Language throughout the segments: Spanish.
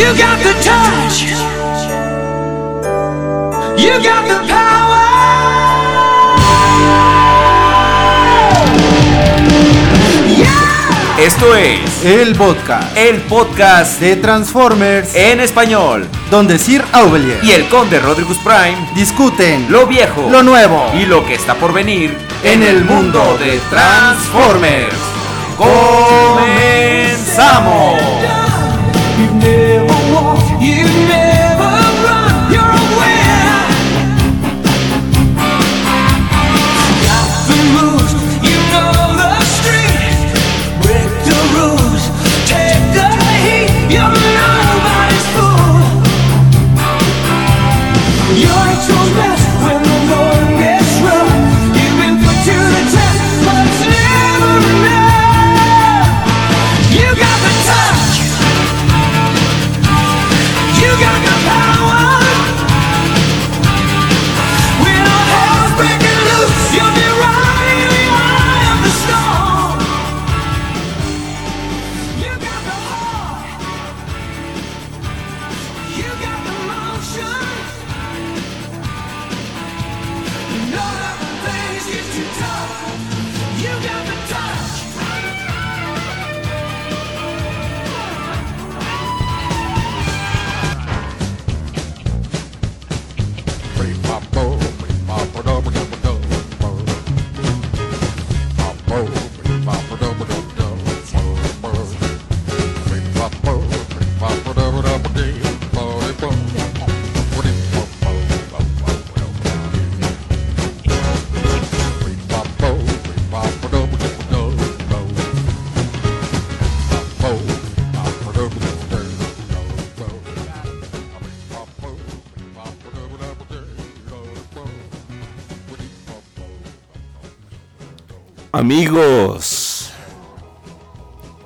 You got the touch. You got the power. Yeah. Esto es El podcast el podcast de Transformers, en español donde Sir Aubelier y el conde Rodriguez Prime, discuten lo viejo, lo nuevo y lo que está por venir en el mundo de Transformers. ¡Comenzamos! Amigos,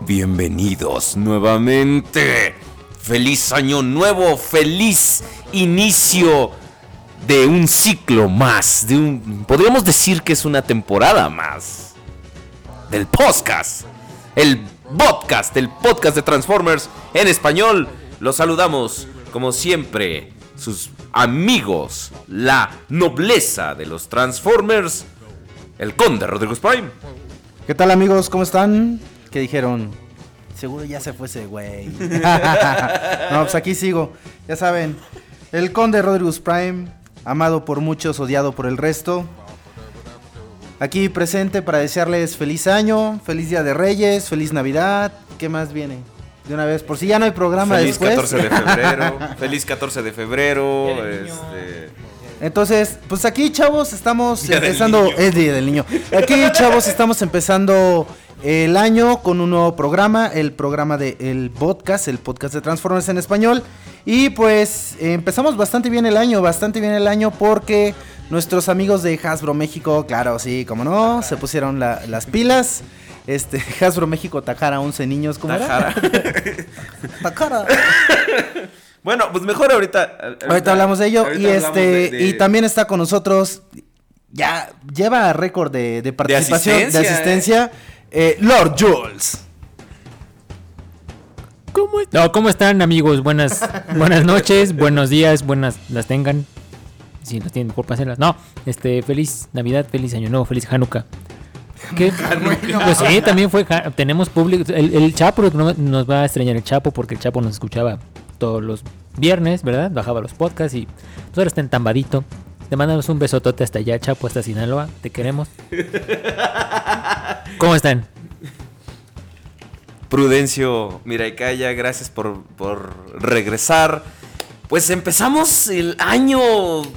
bienvenidos nuevamente. Feliz año nuevo, feliz inicio de un ciclo más, de un podríamos decir que es una temporada más del podcast. El podcast, el podcast de Transformers en español. Los saludamos como siempre sus amigos, la nobleza de los Transformers, el conde Rodrigo Prime. ¿Qué tal amigos? ¿Cómo están? ¿Qué dijeron? Seguro ya se fue ese güey. no, pues aquí sigo. Ya saben, el conde Rodriguez Prime, amado por muchos, odiado por el resto. Aquí presente para desearles feliz año, feliz día de Reyes, feliz Navidad. ¿Qué más viene? De una vez, por si ya no hay programa Feliz después. 14 de febrero. Feliz 14 de febrero. Este, Entonces, pues aquí, chavos, estamos Día del empezando. Es día del niño. Aquí, chavos, estamos empezando el año con un nuevo programa, el programa de el podcast, el podcast de Transformers en español. Y pues empezamos bastante bien el año, bastante bien el año porque nuestros amigos de Hasbro México, claro, sí, como no, se pusieron la- las pilas. Este, Hasbro México Takara 11 niños, ¿cómo Tajara. era? Bueno, pues mejor ahorita. Ahorita hablamos de ello ahorita y este de- de- y también está con nosotros ya lleva récord de, de participación de asistencia, asistencia, eh, Lord Jules. ¿Cómo No, ¿cómo están amigos? Buenas, buenas noches, buenos días, buenas las tengan. Si las tienen por pasarlas. No, este, feliz Navidad, feliz Año Nuevo, feliz Hanukkah. ¿Qué? Pues sí, también fue, tenemos público, el, el Chapo no- nos va a extrañar el Chapo porque el Chapo nos escuchaba todos los viernes, ¿verdad? Bajaba los podcasts y pues ahora está entambadito. Te mandamos un besotote hasta allá, Chapo, hasta Sinaloa, te queremos. ¿Cómo están? Prudencio Miraicaya, gracias por, por regresar. Pues empezamos el año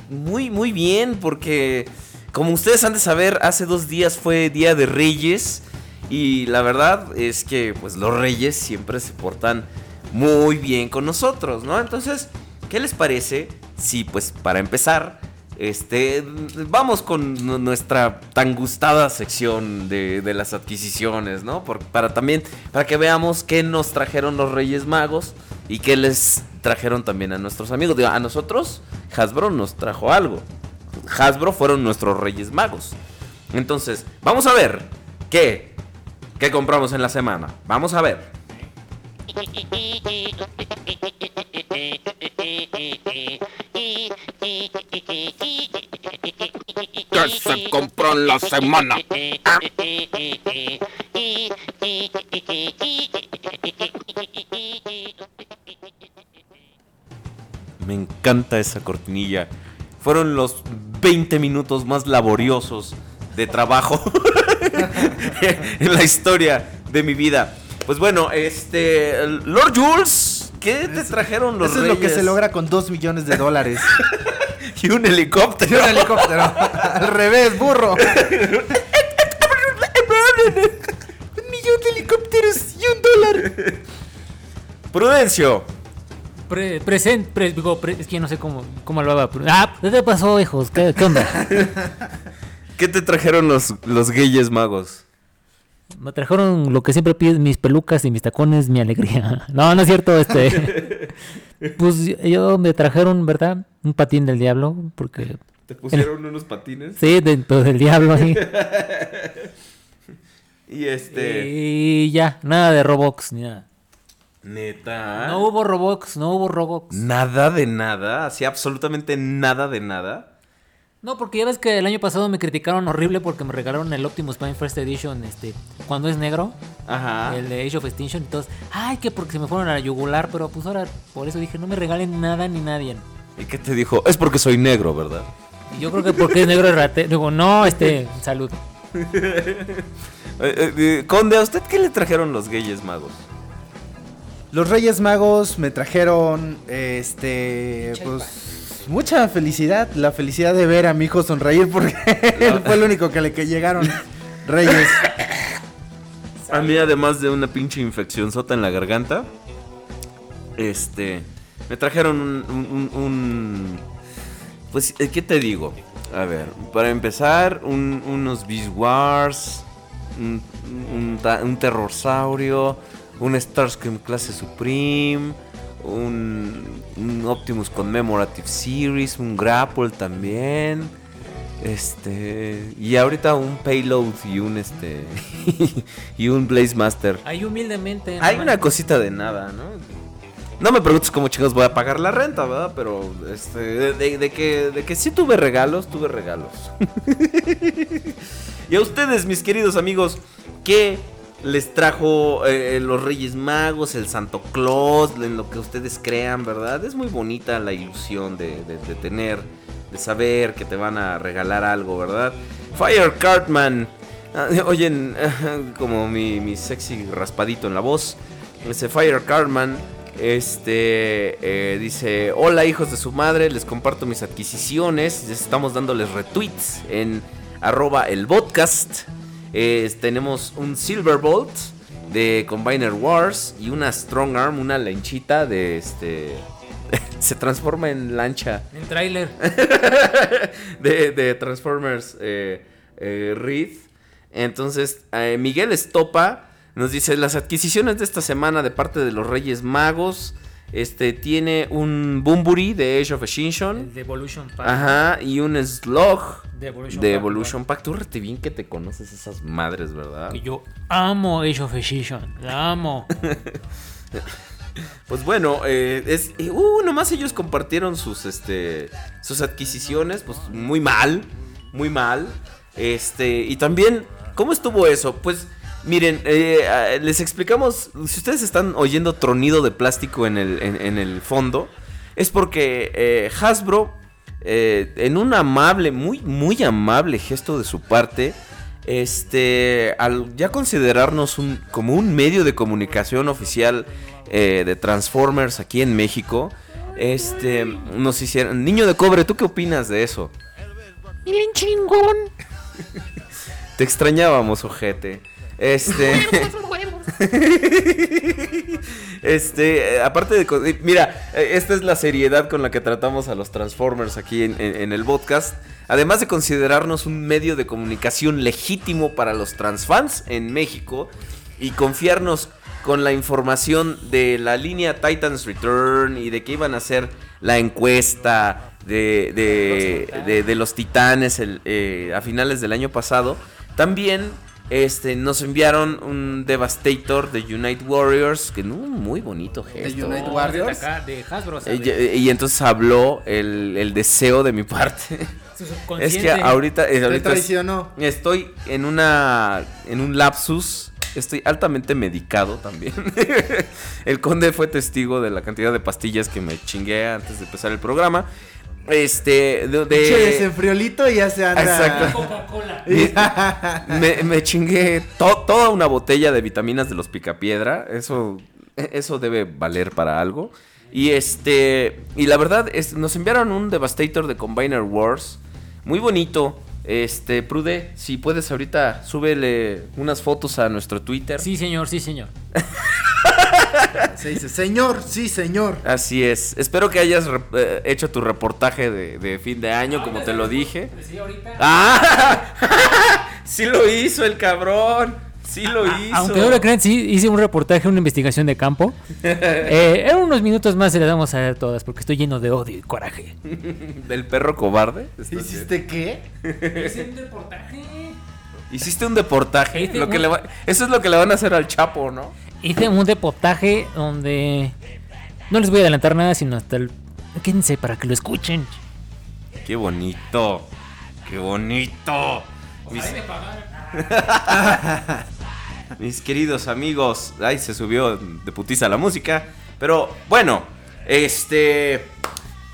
muy, muy bien, porque como ustedes han de saber, hace dos días fue Día de Reyes. Y la verdad es que pues los reyes siempre se portan muy bien con nosotros, ¿no? Entonces, ¿qué les parece si pues para empezar Este, vamos con nu- nuestra tan gustada sección de, de las adquisiciones, ¿no? Por- para también, para que veamos qué nos trajeron los Reyes Magos y qué les trajeron también a nuestros amigos. Digo, a nosotros, Hasbro nos trajo algo. Hasbro fueron nuestros Reyes Magos. Entonces, vamos a ver qué, qué compramos en la semana. Vamos a ver. Que se compró la semana. Me encanta esa cortinilla. Fueron los 20 minutos más laboriosos de trabajo en la historia de mi vida. Pues bueno, este. Lord Jules, ¿qué te trajeron los Eso es lo que se logra con 2 millones de dólares. Y un helicóptero. Y un helicóptero. Al revés, burro. un millón de helicópteros y un dólar. Prudencio. Pre, present, pre- digo, pre- es que no sé cómo, cómo lo haga. Ah, ¿qué te pasó, hijos? ¿Qué, qué onda? ¿Qué te trajeron los, los Gayes Magos? Me trajeron lo que siempre piden mis pelucas y mis tacones, mi alegría. No, no es cierto, este. Pues yo me trajeron, ¿verdad? Un patín del diablo, porque. ¿Te pusieron unos patines? Sí, dentro del diablo, así. Y este. Y ya, nada de Roblox ni nada. Neta. No hubo Roblox, no hubo Roblox. Nada de nada. Así absolutamente nada de nada. No, porque ya ves que el año pasado me criticaron horrible porque me regalaron el Optimus Prime First Edition, este, cuando es negro, Ajá. el de Age of Extinction, y todos, ay, que porque se me fueron a la yugular, pero pues ahora, por eso dije, no me regalen nada ni nadie. ¿Y qué te dijo? Es porque soy negro, ¿verdad? Y yo creo que porque es negro es rate, digo, no, este, salud. Eh, eh, eh, Conde, ¿a usted qué le trajeron los Gayes Magos? Los Reyes Magos me trajeron, este, pues, mucha felicidad. La felicidad de ver a mi hijo sonreír porque él fue el único que le que llegaron Reyes. A mí, además de una pinche infección sota en la garganta, este, me trajeron un, un- un- un- pues, eh, ¿qué te digo? A ver, para empezar, un- unos Beast Wars, un, un Terrorsaurio, un Starscream clase Supreme, un, un Optimus Commemorative Series, un Grapple también. Este. Y ahorita un payload y un este. y un Blaze Master. Ahí humildemente. Hay una cosita de nada, ¿no? No me preguntes cómo chicos voy a pagar la renta, ¿verdad? Pero este, de, de- de que, de que sí tuve regalos, tuve regalos. y a ustedes, mis queridos amigos, ¿qué les trajo eh, los Reyes Magos, el Santo Claus, en lo que ustedes crean, ¿verdad? Es muy bonita la ilusión de, de- de tener, de saber que te van a regalar algo, ¿verdad? Fire Cartman. Ah, Oyen, como mi, mi sexy raspadito en la voz. Ese Fire Cartman. Este eh, dice: Hola hijos de su madre, les comparto mis adquisiciones. Estamos dándoles retweets en arroba el podcast. Eh, tenemos un Silverbolt de Combiner Wars y una Strong Arm, una lanchita de este. se transforma en lancha En trailer. de, de Transformers eh, eh, Reed. Entonces, eh, Miguel Estopa nos dice: Las adquisiciones de esta semana de parte de los Reyes Magos. Este tiene un Bumburi de Age of Extinction. De Evolution Pack. Ajá, y un Slug De Evolution de Pack, Evolution Pack. Tú rete bien que te conoces esas madres, ¿verdad? Que yo amo Age of Extinction. La amo. Pues bueno, eh, es, eh, uh, nomás ellos compartieron sus, este, sus adquisiciones, pues muy mal, muy mal. Este, y también, ¿cómo estuvo eso? Pues miren, eh, ah, les explicamos, si ustedes están oyendo tronido de plástico en el, en, en el fondo, es porque eh, Hasbro, eh, en un amable, muy, muy amable gesto de su parte, este, al ya considerarnos un, como un medio de comunicación oficial eh, de Transformers aquí en México, este, nos hicieron, niño de cobre, ¿tú qué opinas de eso? Bien chingón. Te extrañábamos, ojete. Este, este, aparte de, mira, eh, esta es la seriedad con la que tratamos a los Transformers aquí en, en- en el podcast. Además de considerarnos un medio de comunicación legítimo para los transfans en México y confiarnos con la información de la línea Titans Return y de que iban a hacer la encuesta de, de- de- de los titanes el, eh, a finales del año pasado, también Este, nos enviaron un Devastator de Unite Warriors, que no, muy bonito gesto. Unite Warriors. De, acá, de Hasbro, Eh, y, y entonces habló el, el deseo de mi parte. Es que ahorita, eh, ahorita es- traicionó. estoy en una en un lapsus. Estoy altamente medicado también. el conde fue testigo de la cantidad de pastillas que me chingué antes de empezar el programa. Este, de, de- Che, desenfriolito y ya se anda. Exacto. Coca-Cola. me, me chingué to- toda una botella de vitaminas de los picapiedra. Eso, eso debe valer para algo. Y este. Y la verdad, es, nos enviaron un Devastator de Combiner Wars. Muy bonito. Este, Prude, si puedes ahorita, súbele unas fotos a nuestro Twitter. Sí, señor, sí, señor. Se dice, señor, sí, señor. Así es. Espero que hayas re- eh, hecho tu reportaje de, de fin de año, como te lo dije. Sí, ahorita. ¡Ah! sí lo hizo el cabrón. Sí lo hizo. Aunque no lo crean, sí hice un reportaje, una investigación de campo. Eh, en unos minutos más se las vamos a ver todas porque estoy lleno de odio y coraje. Del perro cobarde. ¿Hiciste qué? Hice un reportaje. Hiciste un deportaje. Lo que un- le va- Eso es lo que le van a hacer al Chapo, ¿no? Hice un reportaje donde no les voy a adelantar nada, sino hasta el. Quédense para que lo escuchen. Qué bonito. Qué bonito. Mis, Mis queridos amigos. Ay, se subió de putiza la música. Pero bueno, este.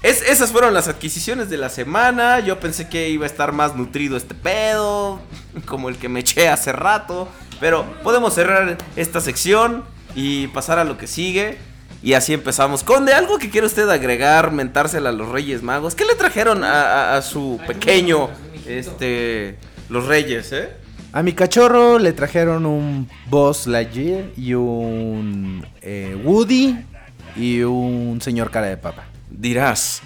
es- esas fueron las adquisiciones de la semana. Yo pensé que iba a estar más nutrido este pedo. Como el que me eché hace rato. Pero podemos cerrar esta sección y pasar a lo que sigue. Y así empezamos. Conde, ¿algo que quiere usted agregar, mentársela a los Reyes Magos? ¿Qué le trajeron a, a- a su pequeño, este, los Reyes, eh? A mi cachorro le trajeron un Boss Lightyear y un eh, Woody y un señor cara de papa. dirás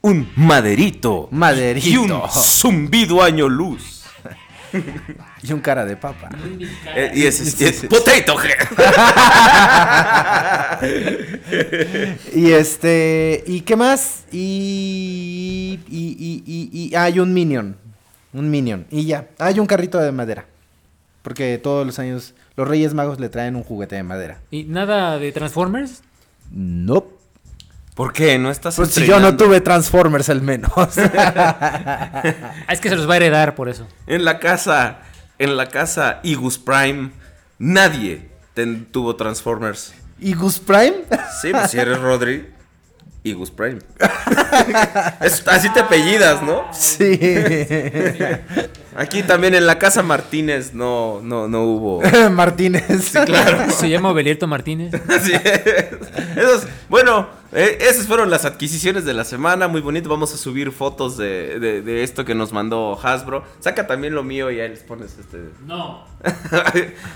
un maderito, Maderito. y un zumbido año luz. Y un cara de papa. Eh, y ese es, es potato. Y este. ¿Y qué más? Y. Y. Y. Y. y- hay un Minion. Un Minion. Y ya. Hay un carrito de madera. Porque todos los años los Reyes Magos le traen un juguete de madera. ¿Y nada de Transformers? No. ¿Por qué? ¿No estás Pues si yo no tuve Transformers al menos. Ah, es que se los va a heredar por eso. En la casa, en la casa Igus Prime, nadie ten- tuvo Transformers. ¿Y Gus Prime? Sí, pues si eres Rodri, Igus Prime. Es- así te apellidas, ¿no? sí. Aquí también en la casa Martínez no, no, no hubo. Martínez. Claro. Se llama Obelierto Martínez. Así es. Esos- bueno, eh, esas fueron las adquisiciones de la semana. Muy bonito. Vamos a subir fotos de, de- de esto que nos mandó Hasbro. Saca también lo mío y ahí les pones este. No.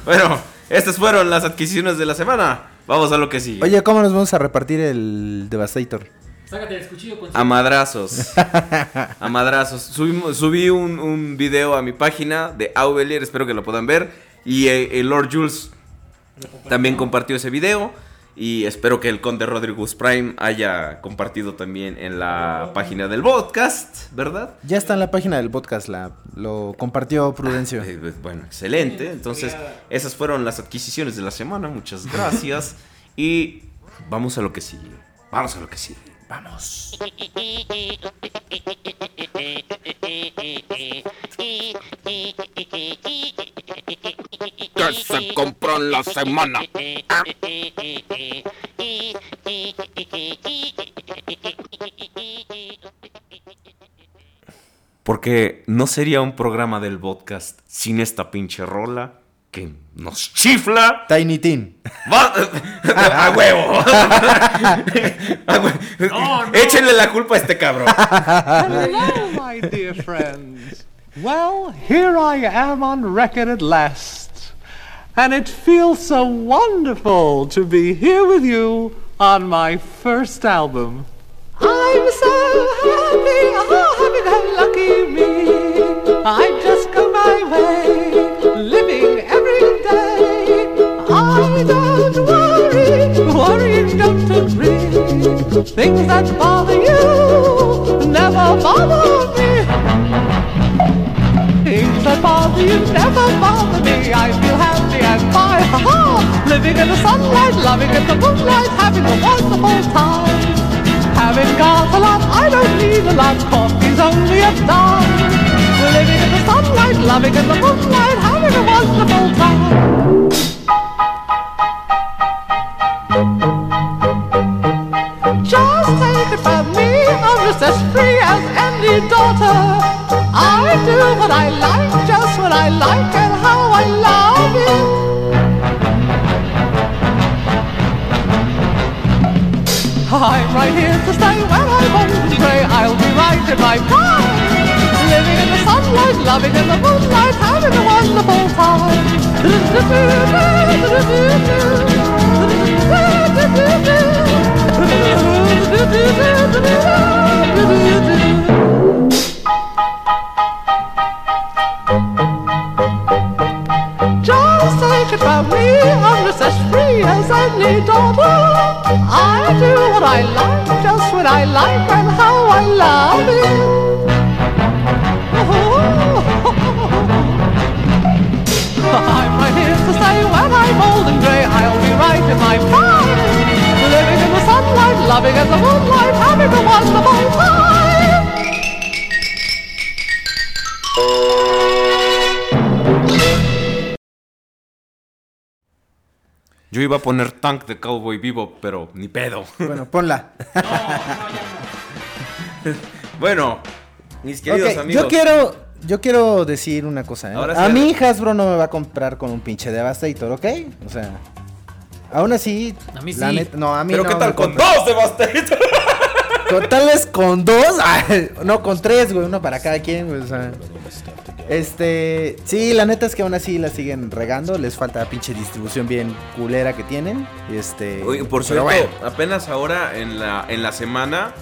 bueno, estas fueron las adquisiciones de la semana. Vamos a lo que sigue. Oye, ¿cómo nos vamos a repartir el Devastator? Sácate el cuchillo con A madrazos. A madrazos. Subimos- subí un, un video a mi página de Aubelier, espero que lo puedan ver. Y eh, el Lord Jules también compartió ese video. Y espero que el Conde Rodriguez Prime haya compartido también en la página del podcast, ¿verdad? Ya está en la página del podcast, la, lo compartió Prudencio. Eh, pues, bueno, excelente. Entonces, esas fueron las adquisiciones de la semana. Muchas gracias. y vamos a lo que sigue. Vamos a lo que sigue. Vamos. que se compró en la semana. Porque no sería un programa del podcast sin esta pinche rola que nos chifla. Tiny Teen. Va- ¡A huevo! ¡A huevo! Échenle la culpa a este cabrón. Hello, my dear friends. Well, here I am on record at last. And it feels so wonderful to be here with you on my first album. I'm so happy, oh, happy that lucky me. I just go my way, living every day. Don't worry, worrying don't agree. Things that bother you never bother me. Things that bother you, never bother me. I feel happy and fine, ha! Living in the sunlight, loving in the moonlight, having a wonderful time. Having got a lot, I don't need a lot. Coffee's only a dime. Living in the sunlight, loving in the moonlight, having a wonderful time. Just take it from me, I'm just as free as any daughter. I do what I like, just what I like, and how I love it. I'm right here to stay when I'm old and grey. I'll be right in my prime. Living in the sunlight, loving in the moonlight, having a wonderful time. I do what I like, just what I like, and how I love it. Old and grey. I'll be right in my prime, living in the sunlight, loving in the moonlight, having a wonderful time. Yo iba a poner Tank de Cowboy Vivo, pero ni pedo. Bueno, ponla. Bueno, mis queridos Ok, amigos. Yo quiero, yo quiero decir una cosa. ¿eh? Ahora a sí, mí. Hasbro no me va a comprar con un pinche Devastator, ¿ok? O sea, aún así. A mí la sí. neta- no, a mí Pero no qué tal con compra. dos Devastator. Con- tal vez con dos. no, con tres, güey. Uno para cada quien, güey. O sea. Este. Sí, la neta es que aún así la siguen regando. Les falta pinche distribución bien culera que tienen. Este. Oye, por cierto, bueno. apenas ahora en la, en la semana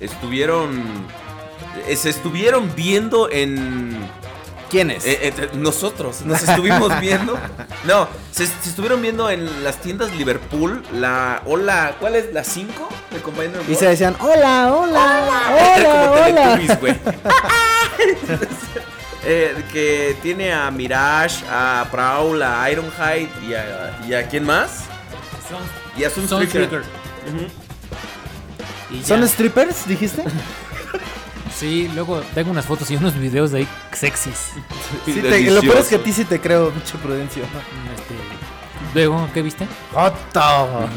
estuvieron. Eh, Se estuvieron viendo en. ¿Quién es? eh, eh, nosotros nos estuvimos viendo. No, se, se estuvieron viendo en las tiendas Liverpool. La. Hola, ¿cuál es? ¿La 5? De Combiner y se decían: Hola, hola, hola, hola. Güey. Eh, que tiene a Mirage, a Prowl, a Ironhide y a, y a quién más? Y a Sunstreaker. Sunstreaker. Y ¿Son strippers, dijiste? Sí, luego tengo unas fotos y unos videos de ahí sexys. Sí, te- lo peor es que a ti sí te creo, pinche Prudencio. Este, luego, ¿qué viste? ¡Joto!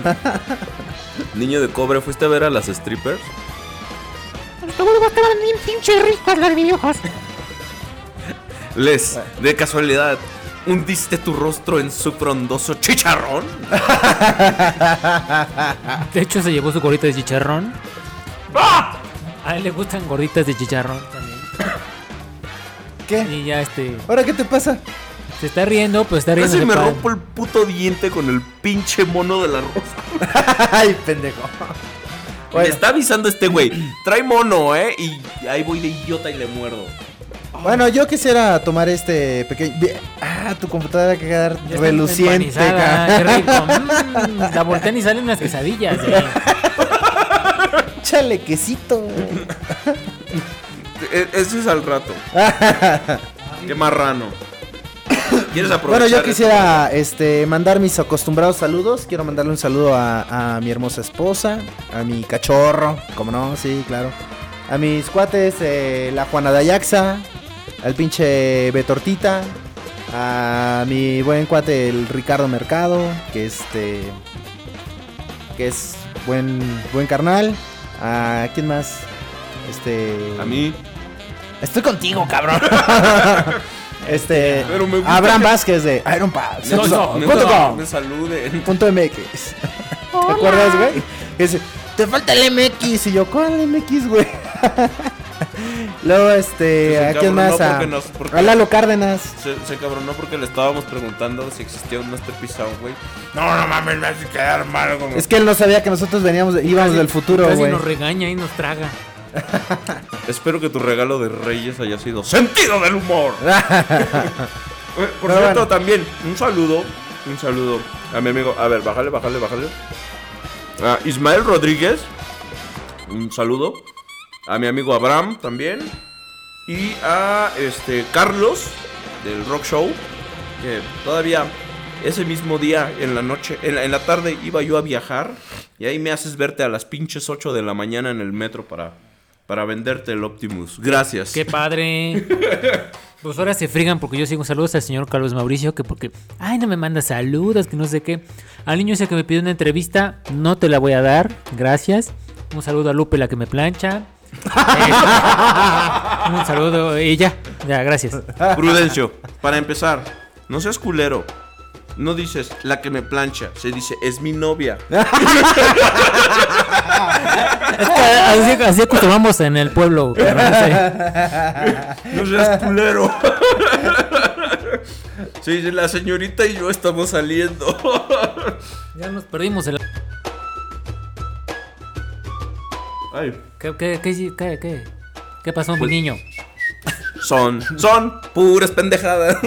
Niño de cobre, ¿fuiste a ver a las strippers? Estaban bien pinche ricas las videos. Les, de casualidad, ¿hundiste tu rostro en su frondoso chicharrón? De hecho, se llevó su gorrita de chicharrón. A él le gustan gorditas de chicharrón también. ¿Qué? Y ya este. ¿Ahora qué te pasa? Se está riendo, pues está riendo. Casi me rompo el puto diente con el pinche mono de la rosa. Ay, pendejo. Me está avisando este güey. Trae mono, ¿eh? Y ahí voy de idiota y le muerdo. bueno, yo quisiera tomar este pequeño. Ah, tu computadora que quedar reluciente. qué rico. Mm, la voltean y salen unas quesadillas. eh. Échale quesito. E- Ese es al rato. Qué marrano. ¿Quieres aprovechar? Bueno, yo esto? quisiera este, mandar mis acostumbrados saludos. Quiero mandarle un saludo a, a mi hermosa esposa, a mi cachorro, como no, sí, claro. A mis cuates, eh, la Juana de Ayaxa, al pinche Betortita, a mi buen cuate, el Ricardo Mercado, que este. que es buen, buen carnal. ¿A quién más? Este. A mí. Estoy contigo, cabrón. este. Pero me gusta Abraham que- Vázquez de Iron Pass. Gusta- com, me punto com, me salude. punto MX. ¿Te acuerdas, güey? Dice, te falta el MX. Y yo, ¿cuál MX, güey? Luego, este. Se ¿A quién más? A, porque nos- porque- a Lalo Cárdenas. Se, se cabronó porque le estábamos preguntando si existía un Masterpiece Sound, güey. No, no mames, me hace quedar mal. Como... Es que él no sabía que nosotros veníamos, de- íbamos Casi- del futuro, Casi güey. nos regaña y nos traga. Espero que tu regalo de Reyes haya sido sentido del humor. Por Pero cierto, bueno. también un saludo, un saludo a mi amigo. A ver, bájale, bájale, bájale. A Ismael Rodríguez, un saludo. A mi amigo Abraham también. Y a este Carlos, del rock show. Que todavía ese mismo día, en la noche, en la, en la tarde, iba yo a viajar. Y ahí me haces verte a las pinches 8 de la mañana en el metro para, para venderte el Optimus. Gracias. ¡Qué padre! Pues ahora se frigan porque yo sigo saludos al señor Carlos Mauricio, que porque, ay, no me manda saludos, que no sé qué. Al niño ese que me pidió una entrevista, no te la voy a dar, gracias. Un saludo a Lupe, la que me plancha. Eh, un saludo, y ya, ya, gracias. Prudencio, para empezar, no seas culero. No dices la que me plancha, se dice es mi novia. Así, así acostumbramos en el pueblo. pero no sé. No seas culero. Sí, la señorita y yo estamos saliendo. Ya nos perdimos el... Ay, ¿Qué, qué, qué, qué, qué? ¿Qué pasó, mi Pues- niño? son, son puras pendejadas.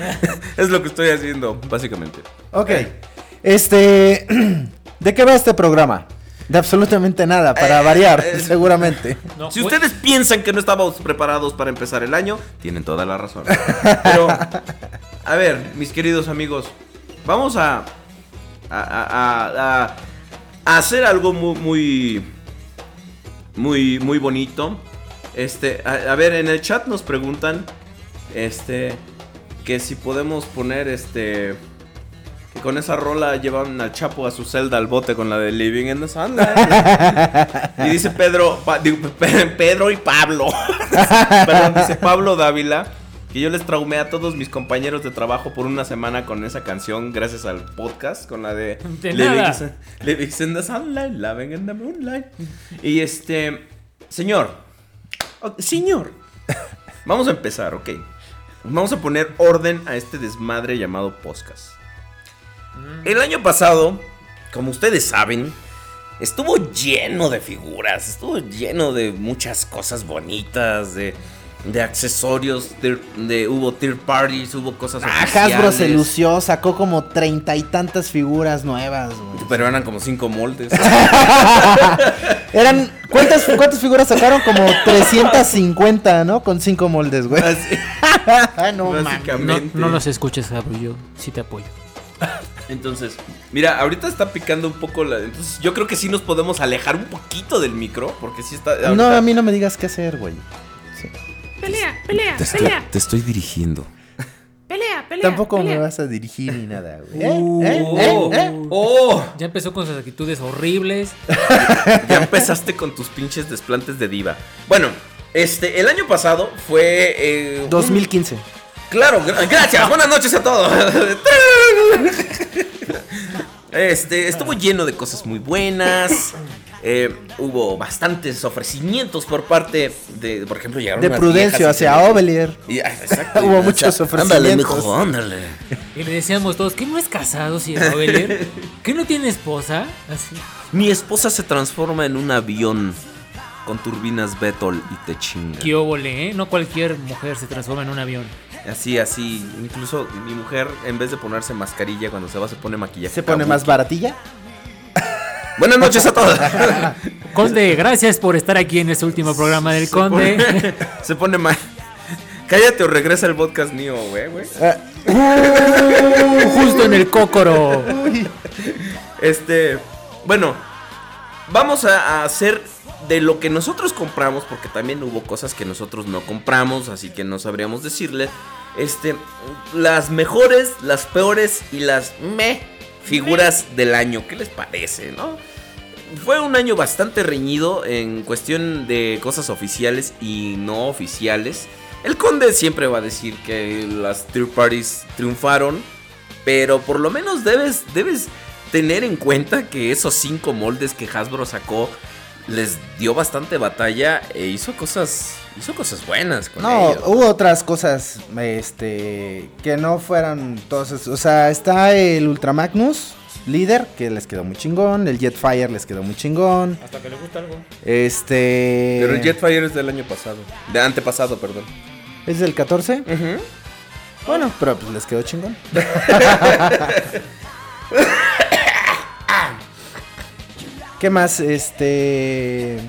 es lo que estoy haciendo, básicamente. Ok. Este. ¿De qué va este programa? De absolutamente nada, para Eh, variar, eh, seguramente. No, Si ustedes piensan que no estábamos preparados para empezar el año, tienen toda la razón. Pero, a ver, mis queridos amigos, vamos a, a, a- a- a hacer algo muy, muy, muy, muy bonito. Este, a, a ver, en el chat nos preguntan, este, que si podemos poner, este, que con esa rola llevan al Chapo a su celda al bote con la de Living in the Sunlight. y dice Pedro, Pa- digo, Pe- Pedro y Pablo. Perdón, dice Pablo Dávila. Que yo les traumé a todos mis compañeros de trabajo por una semana con esa canción, gracias al podcast, con la de, De Living, in the Sunlight, Living in the Moonlight. Y este, señor, señor, vamos a empezar, ok. Vamos a poner orden a este desmadre llamado podcast. El año pasado, como ustedes saben, estuvo lleno de figuras, estuvo lleno de muchas cosas bonitas, de, de accesorios, de, de- hubo tier parties, hubo cosas Ah, Hasbro se lució, sacó como treinta y tantas figuras nuevas, güey. Pero eran como cinco moldes. Eran. ¿cuántas, ¿Cuántas figuras sacaron? Como 350, ¿no? Con cinco moldes, güey. Así, no. No, no los escuches, Gabro, yo sí te apoyo. Entonces, mira, ahorita está picando un poco la. Entonces, yo creo que sí nos podemos alejar un poquito del micro, porque sí está. No, ahorita- a mí no me digas qué hacer, güey. Pelea, pelea, Te estoy, pelea, te estoy dirigiendo. pelea, pelea. Tampoco me vas a dirigir ni nada, güey. ¿Eh? Uh, ¿Eh? oh, ¿Eh? ¿Eh? oh. Ya empezó con sus actitudes horribles. Ya empezaste con tus pinches desplantes de diva. Bueno, este, el año pasado fue. eh, un- 2015. Claro, gra- gracias. Buenas noches a todos. Este, estuvo lleno de cosas muy buenas. Eh, hubo bastantes ofrecimientos por parte de, por ejemplo, llegaron De Prudencio hacia Ovelier. Ah, Hubo muchos Ándale, ofrecimientos. mijo, ándale. Y le decíamos todos, ¿qué no es casado si es Oveler? ¿Qué no tiene esposa? Así. Mi esposa se transforma en un avión con turbinas Bettol y te chinga. ¿Qué óvole, eh? No cualquier mujer se transforma en un avión. Así, así. Incluso mi mujer, en vez de ponerse mascarilla cuando se va, se pone maquillaje. ¿Se pone kabuki. más baratilla? Buenas noches a todos. Conde, gracias por estar aquí en este último programa del Conde. se pone mal. Cállate o regresa el podcast mío, güey, güey. Uh, justo en el cócoro. Este, bueno, vamos a, a hacer de lo que nosotros compramos, porque también hubo cosas que nosotros no compramos, así que no sabríamos decirle. Este, las mejores, las peores y las me figuras del año. ¿Qué les parece, no? Fue un año bastante reñido en cuestión de cosas oficiales y no oficiales. El conde siempre va a decir que las third parties triunfaron, pero por lo menos debes, debes tener en cuenta que esos cinco moldes que Hasbro sacó les dio bastante batalla e hizo cosas, hizo cosas buenas con No, ellos. hubo otras cosas este que no fueran todas, o sea, está el Ultra Magnus líder que les quedó muy chingón, el Jetfire les quedó muy chingón. Hasta que le gusta algo. Este Pero el Jetfire es del año pasado, de antepasado, perdón. ¿Es del 14? Bueno, pero pues les quedó chingón. ¿Qué más? Este.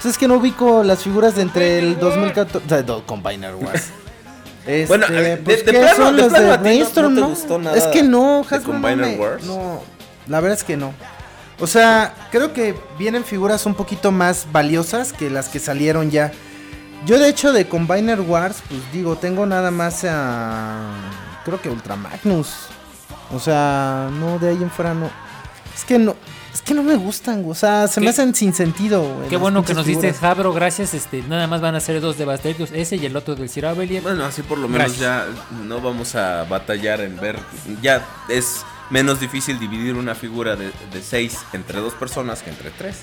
Pues es que no ubico las figuras de entre el 2014. o sea, do- Combiner Wars. Este, Bueno, ver, de- pues, de ¿qué plano- son de los plano de no- Brainstorm, no te no? Es que no, de Hasbro no Combiner me- Wars. No, la verdad es que no. O sea, creo que vienen figuras un poquito más valiosas que las que salieron ya. Yo de hecho de Combiner Wars, pues digo, tengo nada más a... Creo que Ultra Magnus. O sea, no, de ahí en fuera no. Es que no... Es que no me gustan, o sea, se me hacen sin sentido. güey, Qué bueno que nos diste. Jabro, gracias. Este, nada más van a ser dos Devastators, ese y el otro del Sir Avelier. Bueno, así por lo menos ya no vamos a batallar en ver. Ya es menos difícil dividir una figura de, de seis entre dos personas que entre tres.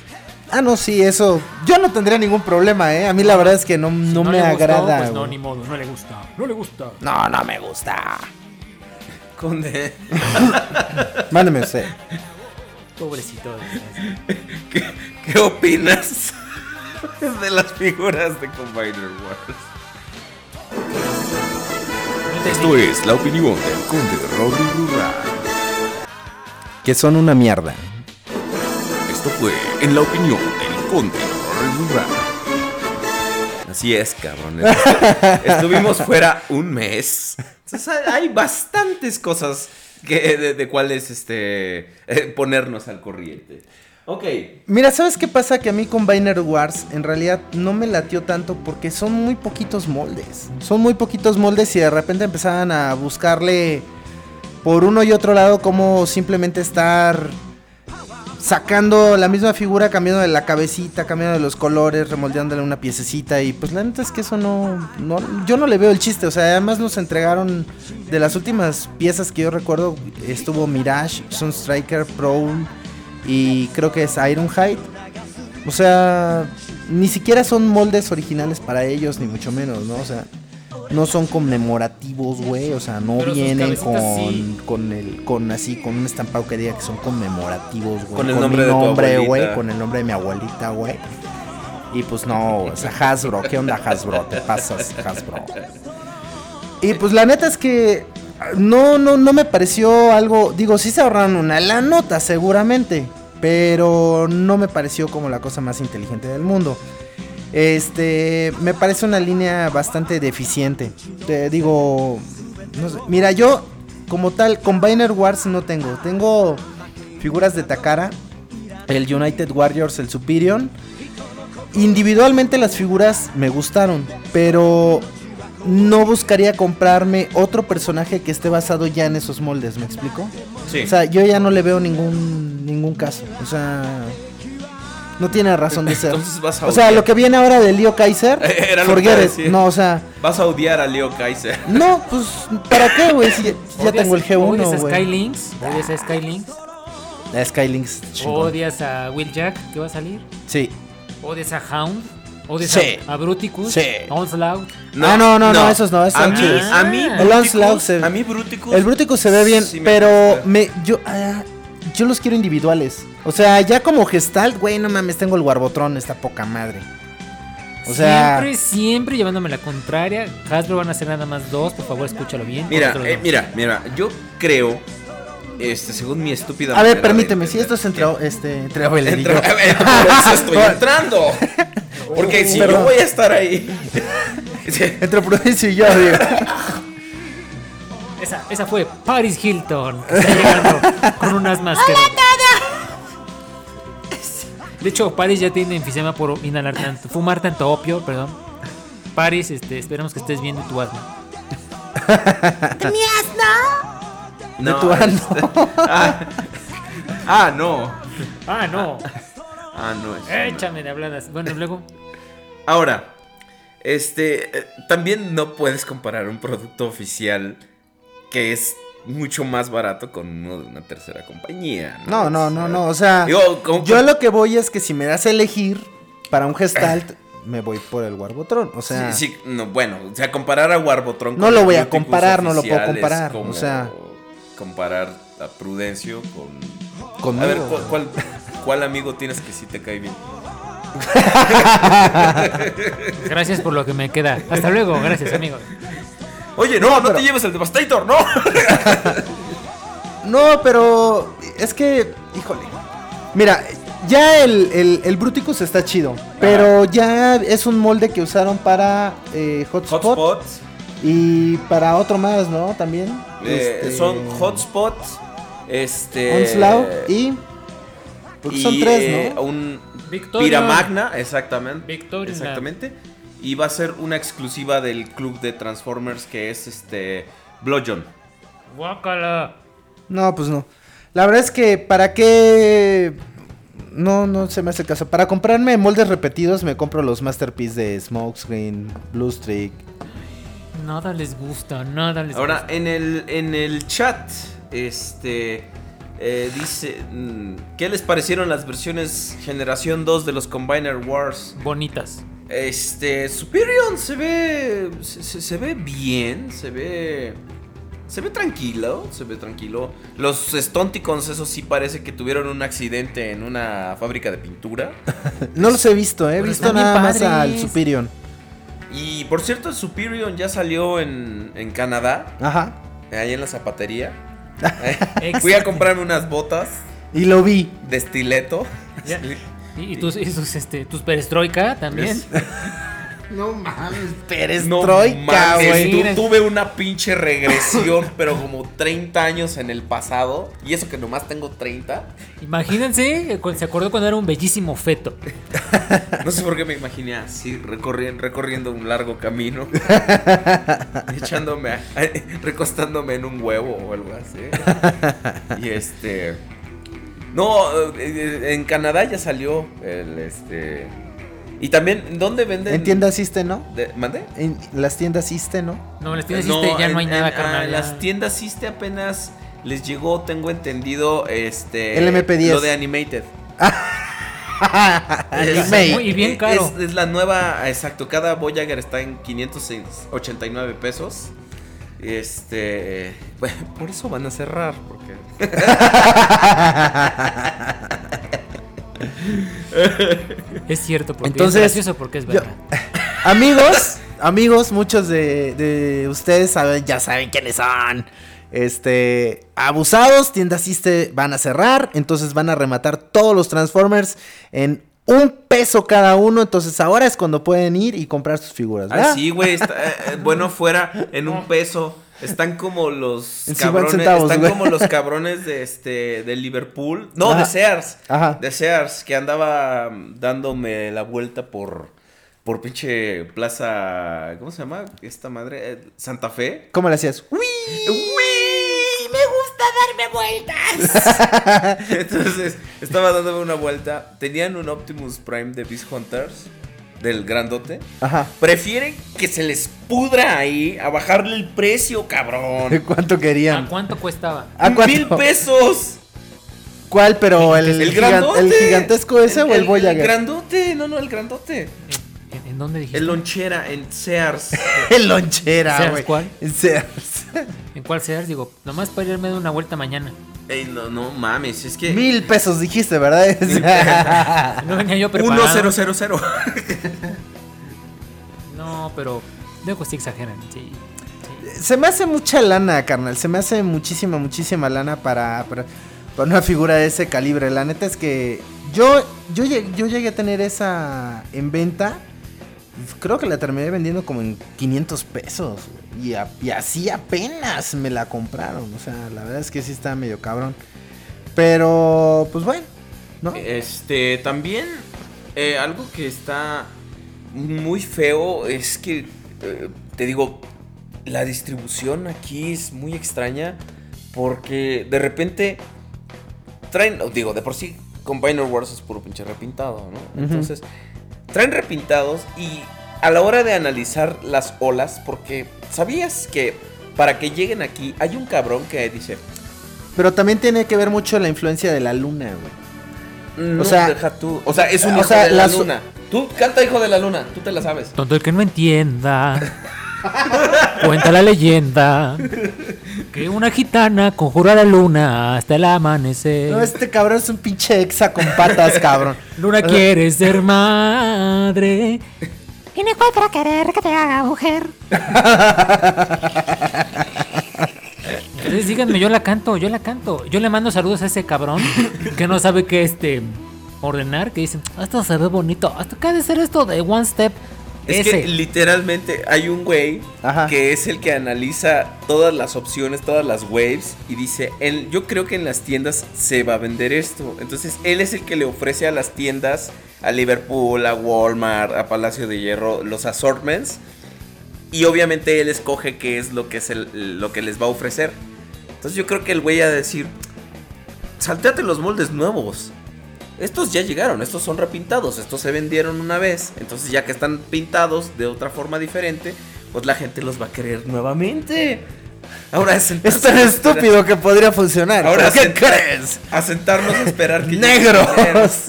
Ah, no, sí, eso. Yo no tendría ningún problema, ¿eh? A mí la verdad es que no, Si no, me le gustó, agrada. pues no, ni modo, no le gusta. No le gusta. no, no me gusta. Conde, Mándeme usted. Pobrecito. ¿qué, qué opinas de las figuras de Combiner Wars? Esto es la opinión del conde Rodri Rural. Que son una mierda. Esto fue en la opinión del conde Rodri Rural. Así es, cabrón. Estuvimos fuera un mes. Entonces hay bastantes cosas que, de, de cuáles este, eh, ponernos al corriente. Ok. Mira, ¿sabes qué pasa? Que a mí con Biner Wars en realidad no me latió tanto porque son muy poquitos moldes. Son muy poquitos moldes y de repente empezaban a buscarle por uno y otro lado como simplemente estar sacando la misma figura, cambiando de la cabecita, cambiando de los colores, remoldeándole una piececita y pues la neta es que eso no, no yo no le veo el chiste, o sea, además nos entregaron de las últimas piezas que yo recuerdo estuvo Mirage, Sunstriker, Prowl y creo que es Ironhide. O sea, ni siquiera son moldes originales para ellos, ni mucho menos, ¿no? O sea, no son conmemorativos, güey. O sea, no Pero vienen con, sí. con el, con así, con un estampado que diga que son conmemorativos, güey. Con el mi nombre de tu nombre, güey, con el nombre de mi abuelita, güey. Y pues no, o sea, Hasbro, ¿qué onda Hasbro? Te pasas, Hasbro. Y pues la neta es que no, no, no me pareció algo, digo, sí se ahorraron una la nota seguramente, pero no me pareció como la cosa más inteligente del mundo. Este, me parece una línea bastante deficiente. Te digo, no sé, mira, yo como tal Combiner Wars no tengo, tengo figuras de Takara, el United Warriors, el Superior. Individualmente las figuras me gustaron, pero no buscaría comprarme otro personaje que esté basado ya en esos moldes, ¿me explico? Sí. O sea, yo ya no le veo ningún ningún caso. O sea, no tiene razón de ser. Entonces vas a o sea, odiar. lo que viene ahora de Leo Kaiser, Era lo que a decir. No, o sea, Vas a odiar a Leo Kaiser. no, pues ¿para qué, güey? Si ya, ya Odias- tengo el Odias G1, a güey. Skylinks, odias a Skylinks, La Skylinks. chingón. odias a Will Jack, que va a salir, Sí. odias a Hound, odias Sí. a, a Bruticus, Sí. a Onslaught. Ah, no, no, no, esos no, esos a son mí, a mí, El Bruticus- Onslaught se- a mí Bruticus. El Bruticus se ve bien, sí me pero gusta. me yo ah, yo los quiero individuales. O sea, ya como Gestalt, güey, no mames, tengo el Warbotron, está poca madre. O sea, siempre, siempre llevándome la contraria. Hasbro van a hacer nada más dos, por favor, escúchalo bien. Mira, eh, mira, mira, yo creo, este, según mi estúpida a ver, permíteme, de si esto es entre este entre yo. eso estoy entrando. Porque si yo Perdón. voy a estar ahí. Entre Prudencio y yo, digo. Esa, esa fue Paris Hilton, que está llegando con unas máscaras. De hecho, Paris ya tiene enfisema por inhalar tanto, fumar tanto opio, perdón. Paris, este, esperamos que estés viendo tu asma. De tu ano. este- ah, ah, no. Ah, no. Ah, no. es- Échame de habladas. Bueno, luego. Ahora, este, eh, también no puedes comparar un producto oficial que es mucho más barato con uno de una tercera compañía. No, no, no, no, o sea, Digo, yo lo que voy es que si me das a elegir para un Gestalt me voy por el Warbotron, o sea, Sí, sí, no, bueno, o sea, comparar a Warbotron No lo voy a comparar, no lo puedo comparar, como o sea. comparar a Prudencio con conmigo. A ver, ¿cuál, cuál, cuál amigo tienes que sí te cae bien? Gracias por lo que me queda. Hasta luego, gracias, amigos. Oye, no, no, pero- te lleves el Devastator, no. No, pero es que, híjole. Mira, ya el, el, el Bruticus está chido, pero ya es un molde que usaron para eh, Hotspot, Hotspots. Y para otro más, ¿no? También. Eh, Este, Son Hotspot, este... Onslaught y. Porque son y, tres, eh, ¿no? un Victoria. Piramagna, exactamente. Victoria. Exactamente. Y va a ser una exclusiva del club de Transformers que es este Bludgeon. Guácala. No, pues no. La verdad es que, ¿para qué? No, no se me hace caso. Para comprarme moldes repetidos, me compro los Masterpiece de Smokescreen, Blue Streak. Nada les gusta, nada les Ahora, gusta. en el, en el chat, este. eh, dice. mm, ¿Qué les parecieron las versiones generación 2 de los Combiner Wars? Bonitas. Este. Superior se ve. Se, se- se ve bien. Se ve. Se ve tranquilo. Se ve tranquilo. Los Stonticons, eso sí parece que tuvieron un accidente en una fábrica de pintura. No los he visto, eh. he visto nada más al Superior. Y por cierto, el Superior ya salió en, en Canadá. Ajá. Ahí en la zapatería. Fui a comprarme unas botas Y lo vi. de estileto. Y, y tus, y este, tus perestroika también. No mames, perestroika, güey. tu- tuve una pinche regresión, pero como 30 años en el pasado. Y eso que nomás tengo 30. Imagínense, eh, se acordó cuando era un bellísimo feto. No sé por qué me imaginé así, recorriendo, recorriendo un largo camino. echándome, a- recostándome en un huevo o algo así. Y este. No, eh, en Canadá ya salió el este. Y también, ¿dónde venden? En tiendas Iste, ¿no? de- ¿Mande? En las tiendas Iste, ¿no? No, les tienes ya en- no hay nada, en- carnal. ya. las tiendas Siste apenas les llegó, tengo entendido, este. El MP10. Lo de Animated. Anime. Muy bien caro. Es, es la nueva, exacto. Cada Voyager está en 589 pesos. Este. bueno, por eso van a cerrar. Porque. Es cierto, porque Entonces, es gracioso, porque es yo- verdad. amigos, amigos, muchos de, de ustedes saben, ya saben quiénes son. Este, abusados, tiendas Iste van a cerrar, entonces van a rematar todos los Transformers en un peso cada uno, entonces ahora es cuando pueden ir y comprar sus figuras, Ah, ¿verdad? sí, güey. eh, eh, bueno, fuera en un peso. Están como los En 50 cabrones. centavos, están güey. como los cabrones de este. de Liverpool. No, Ajá. de Sears. Ajá. De Sears. Que andaba mm, dándome la vuelta por. Por pinche plaza. ¿Cómo se llama? Esta madre. eh, Santa Fe. ¿Cómo le hacías? ¡Uy! Entonces, estaba dándome una vuelta. Tenían un Optimus Prime de Beast Hunters. Del grandote. Ajá. Prefieren que se les pudra ahí a bajarle el precio, cabrón. ¿Cuánto ¿A querían? cuánto costaba? ¿A cuánto? ¡Mil pesos! ¿Cuál? Pero el, El gigan- grandote. el gigantesco ese o el, El Voyager. grandote, no, no, el grandote. ¿En, en dónde dijiste? El lonchera en Sears. El lonchera, ¿Sears güey. cuál? El Sears. ¿En cuál Sears? Digo, nomás para irme de una vuelta mañana. Ey, no, no mames, es que. Mil pesos dijiste, ¿verdad? No venía yo preparado. 1000. No, pero luego sí exageran, sí. Se me hace mucha lana, carnal. Se me hace muchísima, muchísima lana para, para, para una figura de ese calibre. La neta es que yo, yo, llegué, yo llegué a tener esa en venta. Creo que la terminé vendiendo como en 500 pesos. Y, a- y así apenas me la compraron. O sea, la verdad es que sí está medio cabrón. Pero, pues bueno, ¿no? Este, también eh, algo que está muy feo es que, eh, te digo, la distribución aquí es muy extraña porque de repente traen, digo, de por sí Combiner Wars es puro pinche repintado, ¿no? Entonces, traen repintados y a la hora de analizar las olas, porque sabías que para que lleguen aquí hay un cabrón que dice, Pero también tiene que ver mucho la influencia de la luna, güey. no, sea- deja tú, o sea, es un o hijo sea, de la las- luna. Tú canta hijo de la luna, tú te la sabes. Tonto el que no entienda. Cuenta la leyenda que una gitana conjura a la luna hasta el amanecer. No, este cabrón es un pinche exa con patas, cabrón. Luna quiere ser madre. Y no encuentra querer que te haga mujer. Entonces díganme, yo la canto, yo la canto. Yo le mando saludos a ese cabrón que no sabe qué este ordenar, que dicen, "Ah, esto se ve bonito, hasta acá de ser esto de one step. Es Ese. que literalmente hay un güey Ajá. que es el que analiza todas las opciones, todas las waves y dice, él, yo creo que en las tiendas se va a vender esto. Entonces él es el que le ofrece a las tiendas, a Liverpool, a Walmart, a Palacio de Hierro, los assortments. Y obviamente él escoge qué es lo que, es el- lo que les va a ofrecer. Entonces yo creo que el güey de decir, salteate los moldes nuevos. Estos ya llegaron, estos son repintados, estos se vendieron una vez. Entonces ya que están pintados de otra forma diferente, pues la gente los va a querer nuevamente. Ahora es Es tan estúpido que podría funcionar. Ahora ¿Pero ¿qué crees? A sentarnos a esperar que llegue ¡Negros!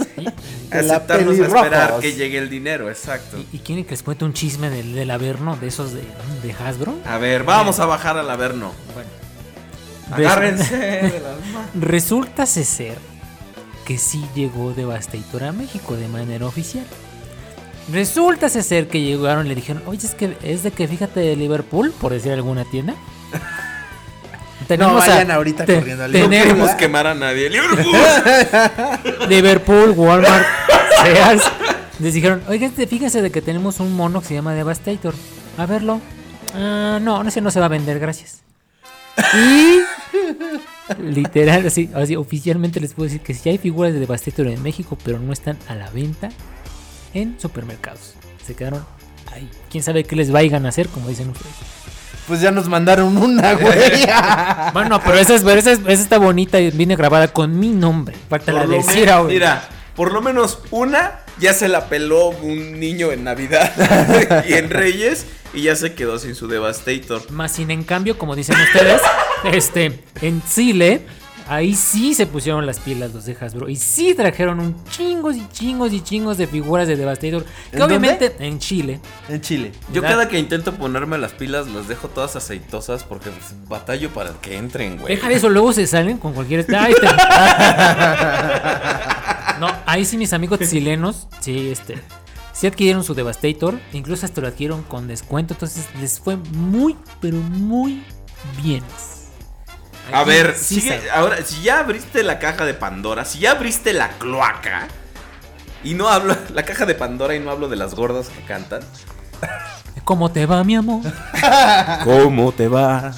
el dinero. A La sentarnos a esperar que llegue el dinero, exacto. ¿Y, y quieren que les cuente un chisme del, del Averno, de esos de, de Hasbro? A ver, vamos a bajar al Averno. Bueno. Agárrense de las manos. Resulta ser que sí llegó Devastator a México de manera oficial. Resulta ser que llegaron y le dijeron, oye, es que es de que fíjate de Liverpool, por decir alguna tienda. No vayan ahorita corriendo a No Liverpool. queremos tenemos quemar a nadie. Liverpool. Liverpool, Walmart, Sears. Les dijeron, oigan, te- fíjense de que tenemos un mono que se llama Devastator. A verlo. Ah, no, no sé, no se va a vender, gracias. Y literal, así, así, oficialmente les puedo decir que sí hay figuras de Devastator en México, pero no están a la venta en supermercados. Se quedaron ahí. Quién sabe qué les vayan a hacer, como dicen ustedes. Pues ya nos mandaron una, güey. Bueno, pero esa, es, pero esa, es- esa está bonita y viene grabada con mi nombre. Falta la de Cira. Mira, por lo menos una ya se la peló un niño en Navidad y en Reyes y ya se quedó sin su Devastator. Más sin en cambio, como dicen ustedes, este, en Chile, ahí sí se pusieron las pilas los de Hasbro. Y sí trajeron un chingos y chingos y chingos de figuras de Devastator. Que ¿En obviamente en Chile. En Chile. Yo ¿Verdad? cada que intento ponerme las pilas las dejo todas aceitosas porque pues, batallo para que entren, güey. Deja de eso, luego se salen con cualquier. Ay, te- No, ahí sí mis amigos chilenos, sí, este. Sí adquirieron su Devastator, incluso hasta lo adquirieron con descuento, entonces les fue muy, pero muy bien. A Aquí ver, sí sigue, sabe. ahora, si ya abriste la caja de Pandora, si ya abriste la cloaca, y no hablo, la caja de Pandora y no hablo de las gordas que cantan. ¿Cómo te va, mi amor? ¿Cómo te va?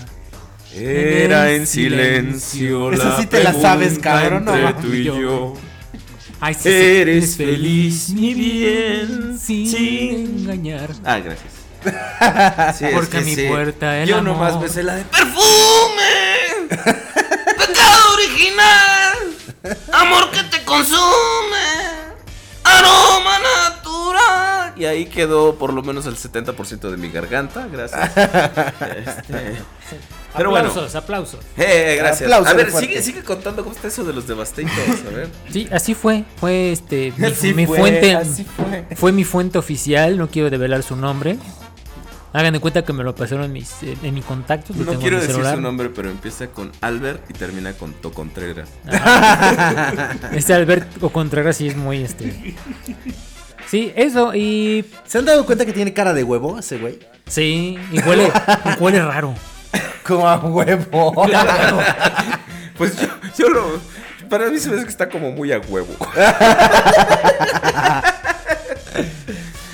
Era en silencio. Esa sí te la sabes, cabrón, no Entre tú y yo. Ay, sí, Eres feliz, mi bien, sin sin- engañar. Ah, gracias. Sí, es Porque que mi sí. puerta el Yo amor. nomás besé la de perfume. Pecado original. Amor que te consume. Aroma natural. Y ahí quedó por lo menos el 70% de mi garganta. Gracias. Este, Pero bueno. aplausos, aplausos. Eh, gracias. Aplauso a ver, sigue, sigue contando cómo está eso de los devastators. A ver. Sí, así fue. Fue este mi, Así mi fue, fuente. así fue. Fue mi fuente oficial. No quiero develar su nombre. Hagan de cuenta que me lo pasaron en mis eh, en mi contacto. No tengo quiero en mi decir su nombre, pero empieza con Albert y termina con Tocontreras. Este Alberto Contreras sí es muy este. Sí, eso y ¿Se han dado cuenta que tiene cara de huevo ese güey? sí, y huele, y huele raro. Como a huevo. Pues yo, yo lo. Para mí se me hace que está como muy a huevo.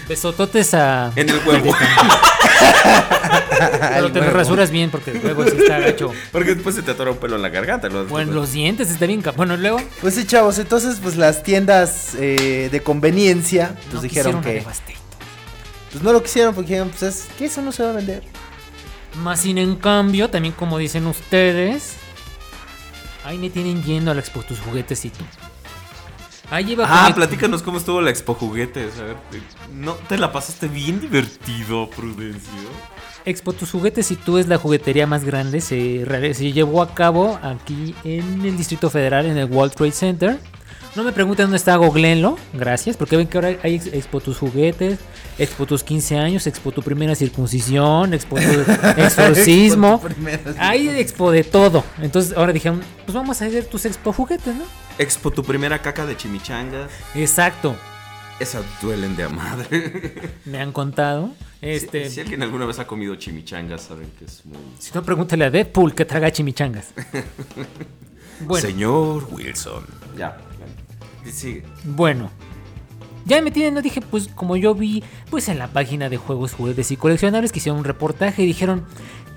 Besototes a. En el huevo. Pero te lo rasuras bien porque el huevo sí está gacho. Porque después se te atora un pelo en la garganta. ¿no? Bueno, los dientes está bien. Bueno, luego. Pues sí, chavos, entonces pues las tiendas eh, de conveniencia pues no dijeron que pues no lo quisieron porque dijeron, pues es que eso no se va a vender. Más sin en cambio, también como dicen ustedes, ahí me tienen yendo a la expo tus juguetes y tú. Ahí Ah, platícanos cómo estuvo la Expo Juguetes. A ver, ¿no te la pasaste bien divertido, Prudencio? Expo tus juguetes y tú es la juguetería más grande. Se, se llevó a cabo aquí en el Distrito Federal, en el World Trade Center. No me pregunten dónde está, googleenlo. Gracias, porque ven que ahora hay ex- Expo tus juguetes, Expo tus 15 años, Expo tu primera circuncisión, Expo tu exorcismo. Expo tu primera Hay Expo de todo. Entonces ahora dijeron, pues vamos a hacer tus Expo juguetes, ¿no? Expo, tu primera caca de chimichangas. Exacto. Esas duelen de a madre. Me han contado. Este, Si, si alguien alguna vez ha comido chimichangas, saben que es muy. si no, pregúntale a Deadpool que traga chimichangas. Bueno. Señor Wilson. Ya. Bueno, Ya me tienen, no dije, pues como yo vi, pues en la página de juegos, juguetes y coleccionables que hicieron un reportaje y dijeron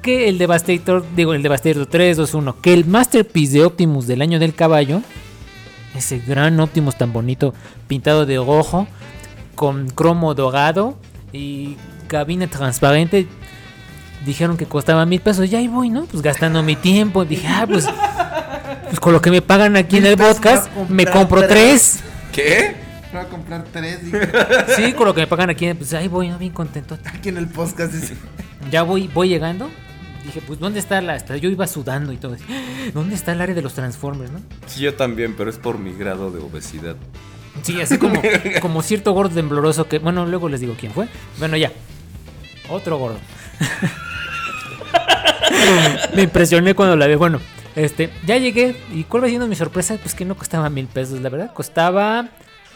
que el Devastator, digo, el Devastator 3, 2, 1, que el Masterpiece de Optimus del año del caballo, ese gran Optimus tan bonito, pintado de rojo, con cromo dorado y cabina transparente, dijeron que costaba mil pesos. Ya ahí voy, ¿no? Pues gastando mi tiempo. Dije, ah, pues, pues con lo que me pagan aquí en el podcast, me compro tres. ¿Qué? Voy a comprar tres, dije, Sí, con lo que me pagan aquí, pues ahí voy, ¿no? Bien contento. aquí en el podcast. dice. Ya voy, voy llegando. Dije, pues, ¿dónde está la...? Hasta yo iba sudando y todo. ¿Dónde está el área de los Transformers, no? Sí, yo también, pero es por mi grado de obesidad. Sí, así como, como cierto gordo tembloroso que... Bueno, luego les digo quién fue. Bueno, ya. Otro gordo. Me impresioné cuando la vi. Bueno, este, ya llegué. ¿Y cuál va siendo mi sorpresa? Pues que no costaba mil pesos, la verdad. Costaba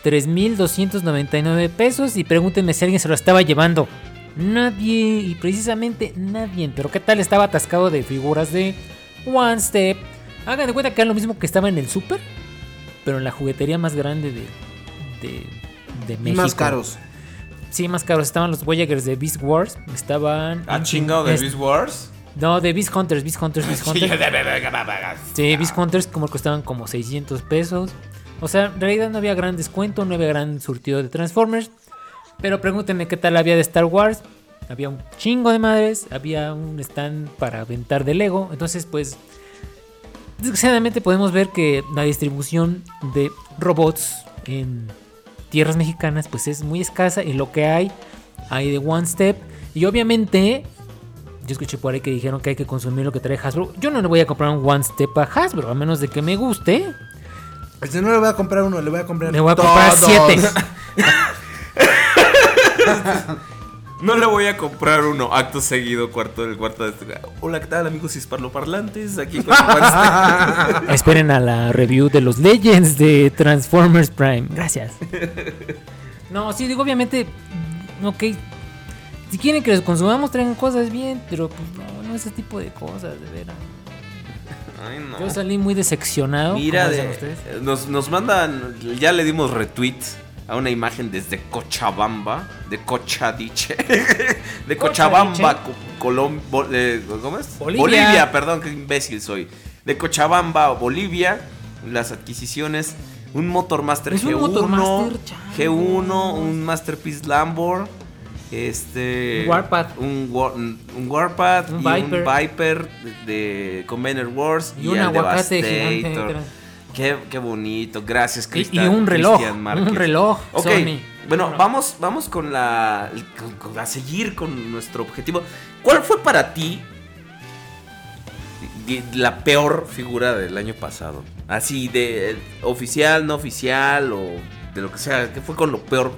3.299 pesos. Y pregúntenme si alguien se lo estaba llevando. Nadie. Y precisamente nadie. Pero qué tal estaba atascado de figuras de One Step. Hagan de cuenta que era lo mismo que estaba en el Super. Pero en la juguetería más grande de, de, de Y México. más caros. Sí, más caros. Estaban los Voyagers de Beast Wars. Estaban. Ah, chingado de Beast Wars. No, de Beast Hunters, Beast Hunters, Beast Hunters. Sí, Beast Hunters como costaban como 600 pesos. O sea, en realidad no había gran descuento, no había gran surtido de Transformers. Pero pregúntenme qué tal había de Star Wars. Había un chingo de madres, había un stand para aventar de Lego. Entonces, pues, desgraciadamente podemos ver que la distribución de robots en tierras mexicanas, pues es muy escasa. Y lo que hay, hay de One Step. Y obviamente, yo escuché por ahí que dijeron que hay que consumir lo que trae Hasbro. Yo no le voy a comprar un One Step a Hasbro, a menos de que me guste. Este no le voy a comprar uno, le voy a comprar Le voy a comprar siete. No le voy a comprar uno. Acto seguido, cuarto del cuarto de. Hola, ¿qué tal, amigos hispanoparlantes? Aquí con Esperen a la review de los Legends de Transformers Prime. Gracias. No, sí, digo, obviamente, ok. Si quieren que los consumamos, traigan cosas bien, pero pues no, no ese tipo de cosas, de veras. Ay, no. Yo salí muy decepcionado. Mira, ¿cómo de- nos, nos mandan, ya le dimos retweet a una imagen desde Cochabamba, de Cochadiche, de Cochabamba, Co- Colom- Bo- eh, ¿cómo es? Bolivia. perdón, qué imbécil soy. De Cochabamba, Bolivia, las adquisiciones, un Motormaster Es un G1, Motormaster, chale. G1, un Masterpiece Lambor, este, Un Warpath. un, War- un Warpath Un y Viper. un Viper de, de Combiner Wars Y un el aguacate gigante. Qué, qué bonito, gracias Y, Cristian. y un reloj. Un reloj. Ok, Sony. bueno, vamos, vamos con la. con- con- a seguir con nuestro objetivo. ¿Cuál fue para ti la peor figura del año pasado? Así, de eh, oficial, no oficial, o de lo que sea. ¿Qué fue con lo peor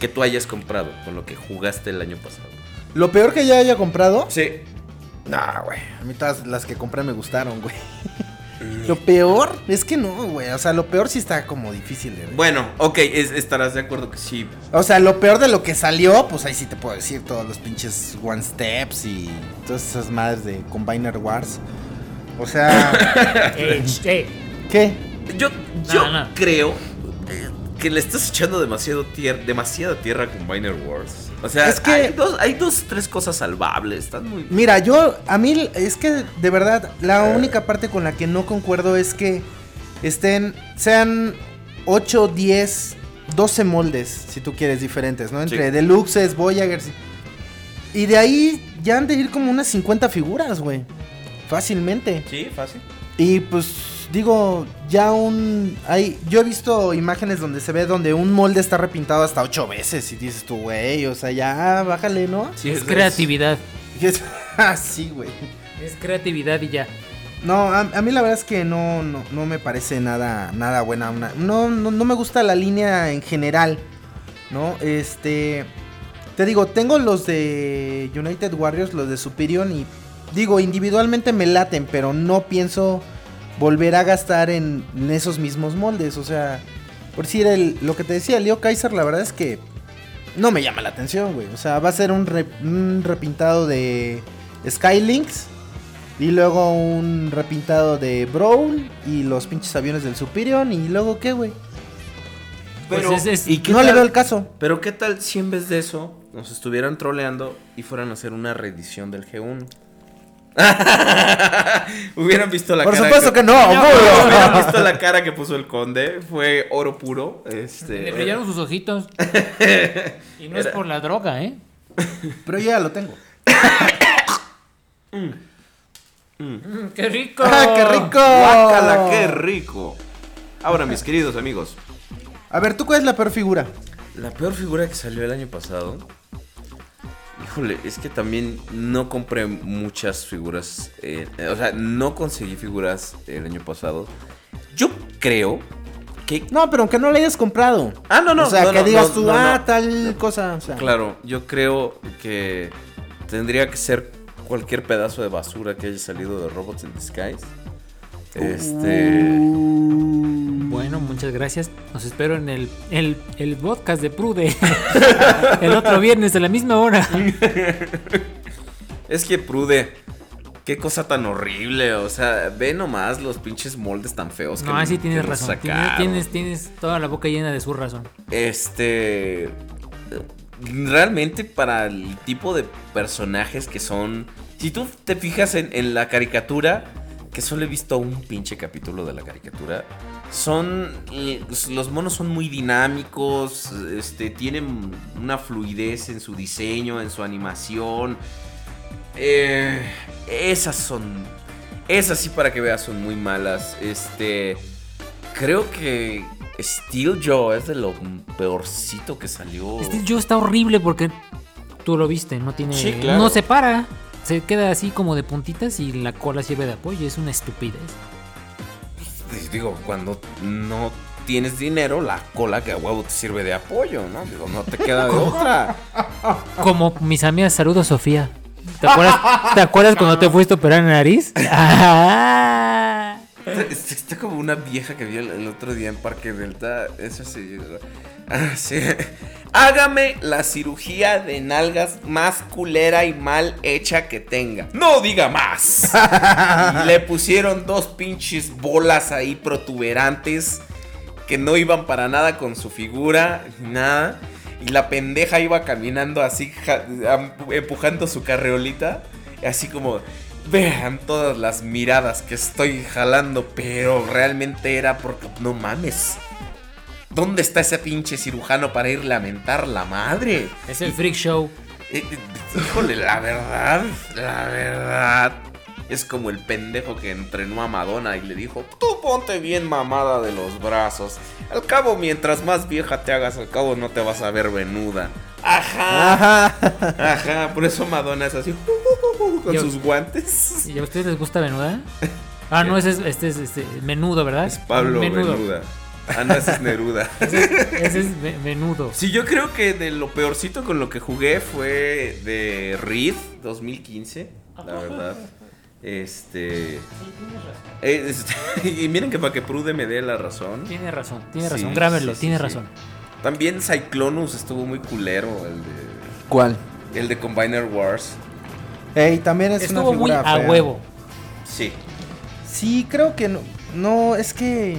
que tú hayas comprado? Con lo que jugaste el año pasado. Lo peor que ya haya comprado. Sí. Nah, güey. A mí todas las que compré me gustaron, güey. Lo peor es que no, güey. O sea, lo peor sí está como difícil de ver. Bueno, ok, es- estarás de acuerdo que sí. O sea, lo peor de lo que salió, pues ahí sí te puedo decir todos los pinches One Steps y todas esas madres de Combiner Wars. O sea, Eh, eh, ¿qué? Yo, yo No, no. creo que le estás echando demasiado tier- demasiada tierra con Biner Wars. O sea, Es que- hay, dos, hay dos, tres cosas salvables. Están muy. Mira, yo, a mí, es que de verdad, la única parte con la que no concuerdo es que estén, sean 8, 10, 12 moldes, si tú quieres, diferentes, ¿no? Entre Sí. deluxes, Voyagers. Y de ahí ya han de ir como unas 50 figuras, güey. Fácilmente. Sí, fácil. Y pues digo, ya un hay yo he visto imágenes donde se ve donde un molde está repintado hasta ocho veces y dices tú, güey, o sea, ya bájale, ¿no? Sí, es creatividad. Y es así, güey. Es creatividad y ya. No, a, a mí la verdad es que no, no, no me parece nada, nada buena. Una, no, no, no me gusta la línea en general, ¿no? Este, te digo, tengo los de United Warriors, los de Superior y digo, individualmente me laten, pero no pienso volver a gastar en, en esos mismos moldes. O sea, por decir el, lo que te decía, Leo Kaiser, la verdad es que no me llama la atención, güey. O sea, va a ser un, re- un repintado de Skylinks. Y luego un repintado de Brawl y los pinches aviones del Superior. Y luego, ¿qué, güey? Pues Pero, es- es- ¿y qué No le veo el caso. Pero qué tal si en vez de eso nos estuvieran troleando y fueran a hacer una reedición del G1? Hubieran visto la Por cara supuesto que no, Hubieran burro. visto la cara que puso el conde. Fue oro puro. Este. Le brillaron sus ojitos. y no es por la droga, ¿eh? Pero ya lo tengo. ¡Qué rico! ¡Ah, qué rico! Guácala, qué rico. Ahora, mis queridos amigos, A ver, ¿tú cuál es la peor figura? la peor figura que salió el año pasado. Híjole, es que también no compré muchas figuras. eh, o sea, no conseguí figuras el año pasado. Yo creo que. No, pero aunque no la hayas comprado. Ah, no, no. O sea, no, que no, digas no, tú, ah, tal cosa. O sea, Claro, yo creo que tendría que ser cualquier pedazo de basura que haya salido de Robots in Disguise. Este. Bueno, muchas gracias. Los espero en el, el, el podcast de Prude. el otro viernes a la misma hora. Es que Prude. Qué cosa tan horrible. O sea, ve nomás los pinches moldes tan feos que No, así que tienes nos razón. Tienes, tienes, tienes toda la boca llena de su razón. Este. Realmente para el tipo de personajes que son. Si tú te fijas en, en la caricatura, que solo he visto un pinche capítulo de la caricatura, son. eh, Los monos son muy dinámicos, este, tienen una fluidez en su diseño, en su animación. Eh, esas son. Esas sí, para que veas, son muy malas. Este. Creo que Steel Joe es de lo peorcito que salió. Este yo está horrible porque tú lo viste, no tiene. Sí, claro. No se para. Se queda así como de puntitas y la cola sirve de apoyo. Es una estupidez. Digo, cuando no tienes dinero, la cola que a huevo te sirve de apoyo, ¿no? Digo, no te queda de otra. Como mis amigas, saludos Sofía. ¿Te acuerdas, ¿Te acuerdas cuando te fuiste a operar la nariz? Ah. Está, está como una vieja que vi el, el otro día en Parque Delta. Eso sí. Ah, sí. Hágame la cirugía de nalgas más culera y mal hecha que tenga. No diga más. Y le pusieron dos pinches bolas ahí protuberantes que no iban para nada con su figura, nada. Y la pendeja iba caminando así, empujando su carreolita. Así como, vean todas las miradas que estoy jalando, pero realmente era porque, no mames. ¿Dónde está ese pinche cirujano para irle a mentar la madre? Es el freak show. Eh, eh, Híjole, la verdad, la verdad. Es como el pendejo que entrenó a Madonna y le dijo, tú ponte bien mamada de los brazos. Al cabo, mientras más vieja te hagas, al cabo no te vas a ver venuda. Ajá. Ajá. Ajá, por eso Madonna es así con Yo- sus guantes. ¿Y a ustedes les gusta menuda? Ah, no, ese es, este es este, menudo, ¿verdad? Es Pablo menudo. Venuda. Ah, no, ese es Neruda. Ese es me- menudo. Sí, yo creo que de lo peorcito con lo que jugué fue de Reed 2015, la verdad. Este. eh, este, y miren que para que Prude me dé la razón. Tiene razón, tiene Sí, razón. Grábenlo, sí, sí, tiene sí. razón. También Cyclonus estuvo muy culero, el de. ¿Cuál? El de Combiner Wars. Ey, también es Estuvo una muy figura a fea. huevo. Sí. Sí, creo que no. No, es que.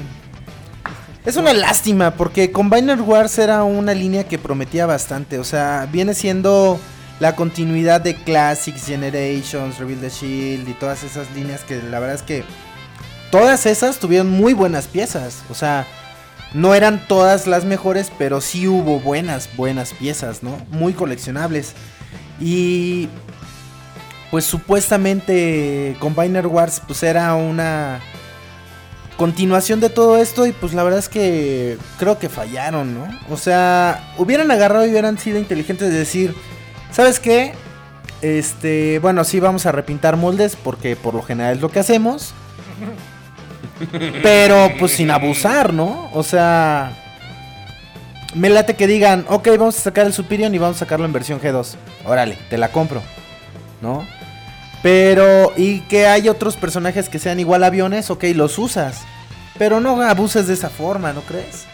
Es una lástima, porque Combiner Wars era una línea que prometía bastante. O sea, viene siendo la continuidad de Classics, Generations, Reveal the Shield y todas esas líneas que la verdad es que. Todas esas tuvieron muy buenas piezas. O sea, no eran todas las mejores, pero sí hubo buenas, buenas piezas, ¿no? Muy coleccionables. Y pues supuestamente Combiner Wars pues era una continuación de todo esto y pues la verdad es que creo que fallaron, ¿no? O sea, hubieran agarrado y hubieran sido inteligentes de decir, ¿sabes qué? Este, bueno, sí vamos a repintar moldes porque por lo general es lo que hacemos. Pero pues sin abusar, ¿no? O sea, me late que digan, ok, vamos a sacar el Superior y vamos a sacarlo en versión G2. Órale, te la compro, ¿no? Pero, y que hay otros personajes que sean igual aviones, ok, los usas. Pero no abuses de esa forma, ¿no crees?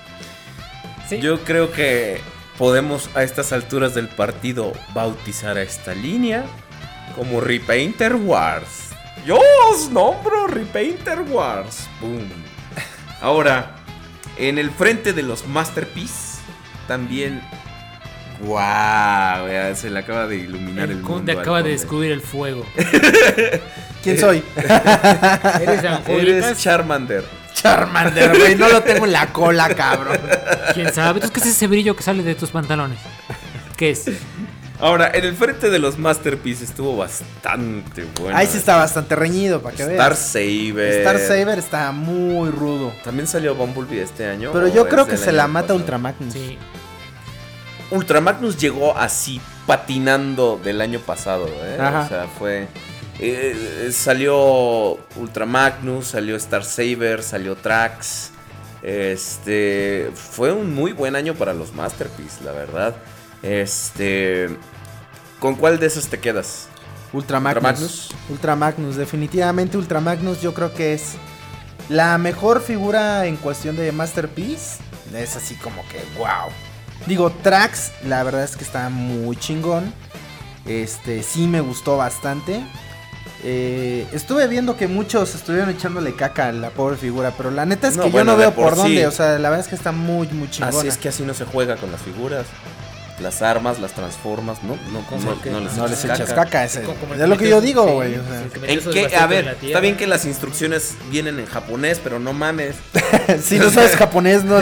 Sí. Yo creo que podemos a estas alturas del partido bautizar a esta línea como Repainter Wars. Yo os nombro Repainter Wars. Boom. Ahora, en el frente de los Masterpiece también. ¡Wow! ya se le acaba de iluminar el, El mundo. conde acaba de descubrir el fuego. ¿Quién soy? ¿Eres? Eres Charmander. Charmander, güey. No lo tengo en la cola, cabrón. ¿Quién sabe? ¿Tú qué es ese brillo que sale de tus pantalones? ¿Qué es? Ahora, en el frente de los Masterpiece estuvo bastante bueno. Ahí sí está bastante reñido, para que Star veas. Saber. Star Saber está muy rudo. También salió Bumblebee este año. Pero ¿o yo creo que se la mata pasado? Ultra Magnus. Sí. Ultra Magnus llegó así patinando del año pasado, ¿eh? Ajá. O sea, fue. Eh, salió Ultra Magnus, salió Star Saber, salió Trax. Este. Fue un muy buen año para los Masterpiece, la verdad. Este. ¿Con cuál de esos te quedas? Ultra Magnus. Magnus. Ultra Magnus, definitivamente Ultra Magnus yo creo que es la mejor figura en cuestión de Masterpiece. Es así como que wow. Digo, Trax, la verdad es que está muy chingón. Este, sí me gustó bastante. Eh, estuve viendo que muchos estuvieron echándole caca a la pobre figura, pero la neta es No, que bueno, yo no veo por por sí. dónde. O sea, la verdad es que está muy, muy chingona. Así es que así no se juega con las figuras. Las armas, las transformas, no, no, ¿Cómo no, que no les no les echas caca. caca, ese, es lo que yo digo, sí, güey. A ver, está bien que las instrucciones vienen en japonés, pero no mames. si no sabes japonés, no.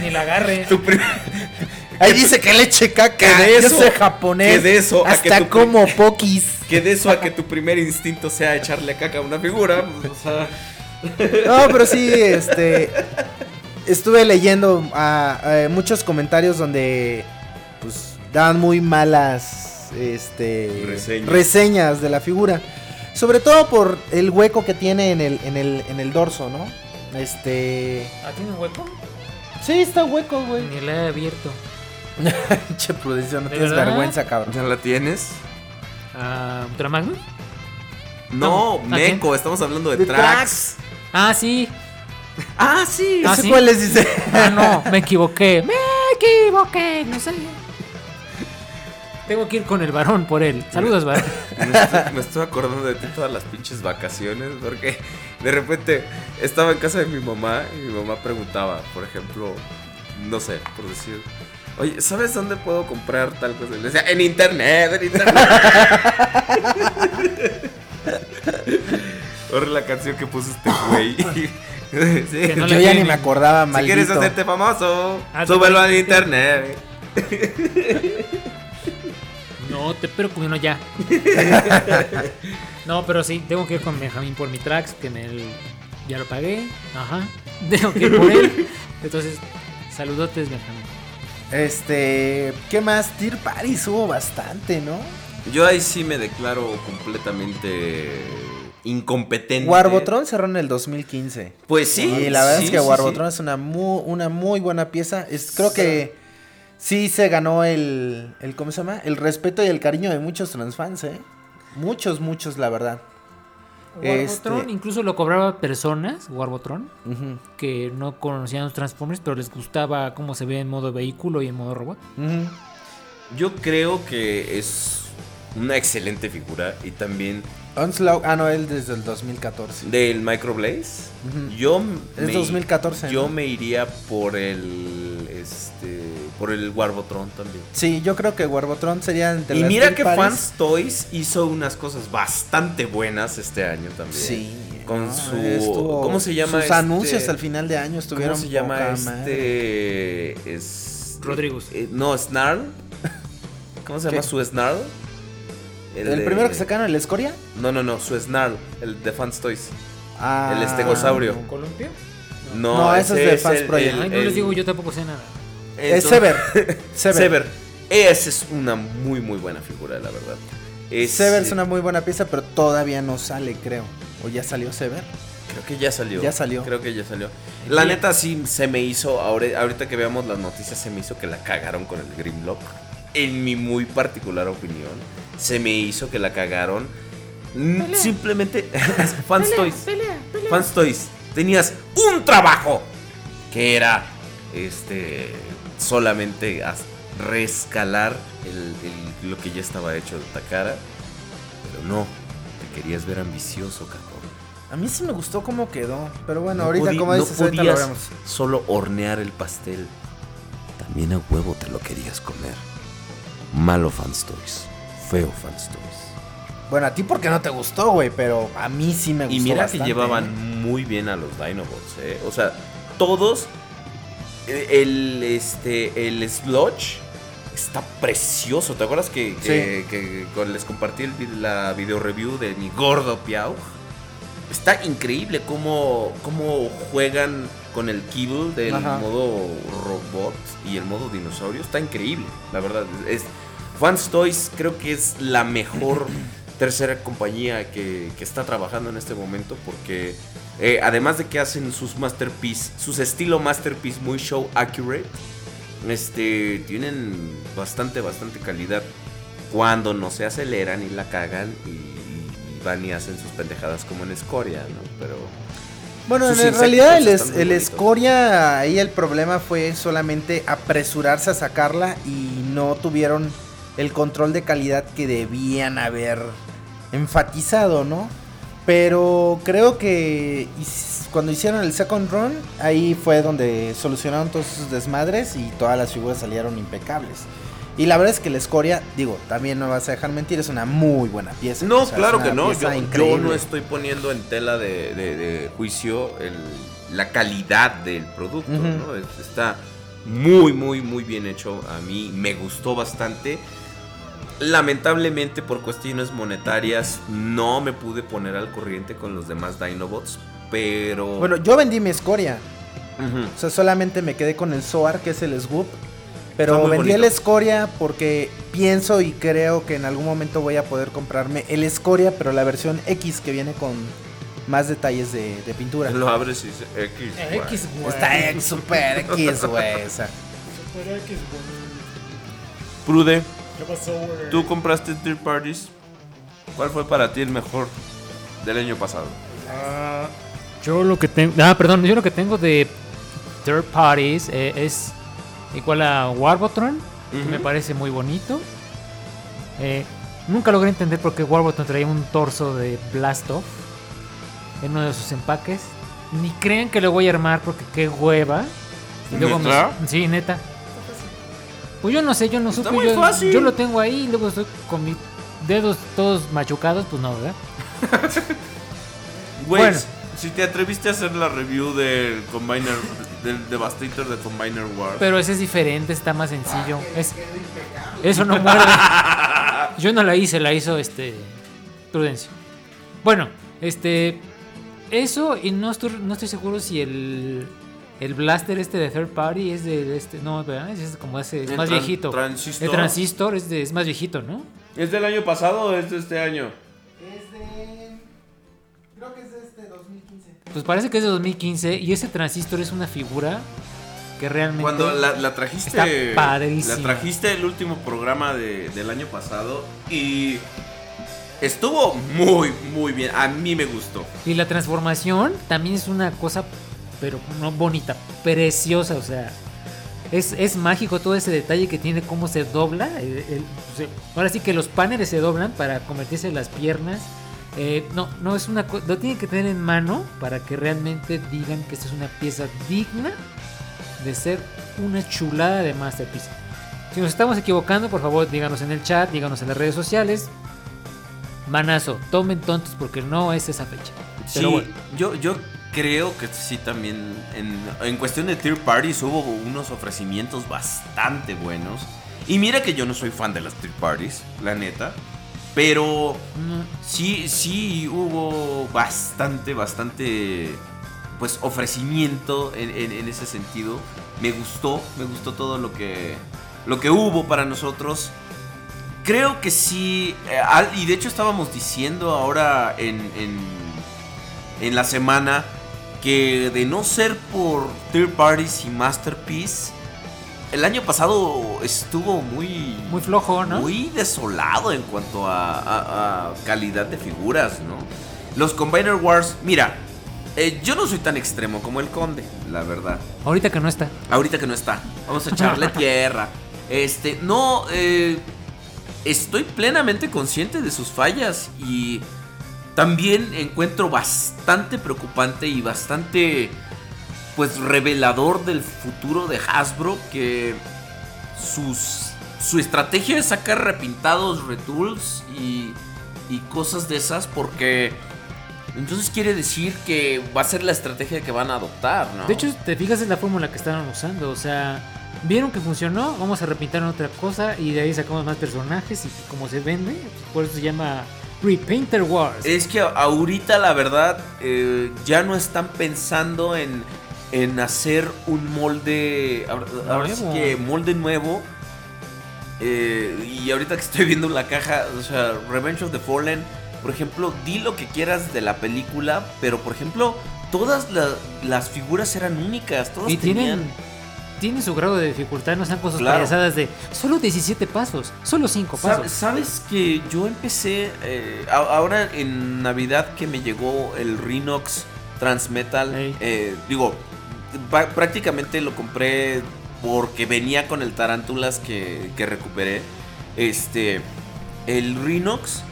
Ni la agarre. Tu prim- Ahí dice que le eche caca. Que de eso- Yo sé japonés. que de eso a que hasta tu- como pokis. que de eso a que tu primer instinto sea echarle caca a una figura, pues, o sea, No, pero sí, este. Estuve leyendo ah, eh, muchos comentarios donde. Pues daban muy malas. Este. Reseñas. reseñas de la figura. Sobre todo por el hueco que tiene en el, en el, en el dorso, ¿no? Este. ¿Ah, tiene un hueco? Sí, está hueco, güey. Ni la he abierto. Che, Prudencio, no ¿De tienes verdad? vergüenza, cabrón. ¿ya la tienes? Ah, ¿Ultra Magnus? No. Meco, estamos hablando de, De Trax. Ah, sí. Ah, sí. Ah, ¿Ese ¿sí? cuál les dice? Ah, no, me equivoqué. Me equivoqué, no sé. Tengo que ir con el varón por él. Saludos, varón. Me estoy, me estoy acordando de ti todas las pinches vacaciones porque de repente estaba en casa de mi mamá y mi mamá preguntaba, por ejemplo, no sé, por decir, oye, ¿sabes dónde puedo comprar tal cosa? Y le decía, en internet, en internet. Ahora la canción que puso este güey. Sí. Que no Yo ya ni me acordaba, Si maldito. quieres hacerte famoso, Ah, súbelo al internet. No, te pero no ya. No, pero sí, tengo que ir con Benjamín por mi tracks, que me ya lo pagué. Ajá. Tengo que ir por él. Entonces, saludotes, Benjamín. Este. ¿Qué más? Tier Paris hubo bastante, ¿no? Yo ahí sí me declaro completamente incompetente. Warbotron cerró en el 2015. Pues sí. y la verdad sí, es que sí, Warbotron sí. es una muy, una muy buena pieza. Es, creo que sí se ganó el, el. ¿Cómo se llama? El respeto y el cariño de muchos transfans, ¿eh? Muchos, muchos, la verdad. Warbotron Este- incluso lo cobraba personas, Warbotron, que no conocían los Transformers, pero les gustaba cómo se ve en modo vehículo y en modo robot. Yo creo que es una excelente figura y también Onslaught, ah, no, él desde el 2014. del Microblaze. Ujú. Yo Es me, 2014, Yo ¿no? me iría por el este por el Warbotron también. Sí, yo creo que Warbotron sería de Y las mira que Paris. Fans Toys hizo unas cosas bastante buenas este año también. Sí. Con no, su estuvo- ¿cómo se llama Sus este? anuncios al final de año estuvieron ¿Cómo se llama este? Es, Rodríguez. eh, no, Snarl. ¿Cómo se llama su Snarl? ¿El, de- primero que sacaron, el Escoria? No, no, no, su Snarl, el de Fans Toys. Ah, El estegosaurio. ¿Columpio? No, No, ese es de Fans el- Project. el- Ay, no les digo, yo tampoco sé nada. Es Sever. Sever. Sever. Esa es una muy, muy buena figura, la verdad. Es, Sever es una muy buena pieza, pero todavía no sale, creo. ¿O ya salió Sever? Creo que ya salió. Ya salió. Creo que ya salió. La neta sí se me hizo, ahora- ahorita que veamos las noticias, se me hizo que la cagaron con el Grimlock. En mi muy particular opinión, se me hizo que la cagaron. Mm, Simplemente, Fans Toys. Fans Toys. Tenías un trabajo que era este solamente rescalar el- el- lo que ya estaba hecho de Takara. Pero no, te querías ver ambicioso, cabrón. A mí sí me gustó cómo quedó. Pero bueno, No ahorita, como no dices, ahorita lo vemos. Solo hornear el pastel. también a huevo te lo querías comer. Malo Fans Toys. Feo Fans Toys. Bueno, a ti porque no te gustó, güey, pero a mí sí me gustó Y mira bastante, que llevaban ¿eh? muy bien a los Dinobots, ¿eh? O sea, todos. eh, El, este, el Sludge está precioso. ¿Te acuerdas que, que- que les compartí el la video review de mi gordo Piau? Está increíble cómo, cómo juegan con el Kibble del Ajá. modo robot y el modo dinosaurio. Está increíble, la verdad. Es, Fans Toys creo que es la mejor tercera compañía que, que está trabajando en este momento porque eh, además de que hacen sus masterpiece, sus estilo masterpiece muy show accurate, este, tienen bastante, bastante calidad cuando no se aceleran y la cagan y, y van y hacen sus pendejadas como en Escoria, ¿no? Pero Bueno, en realidad el, es- el escoria, ahí el problema fue solamente apresurarse a sacarla y no tuvieron el control de calidad que debían haber enfatizado, ¿no? Pero creo que cuando hicieron el second run, ahí fue donde solucionaron todos sus desmadres y todas las figuras salieron impecables. Y la verdad es que la escoria, digo, también no vas a dejar mentir, es una muy buena pieza. No, O sea, es claro que no. Yo, no estoy poniendo en tela de, de- de juicio el- la calidad del producto. ¿no? Es- Está muy, muy, muy bien hecho. A mí me gustó bastante. Lamentablemente por cuestiones monetarias no me pude poner al corriente con los demás Dinobots. Pero... Bueno, yo vendí mi escoria. O sea, solamente me quedé con el Soar, que es el Swoop. Está Pero vendí el. Escoria porque pienso y creo que en algún momento voy a poder comprarme el Escoria, pero la versión X que viene con más detalles de, de pintura. Lo abres y dice X. X, güey. Está X, super X, güey. Super X, güey. Prude, ¿Qué pasó, güey? tú compraste Third Parties. ¿Cuál fue para ti el mejor del año pasado? Ah, yo lo que tengo. Ah, perdón. Yo lo que tengo de third parties eh, es igual a Warbotron. que. Me parece muy bonito. Eh, nunca logré entender por qué Warbotron traía un torso de Blastoff en uno de sus empaques. Ni crean que lo voy a armar porque qué hueva. Y luego me- sí, neta. Pues yo no sé, yo no Está supe. muy Yo, fácil. yo lo tengo ahí y luego estoy con mis dedos todos machucados. Pues no, ¿verdad? Güey, Bueno. si te atreviste a hacer la review del Combiner, del Devastator de Combiner War. Pero ese es diferente, está más sencillo. Es, eso no muerde. Yo no la hice, la hizo este Prudencio. Bueno, este eso y no estoy, no estoy seguro si el el blaster este de third party es de este no, ¿verdad? Es como ese es El más tran- viejito. transistor. El transistor es de es más viejito, ¿no? ¿Es del año pasado o es de este año? Es de. Creo que es de este 2015. Pues parece que es de 2015 y ese transistor es una figura que realmente Cuando la, la trajiste. Está padrísima. La trajiste el último programa de- del año pasado y. Estuvo muy, muy bien. A mí me gustó. Y la transformación también es una cosa, pero no bonita, preciosa, o sea, es, es mágico todo ese detalle que tiene, cómo se dobla. el- el- se- ahora sí que los paneles se doblan para convertirse en las piernas. Eh, no, no es una lo tienen que tener en mano para que realmente digan que esta es una pieza digna de ser una chulada de masterpiece. Si nos estamos equivocando, por favor díganos en el chat, díganos en las redes sociales. Manazo, tomen tontos porque no es esa fecha. Pero sí, bueno. yo, yo creo que sí también. En, en cuestión de Tier Parties hubo unos ofrecimientos bastante buenos. Y mira que yo no soy fan de las Tier Parties, la neta. Pero sí, sí hubo bastante, bastante. Pues ofrecimiento en, en- en ese sentido. Me gustó, me gustó todo lo que. Lo que hubo para nosotros. Creo que sí. eh, y de hecho estábamos diciendo ahora en, en, en la semana que de no ser por Third Parties y Masterpiece, el año pasado estuvo muy. Muy flojo, ¿no? Muy desolado en cuanto a, a- a calidad de figuras, ¿no? Los Combiner Wars, mira, eh, yo no soy tan extremo como el Conde, la verdad. Ahorita que no está. Ahorita que no está. Vamos a echarle tierra. Este, no, eh, estoy plenamente consciente de sus fallas y también encuentro bastante preocupante y bastante, pues, revelador del futuro de Hasbro que sus su estrategia es sacar repintados, retools y, y cosas de esas porque entonces quiere decir que va a ser la estrategia que van a adoptar, ¿no? De hecho, te fijas es la fórmula que estaban usando. O sea, vieron que funcionó, vamos a repintar en otra cosa y de ahí sacamos más personajes y como se vende, por eso se llama Repainter Wars. Es que ahorita la verdad eh, ya no están pensando en, en hacer un molde, ahora, ahora sí que molde nuevo. Eh, y ahorita que estoy viendo la caja, o sea, Revenge of the Fallen, por ejemplo, di lo que quieras de la película, pero por ejemplo, todas la- las figuras eran únicas, todas y tenían... tienen, tienen su grado de dificultad, no están con sus Claro. payasadas de solo 17 pasos, solo 5 Sab- pasos. ¿Sabes que yo empecé eh, ahora en Navidad que me llegó el Rhinox Transmetal? Eh, digo, prácticamente lo compré porque venía con el Tarántulas que, que recuperé. Este, el Rhinox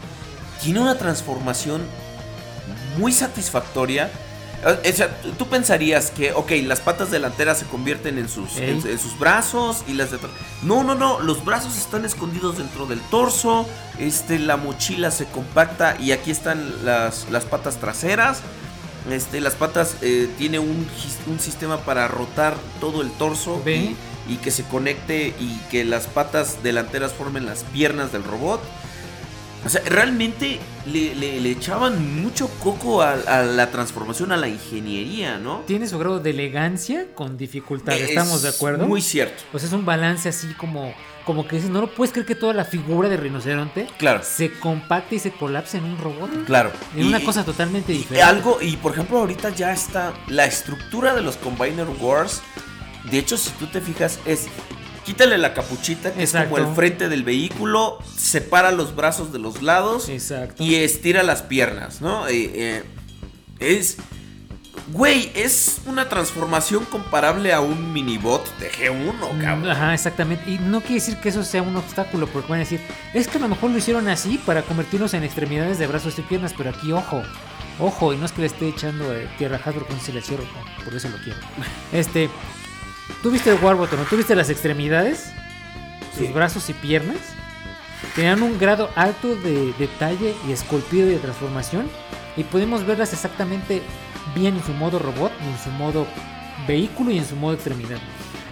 tiene una transformación muy satisfactoria. O sea, tú pensarías que, ok, las patas delanteras se convierten en sus, en, en sus brazos y las de No, no, no, los brazos están escondidos dentro del torso, este, la mochila se compacta y aquí están las, las patas traseras. Este, las patas eh, tiene un, un sistema para rotar todo el torso y que se conecte y que las patas delanteras formen las piernas del robot. O sea, realmente le, le- le echaban mucho coco a, a la transformación, a la ingeniería, ¿no? Tiene su grado de elegancia con dificultad, Es ¿estamos de acuerdo? Muy cierto. O sea, es un balance así como, como que dices, no lo puedes creer que toda la figura de rinoceronte Claro. se compacte y se colapse en un robot. Claro. En Y- una cosa totalmente y diferente. algo, y por ejemplo, ahorita ya está la estructura de los Combiner Wars. De hecho, si tú te fijas, es quítale la capuchita, que es como el frente del vehículo, separa los brazos de los lados Exacto. y estira las piernas, ¿no? Eh, eh, es. Güey, es una transformación comparable a un minibot de G1, cabrón. Mm, Ajá, exactamente. Y no quiere decir que eso sea un obstáculo, porque van a decir, es que a lo mejor lo hicieron así para convertirnos en extremidades de brazos y piernas, pero aquí, ojo, ojo, y no es que le esté echando eh, tierra a Hasbro con se le cierro, no, por eso lo quiero. Este, ¿tú viste el Warbot, no? ¿Tú viste las extremidades? Sus Sí. brazos y piernas. Tenían un grado alto de detalle y esculpido y de transformación. Y podemos verlas exactamente bien en su modo robot, en su modo vehículo y en su modo extremidad.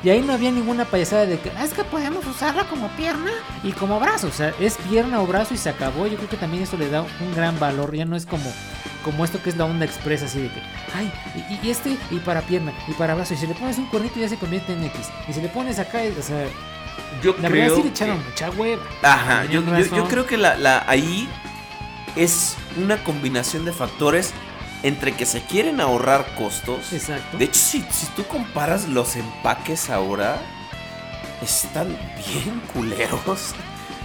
Y ahí no había ninguna payasada de que "Ah, es que podemos usarla como pierna y como brazo. O sea, es pierna o brazo y se acabó. Yo creo que también eso le da un gran valor. Ya no es como, como esto que es la onda expresa, así de que, ay, y, y este, y para pierna, y para brazo. Y si le pones un cornito ya se convierte en X. Y si le pones acá, o sea, Yo la verdad sí le que- echaron mucha hueva. Ajá, yo, yo- yo creo que la, la- ahí es una combinación de factores entre que se quieren ahorrar costos. Exacto. De hecho, si, si tú comparas los empaques ahora, están bien culeros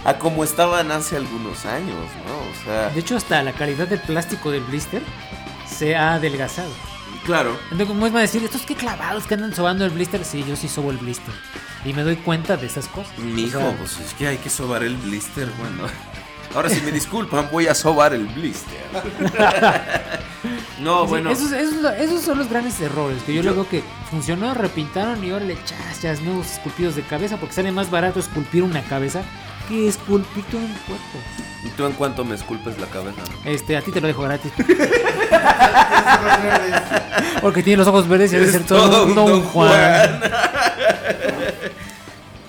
a como estaban hace algunos años, ¿no? O sea, De hecho, hasta la calidad del plástico del blister se ha adelgazado. claro. Entonces, ¿cómo es a decir? Estos qué clavados que andan sobando el blister. Sí, yo sí sobo el blister. Y me doy cuenta de esas cosas. Mijo, O sea, pues es que hay que sobar el blister, bueno. Ahora si me disculpan, voy a sobar el blister. no, sí, bueno. Esos, esos lo- esos son los grandes errores. Que yo, Yo- luego que funcionó, repintaron y ahora le echas ya nuevos esculpidos de cabeza. Porque sale más barato esculpir una cabeza que esculpir todo un cuerpo. ¿Y tú en cuanto me esculpes la cabeza? Este, a ti te lo dejo gratis. Porque tiene los ojos verdes y debe ser todo, un Don Juan.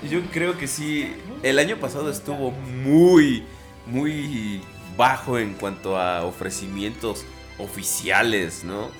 Yo creo que sí. El año pasado estuvo muy, muy bajo en cuanto a ofrecimientos oficiales, ¿no?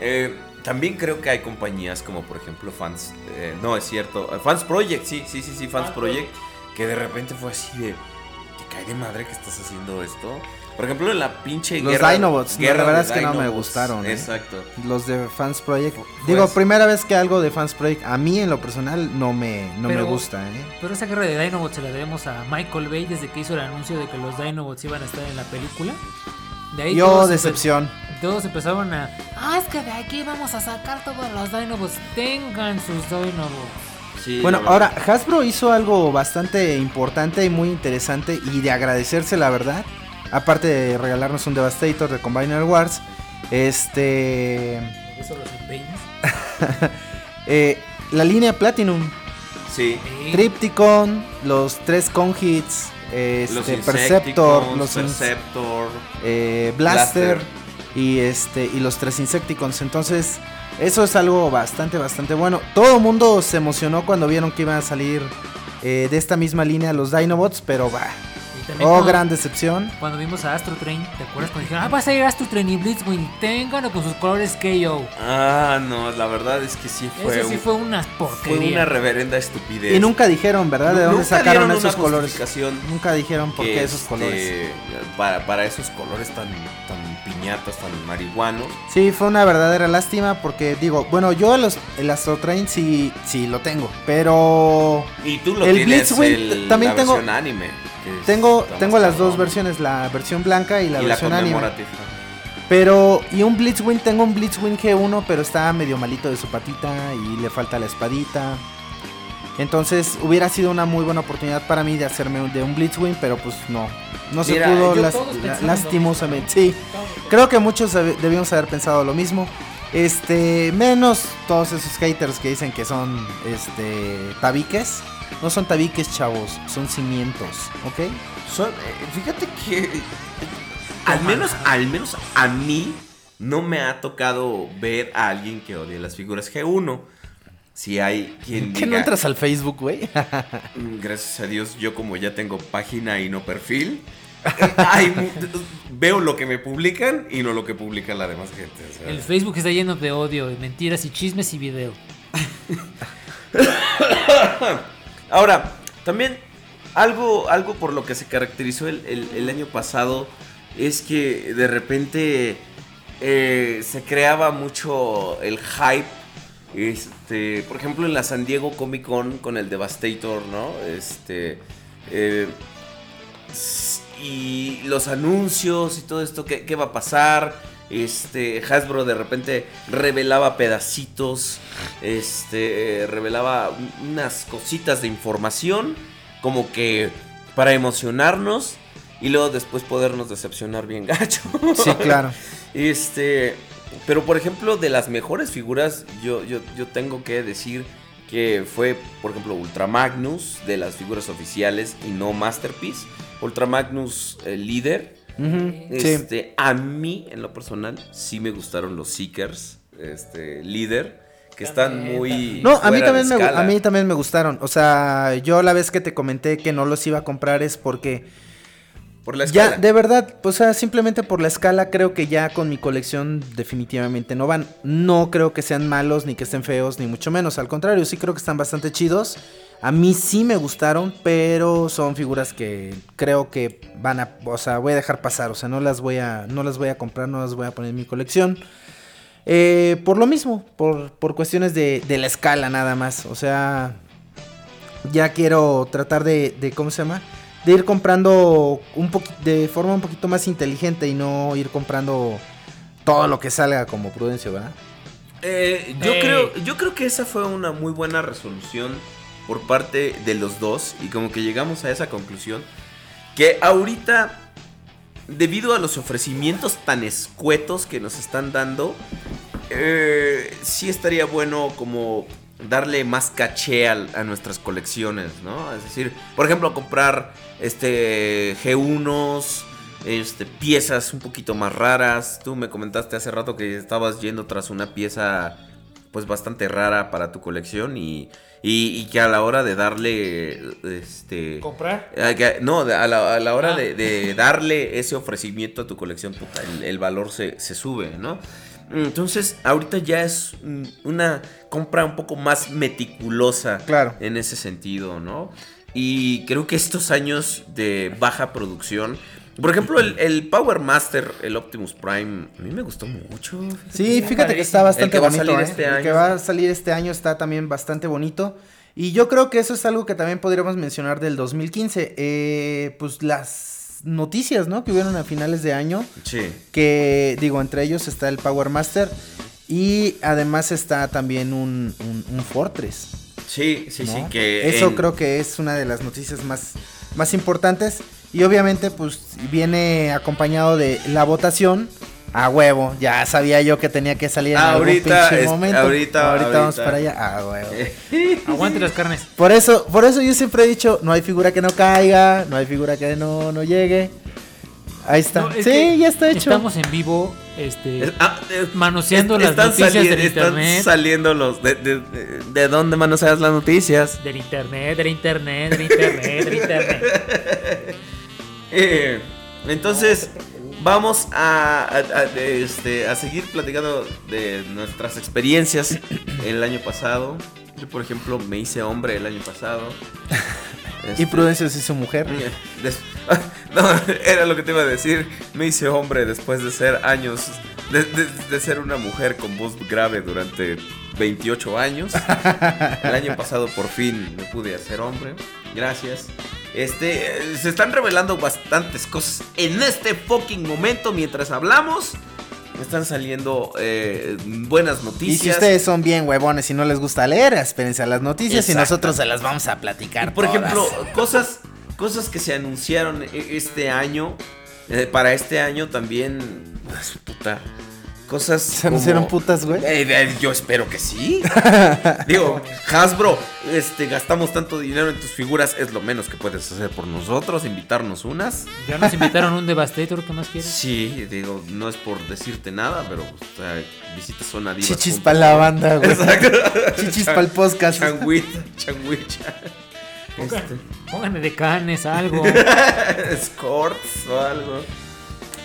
Eh, también creo que hay compañías como por ejemplo Fans, eh, no es cierto, eh, Fans Project, sí, sí, sí, sí, Fans Project, que de repente fue así de, te cae de madre que estás haciendo esto. Por ejemplo, en la pinche Los guerra, Dinobots, no, la verdad es que no me gustaron, ¿eh? Exacto. Los de Fans Project. Digo, pues- primera vez que algo de Fans Project, a mí en lo personal no me, no Pero- me gusta, ¿eh? Pero esa guerra de Dinobots se la debemos a Michael Bay desde que hizo el anuncio de que los Dinobots iban a estar en la película. De ahí Yo, todos empe- decepción. Todos empezaron a. Ah, es que de aquí vamos a sacar todos los Dinobots. Tengan sus Dinobots. Sí, Bueno, ahora, Hasbro hizo algo bastante importante y muy interesante y de agradecerse, la verdad. Aparte de regalarnos un Devastator de Combiner Wars, este. Eso los empeñas. eh, la línea Platinum. Sí. Tripticon, los tres Con-Hits, este, los Perceptor, los Perceptor. eh, Blaster, Blaster. y este y los tres Insecticons. Entonces, eso es algo bastante, bastante bueno. Todo el mundo se emocionó cuando vieron que iban a salir eh, de esta misma línea los Dinobots, pero va. También Oh, cuando- gran decepción. Cuando vimos a Astro Train, ¿te acuerdas cuando dijeron, ah, va a salir Astro Train y Blitzwing, ténganlo con sus colores KO? Ah, no, la verdad es que sí fue, Eso sí un- fue una fue una reverenda estupidez. Y nunca dijeron, ¿verdad? ¿De dónde sacaron esos colores? Nunca dijeron por qué esos este, colores. Para, para esos colores tan, tan piñatas, tan marihuanos. Sí, fue una verdadera lástima porque digo, bueno, yo los, el Astro Train sí, sí lo tengo, pero Y tú lo El tienes Blitzwing el- también la tengo- versión anime. tengo, tengo las dos versiones, la versión blanca y la y la versión anime. Pero, y un Blitzwing, tengo un Blitzwing G1, pero está medio malito de su patita y le falta la espadita. Entonces hubiera sido una muy buena oportunidad para mí de hacerme un- de un Blitzwing, pero pues no. No se pudo, las- la- lastimosamente. Sí, creo que muchos deb- debíamos haber pensado lo mismo. Este, menos todos esos haters que dicen que son, este, tabiques. No son tabiques, chavos, son cimientos, ¿ok? Son, eh, fíjate que eh, al menos, al menos a mí no me ha tocado ver a alguien que odie las figuras G1. Si hay quien ¿Qué no entras al Facebook, güey? "Mm, gracias a Dios, yo como ya tengo página y no perfil, hay veo lo que me publican y no lo que publica la demás gente. o sea. El Facebook está lleno de odio, y mentiras y chismes y video. Ahora, también algo, algo por lo que se caracterizó el, el- el año pasado es que de repente eh, se creaba mucho el hype. Este, por ejemplo, en la San Diego Comic Con con el Devastator, ¿no? Este. eh, y los anuncios y todo esto, ¿qué, qué va a pasar? Este, Hasbro de repente revelaba pedacitos, este, revelaba un- unas cositas de información, como que para emocionarnos y luego después podernos decepcionar bien gacho. Sí, claro. Este, pero por ejemplo, de las mejores figuras, yo, yo, yo tengo que decir que fue, por ejemplo, Ultra Magnus, de las figuras oficiales y no Masterpiece. Ultra Magnus, el líder. Este, a mí, en lo personal, sí me gustaron los Seekers, este, líder, que están muy. No, a mí, también me, a mí también me gustaron. O sea, yo la vez que te comenté que no los iba a comprar es porque Por la ya, escala. de verdad, o sea, simplemente por la escala creo que ya con mi colección definitivamente no van. No creo que sean malos, ni que estén feos, ni mucho menos. Al contrario, sí creo que están bastante chidos. A mí sí me gustaron, pero son figuras que creo que van a, o sea, voy a dejar pasar, o sea, no las voy a, no las voy a comprar, no las voy a poner en mi colección. Eh, por lo mismo, por, por cuestiones de, de la escala nada más. O sea, ya quiero tratar de, de ¿cómo se llama? De ir comprando un de forma un poquito más inteligente y no ir comprando todo lo que salga como Prudencio, ¿verdad? Eh, yo, Ey. creo, yo creo que esa fue una muy buena resolución por parte de los dos y como que llegamos a esa conclusión que ahorita debido a los ofrecimientos tan escuetos que nos están dando eh, sí estaría bueno como darle más caché al- a, nuestras colecciones, ¿no? Es decir, por ejemplo, comprar este G1s, este, piezas un poquito más raras. Tú me comentaste hace rato que estabas yendo tras una pieza pues bastante rara para tu colección y, y- y que a la hora de darle este ¿Comprar? a no, a la, a la hora de, de darle ese ofrecimiento a tu colección, puta, el, el valor se, se sube, ¿no? Entonces, ahorita ya es una compra un poco más meticulosa Claro. en ese sentido, ¿no? Y creo que estos años de baja producción, por ejemplo, el, el Power Master, el Optimus Prime, a mí me gustó mucho. Sí, fíjate que está bastante El que va a bonito. salir ¿eh? este El año. que va a salir este año está también bastante bonito. Y yo creo que eso es algo que también podríamos mencionar del 2015. Eh, pues las noticias, ¿no? Que hubieron a finales de año. Sí. Que digo, entre ellos está el Power Master. Y además está también un, un- un Fortress. Sí, sí, ¿no? sí, que... Eso en- creo que es una de las noticias más, más importantes. Y obviamente, pues viene acompañado de la votación A huevo, ya sabía yo que tenía que salir en Ahorita, algún pinche es- momento. ahorita, ahorita vamos ahorita. para allá. A huevo. Aguante las carnes. Por eso, por eso yo siempre he dicho, no hay figura que no caiga, no hay figura que no, no llegue. Ahí está. No, es sí, ya está hecho. Estamos en vivo, este, Es- ah, manoseando las están noticias del están internet. saliendo los... ¿De, de, de- de dónde manoseas las noticias? Del internet, del internet, del internet, del internet. Eh, entonces, vamos a, a- a- este, a seguir platicando de nuestras experiencias el año pasado. Yo, por ejemplo, me hice hombre el año pasado. Y Este, Prudencio se hizo mujer. des- no, era lo que te iba a decir. Me hice hombre después de ser años, de, de- de ser una mujer con voz grave durante 28 años. El año pasado por fin me pude hacer hombre. Gracias. Este, se están revelando bastantes cosas en este fucking momento mientras hablamos. Están saliendo eh, buenas Y noticias. si ustedes son bien huevones y no les gusta leer, espérense a las noticias y nosotros se las vamos a platicar. Por todas. ejemplo, cosas, cosas que se anunciaron e- este año. eh, para este año también. pues, Puta. Cosas. ¿Se anunciaron como- putas, güey? Eh, eh, yo espero que sí. Digo, Hasbro, este, gastamos tanto dinero en tus figuras. Es lo menos que puedes hacer por nosotros. Invitarnos unas. Ya nos invitaron un Devastator, ¿qué más quieres? Sí, digo, no es por decirte nada, pero o sea, visita zona divas. Chichis para la banda, güey. Exacto. Chichis para el podcast. Changuita, changuicha. Este. Pónganme de canes, algo. Scorts o algo.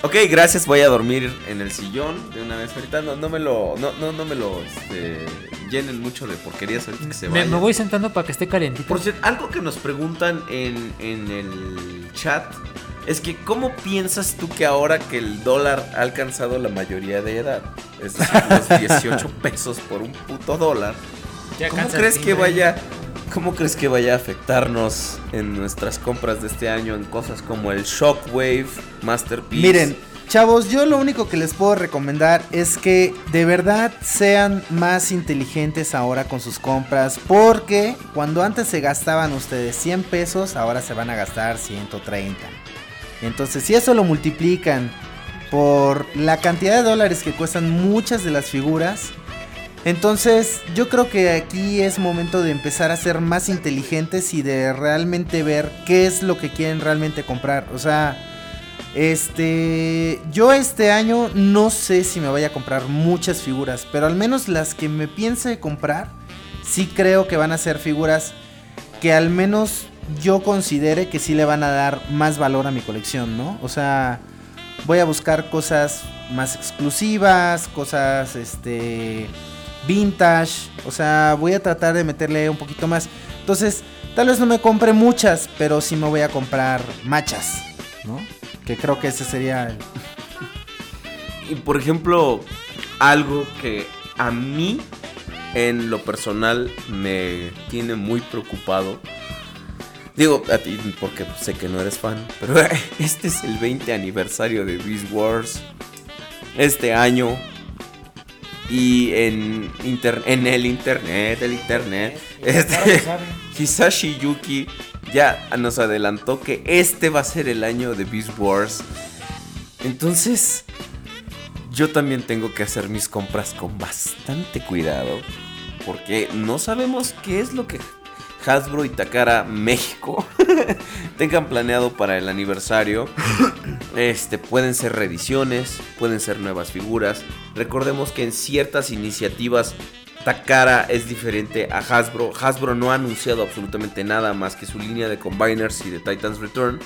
Ok, gracias. Voy a dormir en el sillón de una vez ahorita. No, no me lo, no, no, no me lo este, llenen mucho de porquerías ahorita que se Me, vayan. me voy sentando para que esté calentito. Por cierto, algo que nos preguntan en, en el chat es que ¿cómo piensas tú que ahora que el dólar ha alcanzado la mayoría de edad, es decir, los 18 pesos por un puto dólar, Ya ¿Cómo crees que vaya, cómo crees que vaya a afectarnos en nuestras compras de este año en cosas como el Shockwave, Masterpiece? Miren, chavos, yo lo único que les puedo recomendar es que de verdad sean más inteligentes ahora con sus compras. Porque cuando antes se gastaban ustedes 100 pesos, ahora se van a gastar 130. Entonces, si eso lo multiplican por la cantidad de dólares que cuestan muchas de las figuras, entonces yo creo que aquí es momento de empezar a ser más inteligentes y de realmente ver qué es lo que quieren realmente comprar. O sea, este, yo este año no sé si me vaya a comprar muchas figuras, pero al menos las que me piense comprar, sí creo que van a ser figuras que al menos yo considere que sí le van a dar más valor a mi colección, ¿no? O sea, voy a buscar cosas más exclusivas, cosas, este, vintage, o sea, voy a tratar de meterle un poquito más. Entonces, tal vez no me compre muchas, pero sí me voy a comprar machas, ¿no? Que creo que ese sería. Y por ejemplo, algo que a mí en lo personal me tiene muy preocupado. Digo a ti porque sé que no eres fan, pero este es el 20 aniversario de Beast Wars. Este año. Y en, inter- en el internet, el internet, este, Hisashi Yuki ya nos adelantó que este va a ser el año de Beast Wars. Entonces, yo también tengo que hacer mis compras con bastante cuidado. Porque no sabemos qué es lo que Hasbro y Takara México tengan planeado para el aniversario. Este, pueden ser reediciones, pueden ser nuevas figuras. Recordemos que en ciertas iniciativas Takara es diferente a Hasbro. Hasbro no ha anunciado absolutamente nada más que su línea de Combiners y de Titans Return.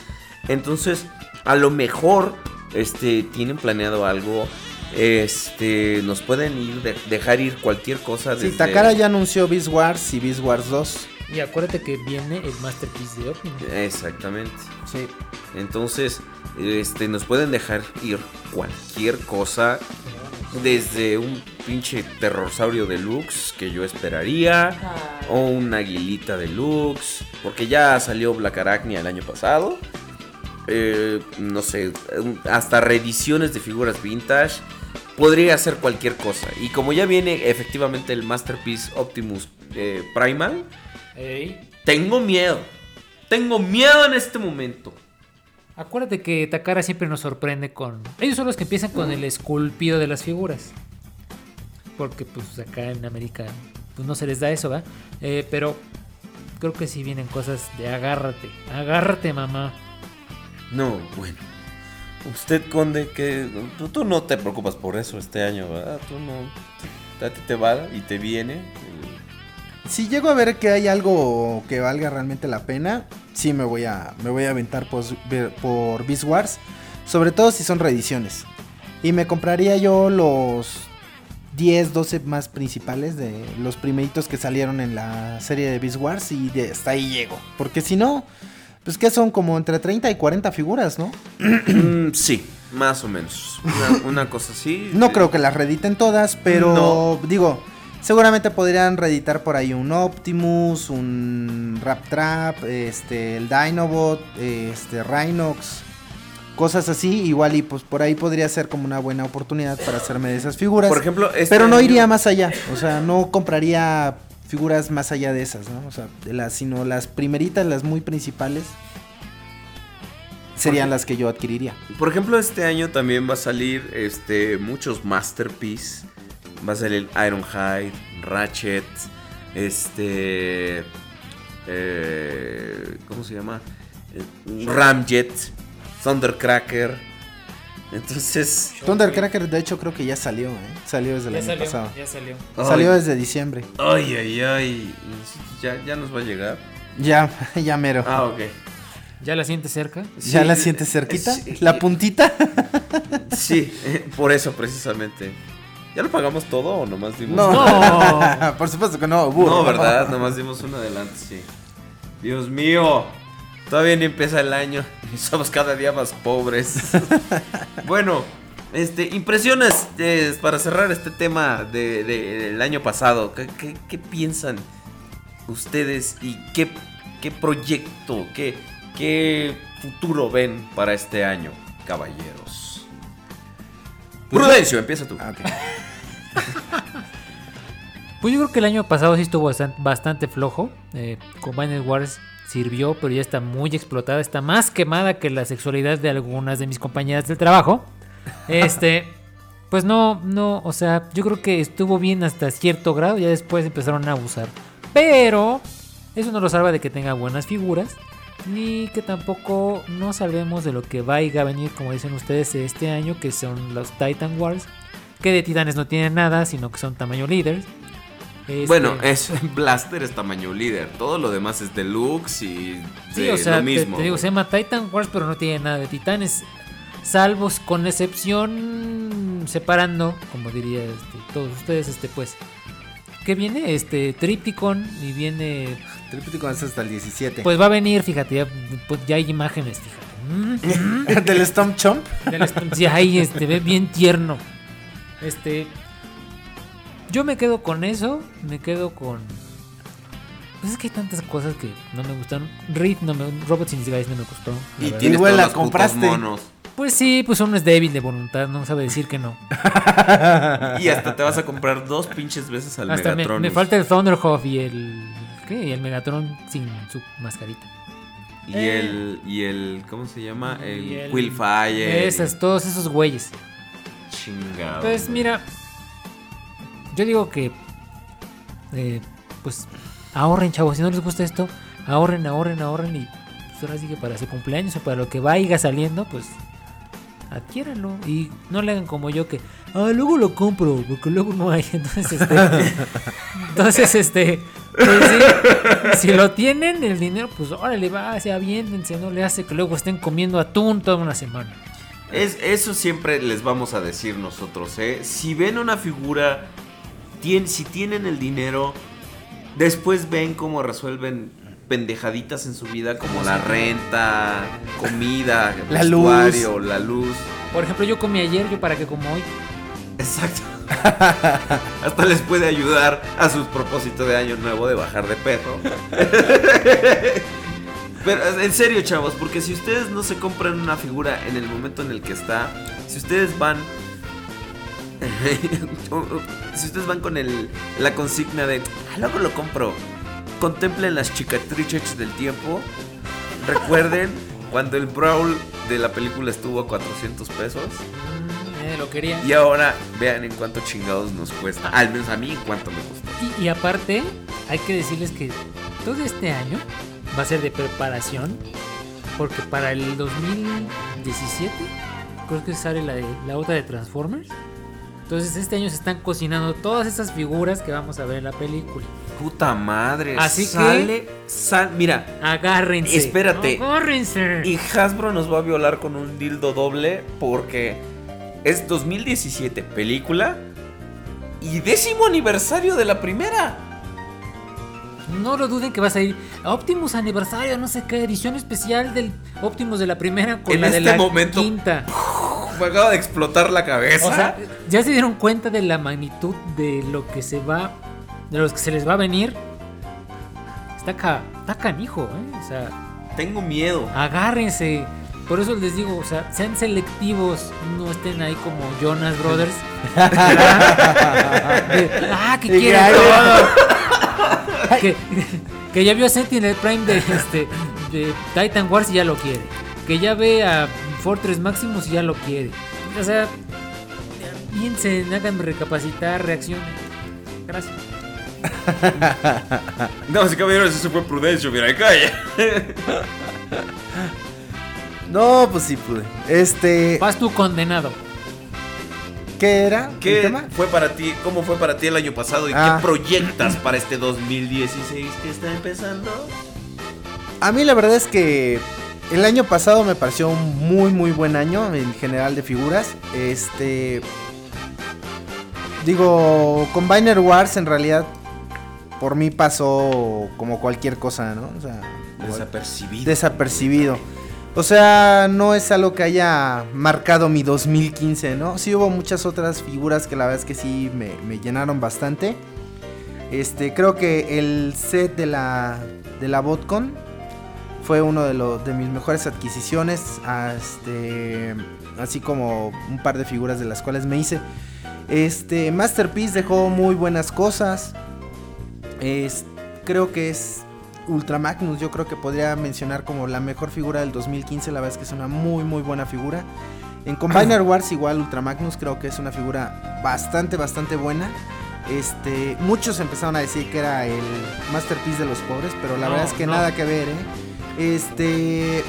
Entonces, a lo mejor este, tienen planeado algo. Este, nos pueden ir de- dejar ir cualquier cosa Sí, desde- Takara ya anunció Beast Wars y Beast Wars 2. Y acuérdate que viene el Masterpiece de Opening. Exactamente. Sí. Entonces, este, nos pueden dejar ir cualquier cosa. Desde un pinche terrorsaurio deluxe que yo esperaría. O un aguilita deluxe. Porque ya salió Black Arachnia el año pasado. Eh, no sé, hasta reediciones de figuras vintage. Podría ser cualquier cosa. Y como ya viene efectivamente el Masterpiece Optimus eh, Primal. Ey. Tengo miedo. Tengo miedo en este momento. Acuérdate que Takara siempre nos sorprende con. Ellos son los que empiezan con el esculpido de las figuras. Porque pues acá en América pues no se les da eso, ¿va? Eh, pero creo que sí vienen cosas de agárrate. Agárrate, mamá. No, bueno. Usted, Conde, que tú, tú no te preocupas por eso este año, ¿verdad? Tú no. A ti te va y te viene. Si llego a ver que hay algo que valga realmente la pena, sí me voy a, me voy a aventar por, por Beast Wars. Sobre todo si son reediciones. Y me compraría yo los 10, 12 más principales de los primeritos que salieron en la serie de Beast Wars. Y de, hasta ahí llego. Porque si no, pues que son como entre 30 y 40 figuras, ¿no? Mm, sí, más o menos. Una, una cosa así. No creo que las reediten todas, pero No. digo, seguramente podrían reeditar por ahí un Optimus, un Rap Trap, este, el Dinobot, este, Rhinox, cosas así. Igual y pues por ahí podría ser como una buena oportunidad para hacerme de esas figuras. Por ejemplo, este pero no año- iría más allá, o sea, no compraría figuras más allá de esas, ¿no? O sea, de las, sino las primeritas, las muy principales. Serían las que yo adquiriría. Por ejemplo, este año también va a salir este, muchos Masterpiece. Va a salir Ironhide, Ratchet, este. eh, ¿Cómo se llama? Eh, Ramjet, Thundercracker. Entonces. Thundercracker, de hecho, creo que ya salió, ¿eh? Salió desde el año pasado. ya salió. Salió desde diciembre. ay, ay, ay. ¿Ya, ya nos va a llegar. Ya, ya mero. Ah, ok. ¿Ya la sientes cerca? ¿Ya la sientes cerquita? sí. ¿La puntita? Sí, por eso precisamente. ¿Ya lo pagamos todo o nomás dimos? No. No. Por supuesto que no, burro. No, ¿verdad? Nomás dimos un adelante, sí. Dios mío. Todavía ni empieza el año y somos cada día más pobres. bueno, este, impresiones eh, para cerrar este tema de- de- del año pasado. ¿Qué, qué- qué piensan ustedes y qué, qué proyecto, qué, qué futuro ven para este año, caballeros? Prudencio, empieza tú. Ah, ok. Pues yo creo que el año pasado sí estuvo bastan- bastante flojo. Eh, Combined Wars sirvió, pero ya está muy explotada. Está más quemada que la sexualidad de algunas de mis compañeras del trabajo. Este, pues no, no, o sea, yo creo que estuvo bien hasta cierto grado. Ya después empezaron a abusar. Pero eso no lo salva de que tenga buenas figuras. Ni que tampoco no salvemos de lo que vaya a venir, como dicen ustedes, este año, que son los Titan Wars. Que de titanes no tienen nada, sino que son tamaño líderes. Este, Bueno, es Blaster es tamaño líder. Todo lo demás es deluxe y Sí, de o sea, lo te- mismo. te, digo, güey. se llama Titan Wars, pero no tiene nada de titanes. Salvos con excepción separando, como diría este, todos ustedes, este pues. Que viene este Tripticon y viene. Tríptico es hasta el 17. Pues va a venir, fíjate, ya, pues ya hay imágenes, fíjate. Mm, Del Stomp Chomp. del est- sí, ahí este, ve bien tierno. Este. Yo me quedo con eso, me quedo con. Pues es que hay tantas cosas que no me gustan. Reed no me. Robots in Disguise no me gustó. la Y Igual la putos compraste. monos. Pues sí, pues uno es débil de voluntad, no sabe decir que no. Y hasta te vas a comprar dos pinches veces al Hasta me, Megatron. me falta el Thunderhawk y el. ¿Qué? Y el Megatron sin su mascarita. Y el. Y el. ¿Cómo se llama? El, el- Quillfire. Esas, todos esos güeyes. Chingado. Pues mira, yo digo que, eh, pues ahorren, chavos. Si no les gusta esto, ahorren, ahorren, ahorren. Y pues, ahora sí que para su cumpleaños o para lo que vaya saliendo, pues adquiéranlo. Y no le hagan como yo que, ah, luego lo compro, porque luego no hay. Entonces, este, entonces, este, pues si lo tienen, el dinero, pues órale, va, así aviéntense, no le hace que luego estén comiendo atún toda una semana. Es, eso siempre les vamos a decir nosotros, ¿eh? Si ven una figura, si tienen el dinero, después ven cómo resuelven pendejaditas en su vida como la renta, comida, La vestuario, la luz. Por ejemplo, yo comí ayer, yo para qué como hoy. Exacto. Hasta les puede ayudar a sus propósitos de año nuevo de bajar de peso. Pero en serio, chavos, porque si ustedes no se compran una figura en el momento en el que está, si ustedes van si ustedes van con el, la consigna de "Ah, luego lo compro, contemplen las cicatrices del tiempo. Recuerden Cuando el Brawl de la película estuvo a 400 pesos. Eh, lo quería. Y ahora vean en cuánto chingados nos cuesta. Al menos a mí en cuánto me costó. Y, y aparte, hay que decirles que todo este año va a ser de preparación. Porque para el 2017, creo que sale la, de, la otra de Transformers. Entonces este año se están cocinando todas esas figuras que vamos a ver en la película. Puta madre. Así que- sale, sal- mira, Agárrense. Espérate. Agárrense. y Hasbro nos va a violar con un dildo doble porque es 2017 película y décimo aniversario de la primera. No lo duden que va a salir Optimus aniversario, no sé qué, edición especial del Optimus de la primera con En la de este la momento- quinta. Me acaba de explotar la cabeza. O sea, ya se dieron cuenta de la magnitud de lo que se va, de los que se les va a venir. Está, ca, está canijo, ¿eh? O sea, tengo miedo. agárrense. Por eso les digo, o sea, sean selectivos, no estén ahí como Jonas Brothers. De, ah, que Y quiere que- todo. que, que ya vio a Sentinel Prime de, este, de Titan Wars y ya lo quiere. Que ya ve a Fortress Maximus y ya lo quiere. O sea, piensen, háganme recapacitar, reaccionen. Gracias. No, si caballeros, eso fue prudencio, mira, calla. No, pues sí pude. Este, Vas tú condenado. ¿Qué era? ¿El ¿Qué tema? fue para ti? ¿Cómo fue para ti el año pasado y Ah. qué proyectas para este 2016 que está empezando? A mí la verdad es que el año pasado me pareció un muy muy buen año en general de figuras. Este digo, Combiner Wars en realidad por mí pasó como cualquier cosa, ¿no? O sea, Desapercibido. desapercibido. O sea, no es algo que haya marcado mi 2015, ¿no? Sí hubo muchas otras figuras que la verdad es que sí me, llenaron bastante. Este, creo que el set de la, de la BotCon fue uno de, los de mis mejores adquisiciones. Este, así como un par de figuras de las cuales me hice. Este, Masterpiece dejó muy buenas cosas. Es, creo que es Ultra Magnus. Yo creo que podría mencionar como la mejor figura del 2015. La verdad es que es una muy, muy buena figura. En Combiner Wars, igual Ultra Magnus, creo que es una figura bastante, bastante buena. Este, muchos empezaron a decir que era el masterpiece de los pobres, pero la No, verdad es que no. nada que ver, ¿eh? Este,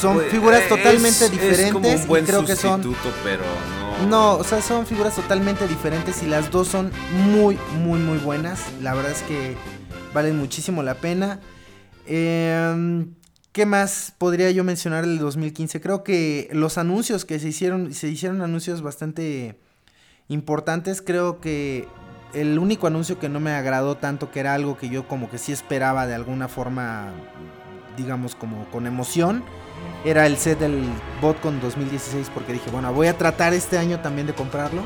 son Pues, figuras eh, totalmente es- diferentes Es como un buen y creo que son sustituto, pero no. no, o sea, son figuras totalmente diferentes y las dos son muy, muy, muy buenas. La verdad es que valen muchísimo la pena. Em, ¿Qué más podría yo mencionar del 2015? Creo que los anuncios que se hicieron, se hicieron anuncios bastante importantes. Creo que el único anuncio que no me agradó tanto, que era algo que yo como que sí esperaba de alguna forma, digamos como con emoción, era el set del BotCon 2016 porque dije, bueno, voy a tratar este año también de comprarlo.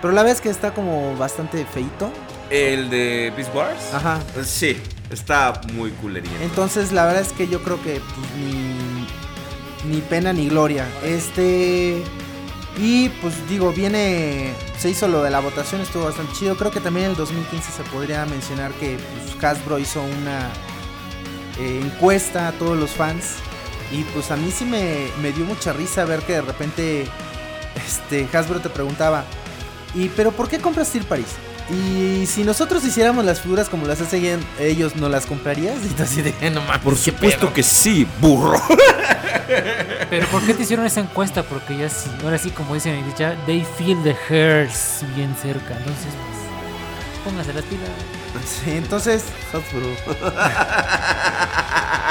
Pero la verdad es que está como bastante feito. ¿El de Beast Wars? Ajá. Sí, está muy culería. Entonces la verdad es que yo creo que pues, ni, ni pena ni gloria. Este... Y pues digo, viene... Se hizo lo de la votación, estuvo bastante chido. Creo que también en el 2015 se podría mencionar que pues, Hasbro hizo una eh, encuesta a todos los fans. Y pues a mí sí me, me dio mucha risa ver que de repente este, Hasbro te preguntaba, ¿y pero por qué compras Steel Paris? Y si nosotros hiciéramos las figuras como las hacen ellos, ¿no las comprarías? Y tú así de, no mames. Por supuesto que sí, burro. Pero ¿por qué te hicieron esa encuesta? Porque ya sí, ahora sí, como dicen en ya, they feel the hairs bien cerca. Entonces, pues, póngase las pilas. Sí, entonces,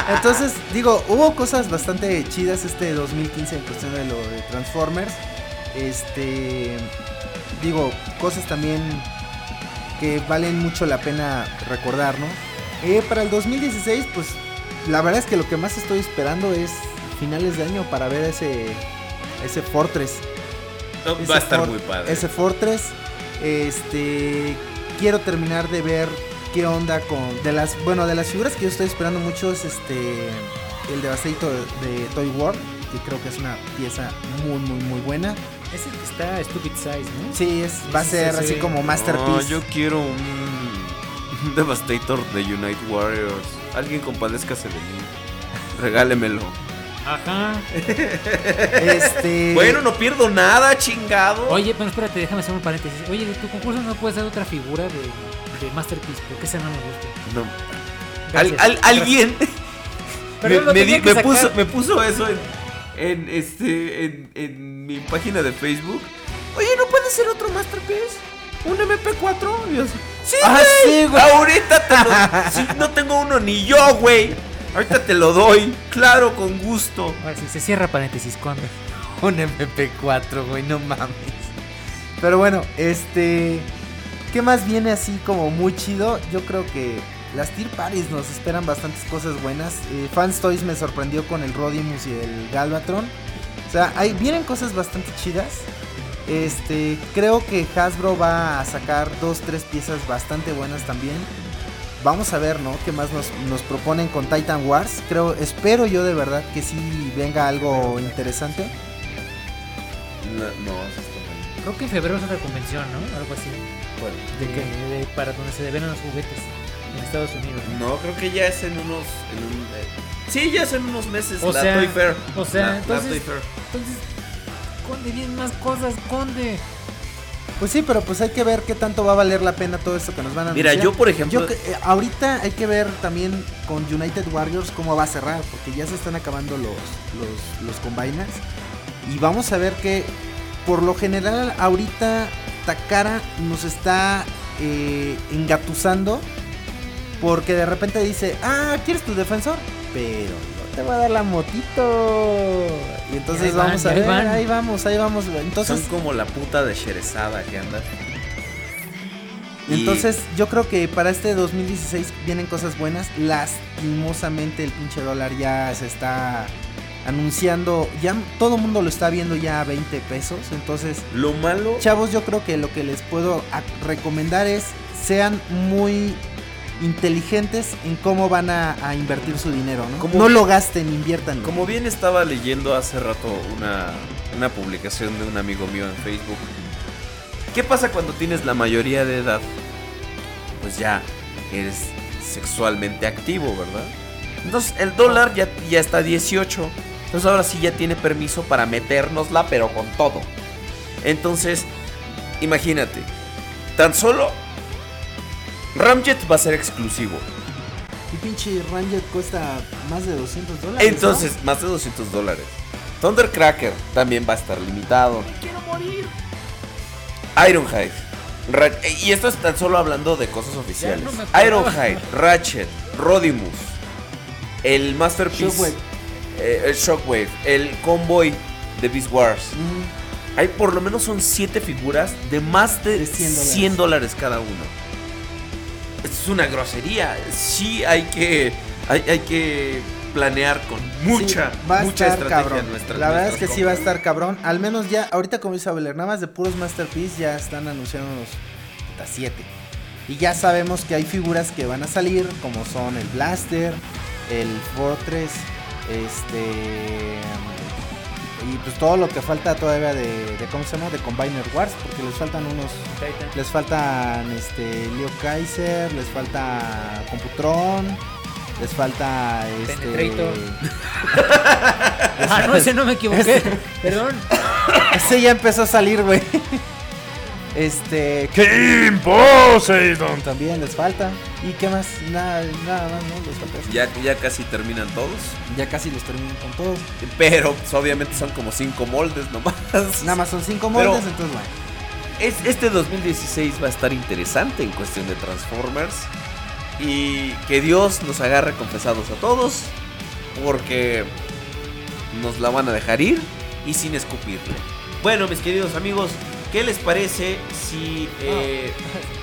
entonces digo, hubo cosas bastante chidas este 2015 en cuestión de lo de Transformers. Este, digo, cosas también que valen mucho la pena recordar, ¿no? Eh, para el 2016, pues la verdad es que lo que más estoy esperando es finales de año para ver ese ese Fortress. No, Ese va a estar For- muy padre. Ese Fortress. Este. Quiero terminar de ver qué onda con. De las. Bueno, de las figuras que yo estoy esperando mucho es este. El Devastator de Toy World. Que creo que es una pieza muy, muy, muy buena. Es el que está Stupid Size, ¿no? Sí, es, va a ser sí, así sí. como No, Masterpiece. yo quiero un, un Devastator de Unite Warriors. Alguien compadézcase de mí. Regálemelo. Ajá. Este. Bueno, no pierdo nada, chingado. Oye, pero espérate, déjame hacer un paréntesis. Oye, de tu concurso no puede ser otra figura de, de Masterpiece, porque esa no me gusta. No. Al- Gracias, al- alguien me, me di- puso, me puso eso en, en, este, en, en mi página de Facebook. Oye, ¿no puede ser otro Masterpiece? ¿Un MP4? Y yo así, sí, Ah, sí, güey. Ahorita te lo... sí, no tengo uno ni yo, güey. Ahorita te lo doy. Claro, con gusto. Ahora sí, se cierra paréntesis. ¿Cuándo? Un MP4, güey, no mames. Pero bueno, este. ¿Qué más viene así como muy chido? Yo creo que las Tier Paris nos esperan bastantes cosas buenas. Eh, Fans Toys me sorprendió con el Rodimus y el Galvatron. O sea, ahí vienen cosas bastante chidas. Este, creo que Hasbro va a sacar dos, tres piezas bastante buenas también. Vamos a ver, ¿no? ¿Qué más nos, nos proponen con Titan Wars? Creo, espero yo de verdad que sí venga algo interesante. No, no, eso. Creo que en febrero es otra convención, ¿no? Algo así. ¿Cuál? De que, de- para donde se develan los juguetes en Estados Unidos. No, creo que ya es en unos. En un, eh, sí, ya es en unos meses. O la sea, Toy Fair. o sea, La- la entonces- Toy Fair. Entonces, Conde, vienen más cosas, Conde. Pues sí, pero pues hay que ver qué tanto va a valer la pena todo esto que nos van a Mira, anunciar. yo por ejemplo. Yo eh, ahorita hay que ver también con United Warriors cómo va a cerrar, porque ya se están acabando los, los, los combiners. Y vamos a ver que, por lo general, ahorita Takara nos está eh, engatusando, porque de repente dice, ah, ¿quieres tu defensor? Pero no te voy a dar la motito. Y entonces van, vamos a ver, van. ahí vamos, ahí vamos. Entonces, son como la puta de Sherezada que anda. Y- Entonces, yo creo que para este 2016 vienen cosas buenas. Lastimosamente, el pinche dólar ya se está anunciando. Ya todo el mundo lo está viendo ya a 20 pesos. Entonces, Lo malo. chavos, yo creo que lo que les puedo recomendar es sean muy inteligentes en cómo van a, a invertir su dinero, ¿no? Como no lo gasten, inviertan. Como bien estaba leyendo hace rato una, una publicación de un amigo mío en Facebook. ¿Qué pasa cuando tienes la mayoría de edad? Pues ya eres sexualmente activo, ¿verdad? Entonces el dólar ya, ya está a 18. Entonces ahora sí ya tiene permiso para metérnosla, pero con todo. Entonces, imagínate. Tan solo Ramjet va a ser exclusivo. Y pinche Ranger cuesta más de 200 dólares. ¿no? Entonces, más de 200 dólares. Thundercracker también va a estar limitado. Ironhide. Ra- y esto es tan solo hablando de cosas oficiales. no me. Ironhide, Ratchet, Rodimus, el Masterpiece, Shockwave. eh, el Shockwave, el Convoy de Beast Wars. Mm, Hay por lo menos son 7 figuras de más de, De 100 dólares. 100 dólares cada uno. Una grosería. Sí hay que hay, hay que planear con mucha Sí, va a mucha estar estrategia cabrón. nuestra- la verdad es que nuestras sí va a compras. estar cabrón. Al menos ya, ahorita como dice Abeler, nada más de puros Masterpiece ya están anunciando unos 7. Y ya sabemos que hay figuras que van a salir, como son el Blaster, el Fortress, este. Y pues todo lo que falta todavía de, de ¿cómo se llama? De Combiner Wars, porque les faltan unos. Les faltan este Leo Kaiser, les falta Computron, les falta este. Penetrator. Ah, no, ese no me equivoqué. Perdón. Ese ya empezó a salir, güey. Este. Kim Poseidon. También les falta. ¿Y qué más? Nada, nada más, ¿no? Les falta eso. Ya, ya casi terminan todos. Ya casi los terminan con todos. Pero pues, obviamente son como 5 moldes nomás. Nada más son cinco Pero- moldes, entonces bueno. Es, este 2016 va a estar interesante en cuestión de Transformers. Y que Dios nos agarre confesados a todos. Porque nos la van a dejar ir y sin escupirle. Bueno, mis queridos amigos, ¿qué les parece si eh,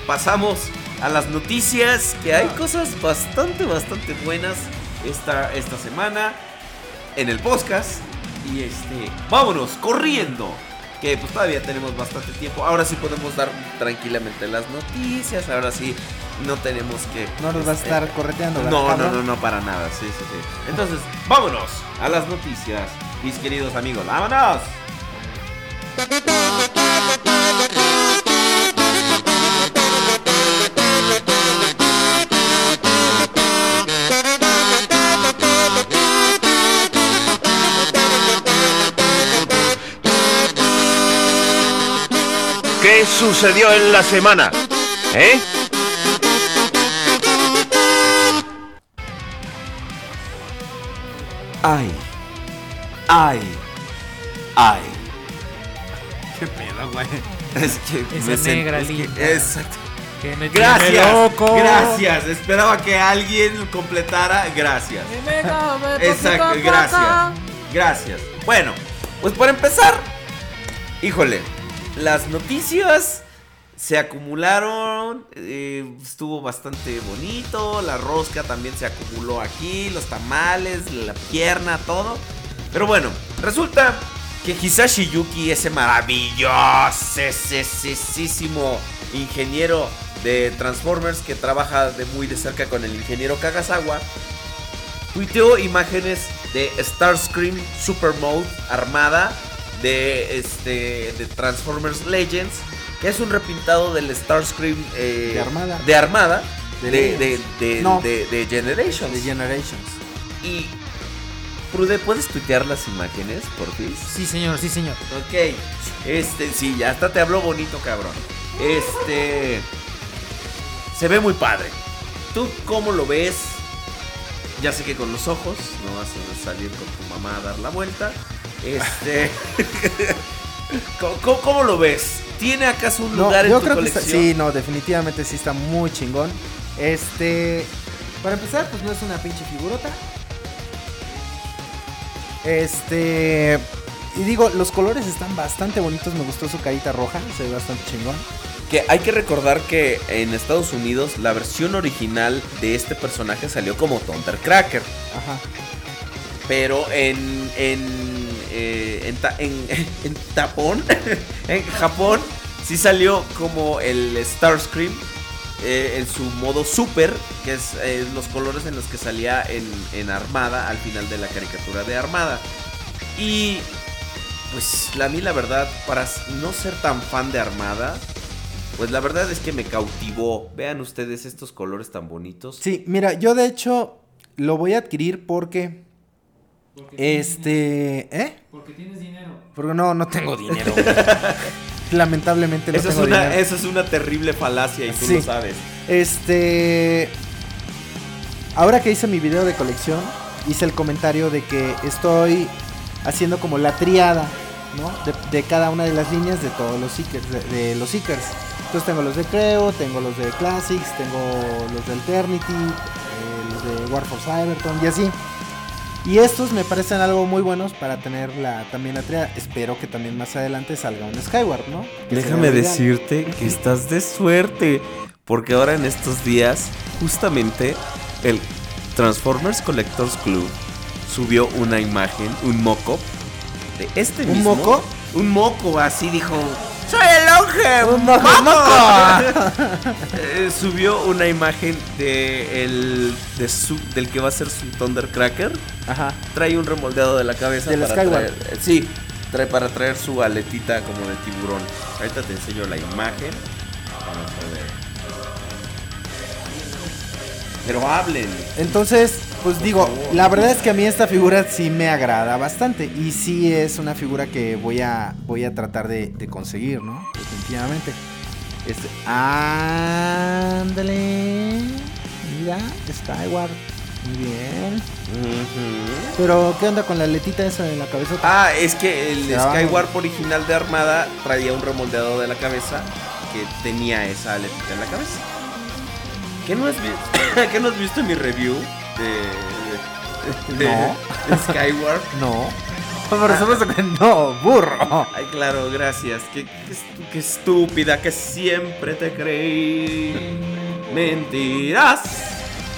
pasamos a las noticias? Que hay cosas bastante, bastante buenas esta, esta semana en el podcast. Y este, vámonos, corriendo. Que pues todavía tenemos bastante tiempo. Ahora sí podemos dar tranquilamente las noticias. Ahora sí no tenemos que. No nos va a este, estar correteando, ¿verdad, No, no, no, no, para nada. Sí, sí, sí. Entonces, vámonos a las noticias, mis queridos amigos. ¡Vámonos! ¿Qué sucedió en la semana? ¿Eh? Ay, ay, ay. ¿Qué pedo, güey? Es que Esa me negra es que- exacto. Que me tiene Gracias. loco. Gracias. Esperaba que alguien completara. Gracias. Exacto, gracias. Gracias. Bueno, pues para empezar, híjole, las noticias se acumularon, eh, estuvo bastante bonito, la rosca también se acumuló aquí, los tamales, la pierna, todo. Pero bueno, resulta que Hisashi Yuki, ese maravillosísimo ingeniero de Transformers que trabaja de muy de cerca con el ingeniero Kagasawa, tuiteó imágenes de Starscream Super Mode armada de este de Transformers Legends, que es un repintado del Starscream eh, De Armada. de Armada De de, de, Legends. de- No. de- de Generations. De Generations. Y Prude, ¿puedes tuitear las imágenes, por fin? Sí, señor, sí, señor. Ok. Este, sí, ya hasta te habló bonito, cabrón. Este. Se ve muy padre. ¿Tú cómo lo ves? Ya sé que con los ojos, no vas a salir con tu mamá a dar la vuelta. Este. ¿Cómo, cómo- lo ves? ¿Tiene acaso un No, lugar en yo tu creo que está- sí, no, definitivamente sí está muy chingón. Este, para empezar, pues no es una pinche figurota. Este, y digo, los colores están bastante bonitos, me gustó su carita roja, se ve bastante chingón. Que hay que recordar que en Estados Unidos la versión original de este personaje salió como Thundercracker. Ajá. Pero en. En. eh, en, ta- en, en Tapón. en Japón. Sí salió como el Starscream. Eh, en su modo super. Que es eh, los colores en los que salía en, en Armada. Al final de la caricatura de Armada. Y. Pues la- a mí la verdad. Para no ser tan fan de Armada. Pues la verdad es que me cautivó. Vean ustedes estos colores tan bonitos. Sí, mira, yo de hecho lo voy a adquirir porque este, ¿eh? Porque tienes dinero. Porque no, no tengo dinero. Lamentablemente no Eso es, tengo una, dinero. eso es una terrible falacia y tú Sí. lo sabes. Este. Ahora que hice mi video de colección, hice el comentario de que estoy haciendo como la triada, ¿no? De, de cada una de las líneas de todos los Seekers. De, de los Seekers. Entonces tengo los de Creo, tengo los de Classics, tengo los de Alternity, eh, los de War for Cybertron y así. Y estos me parecen algo muy buenos para tener la, también la triada. Espero que también más adelante salga un Skyward, ¿no? Que Déjame decirte que estás de suerte. Porque ahora en estos días, justamente, el Transformers Collectors Club subió una imagen, un moco de este ¿Un mismo. moco? Un moco, así dijo. Eh, subió una imagen de el, de su, del que va a ser su Thundercracker. Ajá. Trae un remoldeado de la cabeza Del para traer- eh, sí, trae para traer su aletita como de tiburón. Ahorita te enseño la imagen. Vamos a ver. Pero hablen. Entonces, pues digo, la verdad es que a mí esta figura sí me agrada bastante. Y sí es una figura que voy a, voy a tratar de, de conseguir, ¿no? Definitivamente. Este, ándale. Mira, Skyward. Muy bien. Pero, ¿qué onda con la letita esa de la cabeza? Ah, es que el Ah. Skyward original de Armada traía un remoldeado de la cabeza que tenía esa aletita en la cabeza. ¿Qué no has, vi- ¿Qué no has visto en mi review de, de- No. de Skyward? No. Por supuesto que no, burro. Ay, claro, gracias. Qué, qué estúpida que siempre te creí. Mentiras.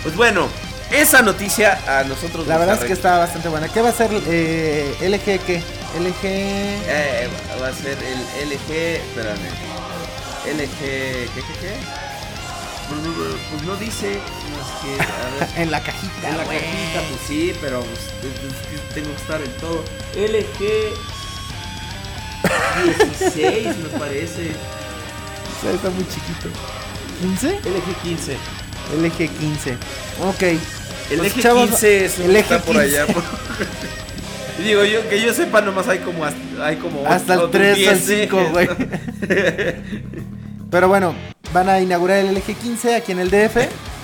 Pues bueno, esa noticia a nosotros La nos verdad es que está bastante buena. ¿Qué va a ser eh, LG qué? LG... Eh, va a ser el LG. Espérame. LG. ¿Qué, qué, qué? Pues no dice. Que. En la cajita, En la güey. cajita, pues sí, pero pues, tengo que estar en todo. LG 16, me parece. Está muy chiquito. ¿15? LG 15. LG 15. Ok. El eje chavos, 15 es el eje está por 15. allá. por- Digo, yo, que yo sepa, nomás hay como hasta, hay como Hasta el otros 3 o el 10, ¿eh? 5, güey. Pero bueno, van a inaugurar el LG15 aquí en el DF.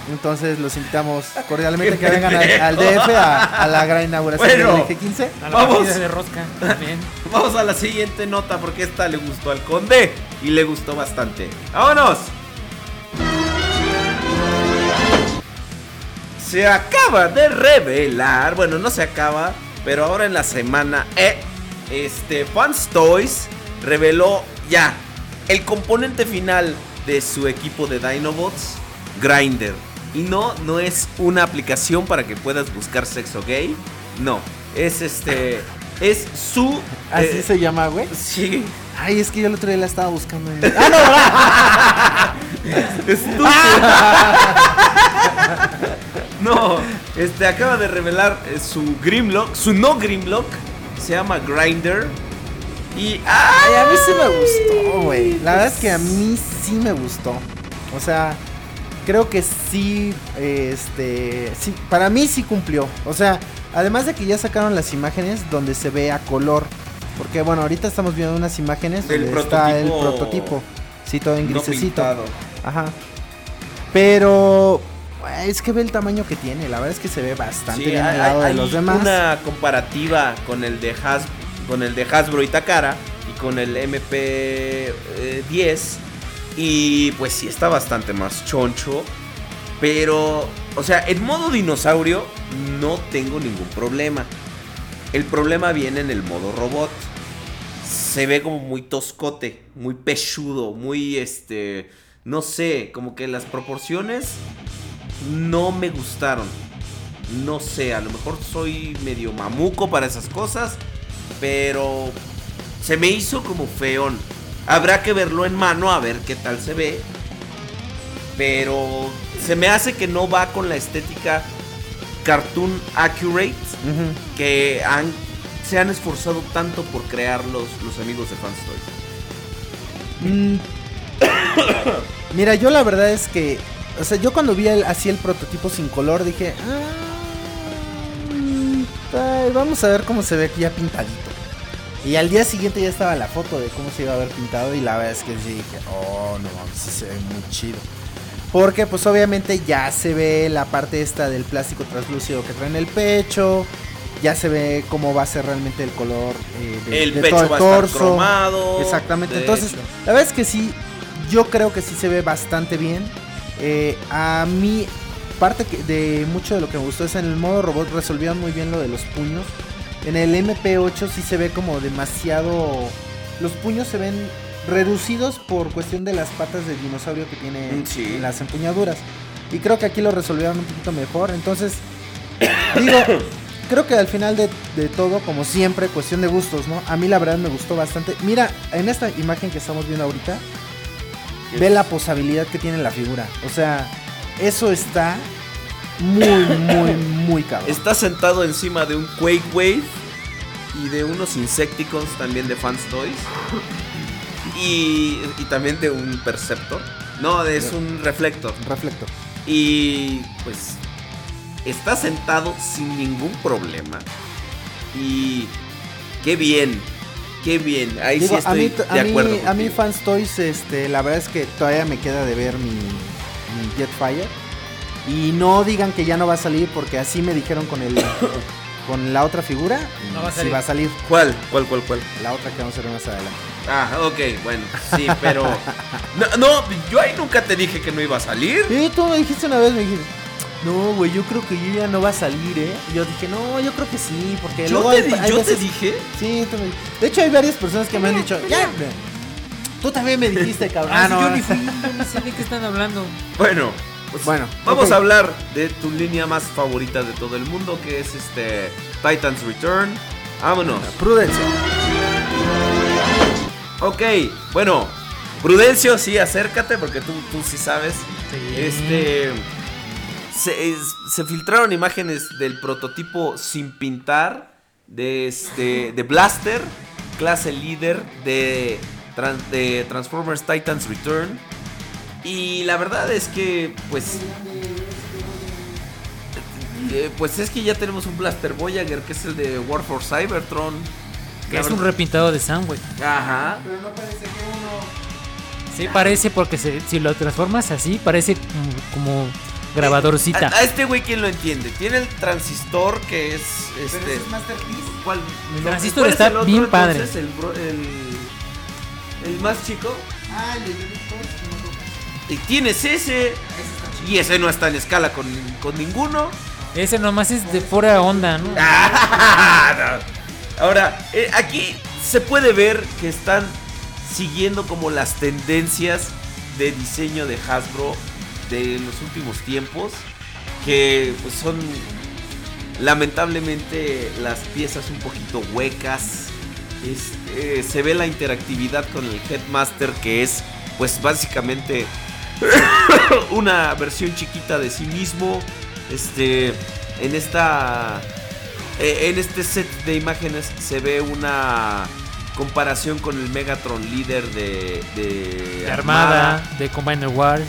Entonces los invitamos cordialmente que vengan al, al DF a, a la gran inauguración Bueno. del LG15. A la Vamos. de rosca también. Vamos a la siguiente nota porque esta le gustó al conde y le gustó bastante. ¡Vámonos! Se acaba de revelar, bueno, no se acaba, pero ahora en la semana, eh, este, Fans Toys reveló ya el componente final de su equipo de Dinobots, Grinder. Y no, no es una aplicación para que puedas buscar sexo gay, no, es este, es su... Así eh, se llama, güey. Sí, Ay, es que yo el otro día la estaba buscando. en- Ah, Estúpido. no, este acaba de revelar eh, su Grimlock, su no Grimlock, se llama Grinder. Y ¡ah! Ay, a mí sí me gustó, güey. La verdad es que a mí sí me gustó. O sea, creo que sí, este, sí, para mí sí cumplió. O sea, además de que ya sacaron las imágenes donde se ve a color. Porque bueno, ahorita estamos viendo unas imágenes Del donde está el prototipo. Sí, todo en no grisecito. pintado. Ajá. Pero es que ve el tamaño que tiene. La verdad es que se ve bastante Sí, bien hay, al lado hay de los demás. una comparativa con el de Has, con el de Hasbro y Takara y con el MP10 y pues sí está bastante más choncho, pero o sea, en modo dinosaurio no tengo ningún problema. El problema viene en el modo robot. Se ve como muy toscote, muy pechudo, muy este, no sé, como que las proporciones no me gustaron. No sé, a lo mejor soy medio mamuco para esas cosas, pero se me hizo como feón. Habrá que verlo en mano a ver qué tal se ve. Pero se me hace que no va con la estética cartoon accurate que han, se han esforzado tanto por crear los, los amigos de Fans Toys. Mm. Mira, yo la verdad es que, o sea, yo cuando vi el- así el prototipo sin color dije, "Ah, mm, vamos a ver cómo se ve ya pintadito. Y al día siguiente ya estaba la foto de cómo se iba a ver pintado y la verdad es que sí dije, oh, no mames, se ve muy chido. Porque pues obviamente ya se ve la parte esta del plástico translúcido que trae en el pecho. Ya se ve cómo va a ser realmente el color eh, de, El de pecho todo el va a estar torso. cromado. Exactamente. Entonces, hecho. la verdad es que sí, yo creo que sí se ve bastante bien. Eh, a mí, parte de mucho de lo que me gustó es en el modo robot resolvieron muy bien lo de los puños. En el MP8 sí se ve como demasiado... Los puños se ven reducidos por cuestión de las patas del dinosaurio que tiene Mm, sí. en las empuñaduras. Y creo que aquí lo resolvieron un poquito mejor. Entonces, digo, creo que al final de, de todo, como siempre, cuestión de gustos, ¿no? A mí la verdad me gustó bastante. Mira, en esta imagen que estamos viendo ahorita, ve la posabilidad que tiene la figura. O sea, eso está muy, muy, muy cabrón. Está sentado encima de un Quake Wave y de unos Insecticons también de Fans Toys. Y, y también de un Perceptor. No, es un Reflector. Reflector. Y pues está sentado sin ningún problema. Y qué bien, qué bien. Ahí Digo, sí a mí, estoy a de mí- acuerdo. a mí. Fans Toys, este, la verdad es que todavía me queda de ver mi, mi Jetfire. Y no digan que ya no va a salir porque así me dijeron con el con la otra figura. No va a sí salir. va a salir ¿Cuál? ¿Cuál, cuál, cuál? la otra que vamos a ver más adelante. Ah, ok, bueno, sí, pero. No, no, yo ahí nunca te dije que no iba a salir. Y tú me dijiste una vez, me dijiste, no, güey, yo creo que yo ya no va a salir, ¿eh? Y yo dije, no, yo creo que sí, porque Yo luego te, hay- yo te dije. Sí, tú me- De hecho, hay varias personas que me han dicho, ya, tú también me dijiste, cabrón. Ah, sí, no, yo ni fui, yo ni sé de qué están hablando. Bueno, pues Bueno, vamos a hablar de tu línea más favorita de todo el mundo, que es este Titans Return. Vámonos. Prudencia. Ok, bueno, Prudencio, sí, acércate porque tú, tú sí sabes. Este. Se, es- se filtraron imágenes del prototipo sin pintar de, este, de Blaster, clase líder de Transformers Titans Return. Y la verdad es que, pues. Eh, pues es que ya tenemos un Blaster Voyager que es el de War for Cybertron. Que es un repintado de Soundwave. Ajá. Pero no parece que uno. Sí, parece porque se- si lo transformas así, parece como, como grabadorcita. A, a este güey, ¿quién lo entiende? Tiene el transistor que es. Pero Este, ese es Masterpiece. ¿Cuál? El No, transistor ¿cuál es está el otro, bien padre. entonces? El, bro- el, el más chico. Ah, el de Y tienes ese. Y ese no está en escala con, con ninguno. Ese nomás es de pura onda, ¿no? Ah. Ahora, eh, aquí se puede ver que están siguiendo como las tendencias de diseño de Hasbro de los últimos tiempos. Que pues son lamentablemente las piezas un poquito huecas. Este, se ve la interactividad con el Headmaster que es pues básicamente una versión chiquita de sí mismo. Este, en esta, eh, en este set de imágenes se ve una comparación con el Megatron líder de, de De Armada, de Combiner Wars.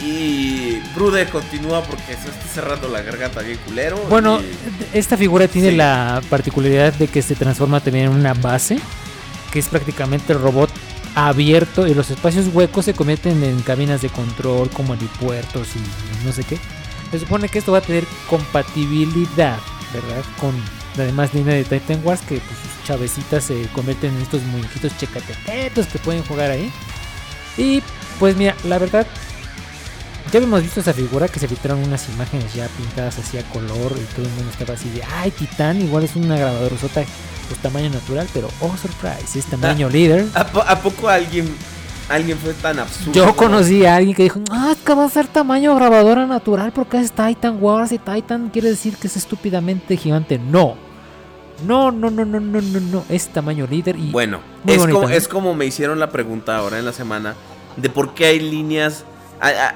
Y Brude continúa porque se está cerrando la garganta bien culero. Bueno, y- esta figura tiene Sí. la particularidad de que se transforma también en una base, que es prácticamente el robot abierto y los espacios huecos se convierten en cabinas de control como helipuertos y no sé qué. Se supone que esto va a tener compatibilidad, ¿verdad? Con la demás línea de Titan Wars que pues, sus chavecitas se convierten en estos muñequitos checatetetos que pueden jugar ahí. Y pues mira, la verdad ya habíamos visto esa figura que se filtraron unas imágenes ya pintadas así a color y todo el mundo estaba así de, ay, Titán, igual es una grabadora pues tamaño natural, pero oh, surprise, es tamaño líder. ¿A, po- a poco alguien, alguien fue tan absurdo? Yo conocí a alguien que dijo, ah, es que va a ser tamaño grabadora natural porque es Titan Wars y Titan quiere decir que es estúpidamente gigante. No, no, no, no, no, no, no, no, es tamaño líder y Bueno, es bonita, como, ¿no? es como me hicieron la pregunta ahora en la semana de por qué hay líneas,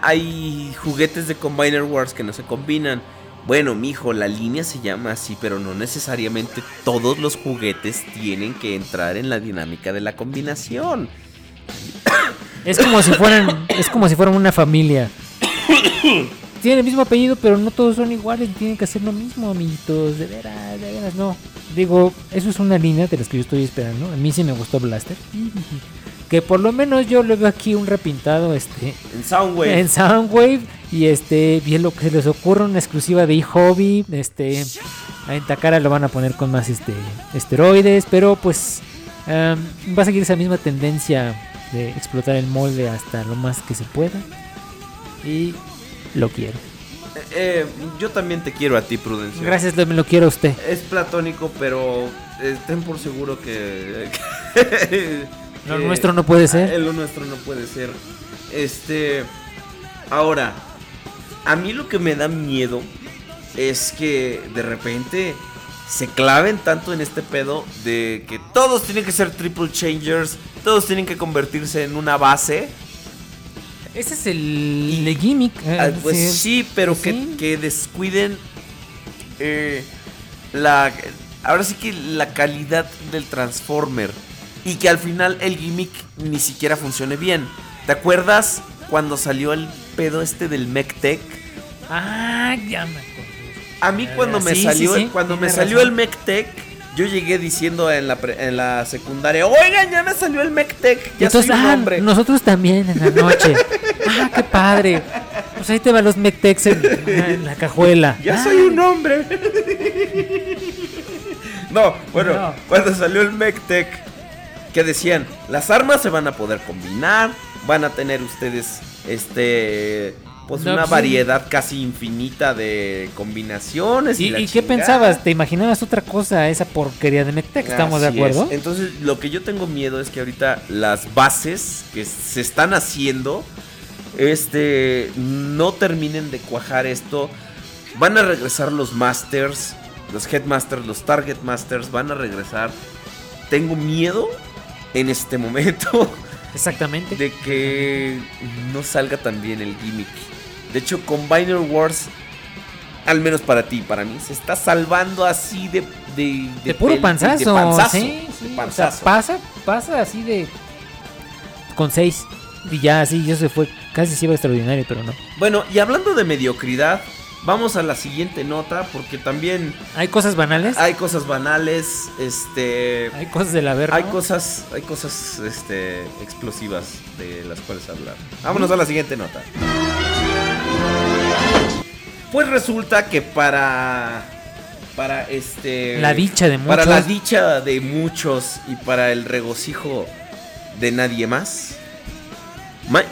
hay juguetes de Combiner Wars que no se combinan. Bueno, mijo, la línea se llama así, pero no necesariamente todos los juguetes tienen que entrar en la dinámica de la combinación. Es como si fueran, es como si fueran una familia. Tienen el mismo apellido, pero no todos son iguales. Tienen que hacer lo mismo, amiguitos. De veras, de veras, no. Digo, eso es una línea de las que yo estoy esperando. A mí sí me gustó Blaster. Que por lo menos yo le veo aquí un repintado este En Soundwave. en Soundwave. Y este, bien lo que se les ocurre, una exclusiva de eHobby. Este, en Takara lo van a poner con más este, esteroides. Pero pues am, va a seguir esa misma tendencia de explotar el molde hasta lo más que se pueda. Y lo quiero. Eh, eh, yo también te quiero a ti, Prudencio. Gracias, lo- me lo quiero a usted. Es platónico, pero eh, ten por seguro que... Lo nuestro no puede ser. Lo nuestro no puede ser. Este... Ahora, a mí lo que me da miedo es que de repente se claven tanto en este pedo de que todos tienen que ser triple changers, todos tienen que convertirse en una base. Ese es el, el gimmick. eh, Ah, pues sí. sí, pero que descuiden eh, la. Ahora sí que la calidad del Transformer. Y que al final el gimmick ni siquiera funcione bien. ¿Te acuerdas cuando salió el pedo este del MechTech? Ah, ya me acordé. A mí cuando Ah, me sí, salió, sí, sí, cuando me salió razón. el MechTech, yo llegué diciendo en la, pre- en la secundaria, oigan, ya me salió el MechTech, ya Entonces, soy un ah, hombre. nosotros también en la noche. ah, qué padre. Pues ahí te van los Mectex en, en la cajuela. Ya Ah, soy un hombre. no, bueno, No. cuando salió el MechTech, que decían, las armas se van a poder combinar, van a tener ustedes, este, pues No, una pues, variedad casi infinita de combinaciones. Y, ¿Y, la y qué pensabas? ¿Te imaginabas otra cosa esa porquería de Mectex? ¿Estamos de acuerdo? es. Entonces, lo que yo tengo miedo es que ahorita las bases que se están haciendo, este, no terminen de cuajar esto. Van a regresar los masters, los headmasters, los target masters, van a regresar. Tengo miedo en este momento Exactamente. de que no salga tan bien el gimmick. De hecho, Combiner Wars, al menos para ti, para mí, se está salvando así de... De, De puro panzazo. de panzazo, sí, de sí, o sea, panzazo. pasa, pasa así de. Con seis. Y ya así, ya se fue. Casi se iba extraordinario, pero no. Bueno, y hablando de mediocridad, vamos a la siguiente nota porque también ¿Hay cosas banales? hay cosas banales, este Hay cosas de la verga. hay cosas, hay cosas este explosivas de las cuales hablar. Vámonos a la siguiente nota. Pues resulta que para para este La dicha de para muchos. la dicha de muchos y para el regocijo de nadie más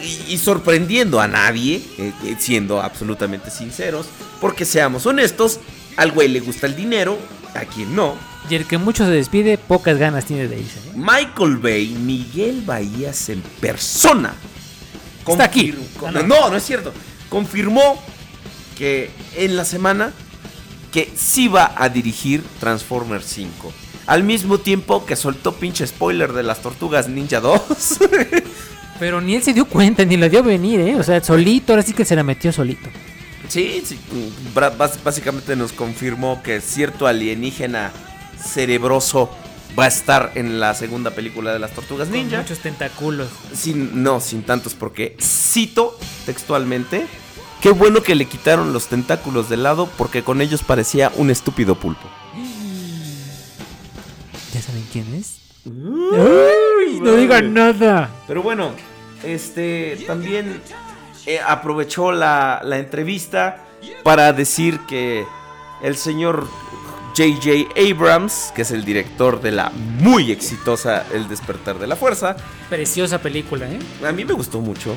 y, y sorprendiendo a nadie, eh, eh, siendo absolutamente sinceros, porque seamos honestos, al güey le gusta el dinero, a quien no. Y el que mucho se despide, pocas ganas tiene de irse. ¿eh? Michael Bay, Miguel Bahías en persona. Está aquí. Ah, no. no. no, es cierto. Confirmó que en la semana que sí va a dirigir Transformers 5. Al mismo tiempo que soltó pinche spoiler de las Tortugas Ninja 2. Pero ni él se dio cuenta, ni lo dio venir, ¿eh? O sea, solito, ahora sí que se la metió solito. sí, sí. Básicamente nos confirmó que cierto alienígena cerebroso va a estar en la segunda película de las Tortugas Con Ninja. muchos tentáculos. Sin, no, sin tantos, porque cito textualmente. Qué bueno que le quitaron los tentáculos de lado porque con ellos parecía un estúpido pulpo. ¿Ya saben quién es? Uy, no digan nada. Pero bueno, este también eh, aprovechó la, la entrevista para decir que el señor J.J. Abrams, que es el director de la muy exitosa El despertar de la fuerza, Preciosa película, ¿eh? a mí me gustó mucho.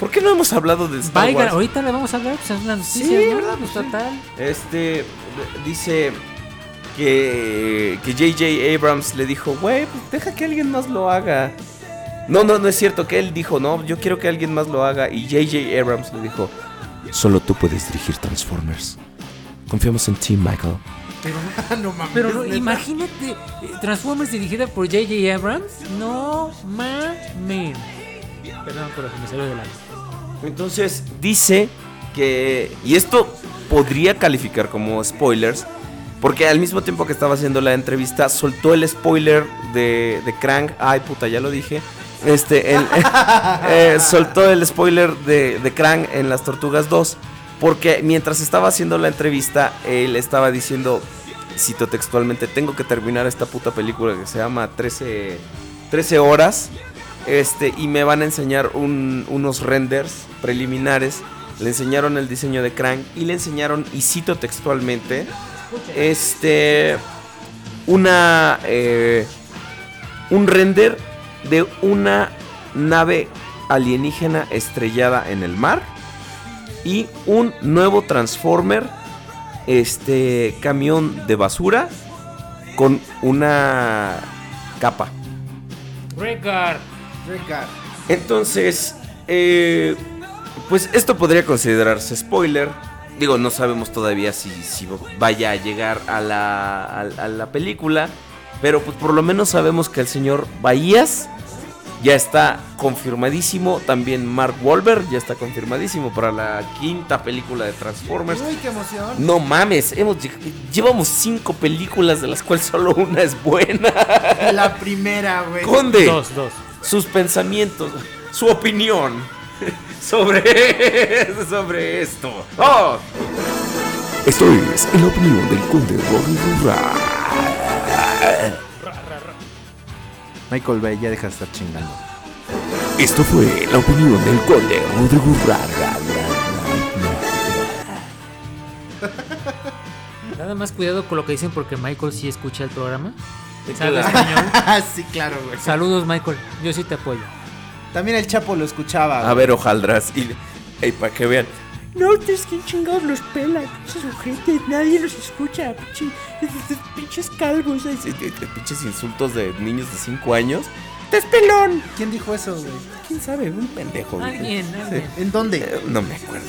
¿Por qué no hemos hablado de Star Vaya, Wars? ahorita le vamos a hablar, pues es una noticia, Sí, ¿no? ¿verdad? Pues sí. total. Este dice que que J.J. Abrams le dijo, güey, pues deja que alguien más lo haga. No, no, no es cierto que él dijo, no, yo quiero que alguien más lo haga. Y J.J. Abrams le dijo, solo tú puedes dirigir Transformers. Confiamos en ti, Michael. Pero no, imagínate, eh, Transformers dirigida por J.J. Abrams. No mames. Perdón, pero se me salió de la Entonces dice que, y esto podría calificar como spoilers, porque al mismo tiempo que estaba haciendo la entrevista, soltó el spoiler de, de Krang. Ay, puta, ya lo dije. Este, el- eh, soltó el spoiler de, de Krang en Las Tortugas 2. Porque mientras estaba haciendo la entrevista, él estaba diciendo, cito textualmente, tengo que terminar esta puta película que se llama 13, 13 horas. Este, y me van a enseñar un- unos renders preliminares. Le enseñaron el diseño de Krang y le enseñaron, y cito textualmente, este, una, eh, un render de una nave alienígena estrellada en el mar y un nuevo Transformer, este, camión de basura con una capa. Record. Entonces, eh, pues esto podría considerarse spoiler. Digo, no sabemos todavía si, si vaya a llegar a la, a, a la película. Pero pues por lo menos sabemos que el señor Bahías ya está confirmadísimo. También Mark Wahlberg ya está confirmadísimo para la quinta película de Transformers. Uy, qué emoción. No mames, hemos, lle- llevamos cinco películas de las cuales solo una es buena. La primera, güey. Conde Dos, dos. sus pensamientos, su opinión sobre, sobre esto. ¡Oh! Esto es en la opinión del conde Rurra. Michael Bay, ya deja de estar chingando. Esto fue la opinión del conde Rodrigo Rurra. Nada más cuidado con lo que dicen porque Michael sí escucha el programa. ¿Sabe español? sí, claro, güey. Saludos, Michael. Yo sí te apoyo. También el Chapo lo escuchaba. A ver, hojaldras. Y, para que vean. No, es que chingados los pela, pinches ojetes, nadie los escucha, pinche- pinches calvos. Pinches insultos de niños de 5 años. ¡Estás pelón! ¿Quién dijo eso, güey? ¿Quién sabe? Un pendejo. güey. Alguien, alguien. ¿En dónde? Eh, No me acuerdo.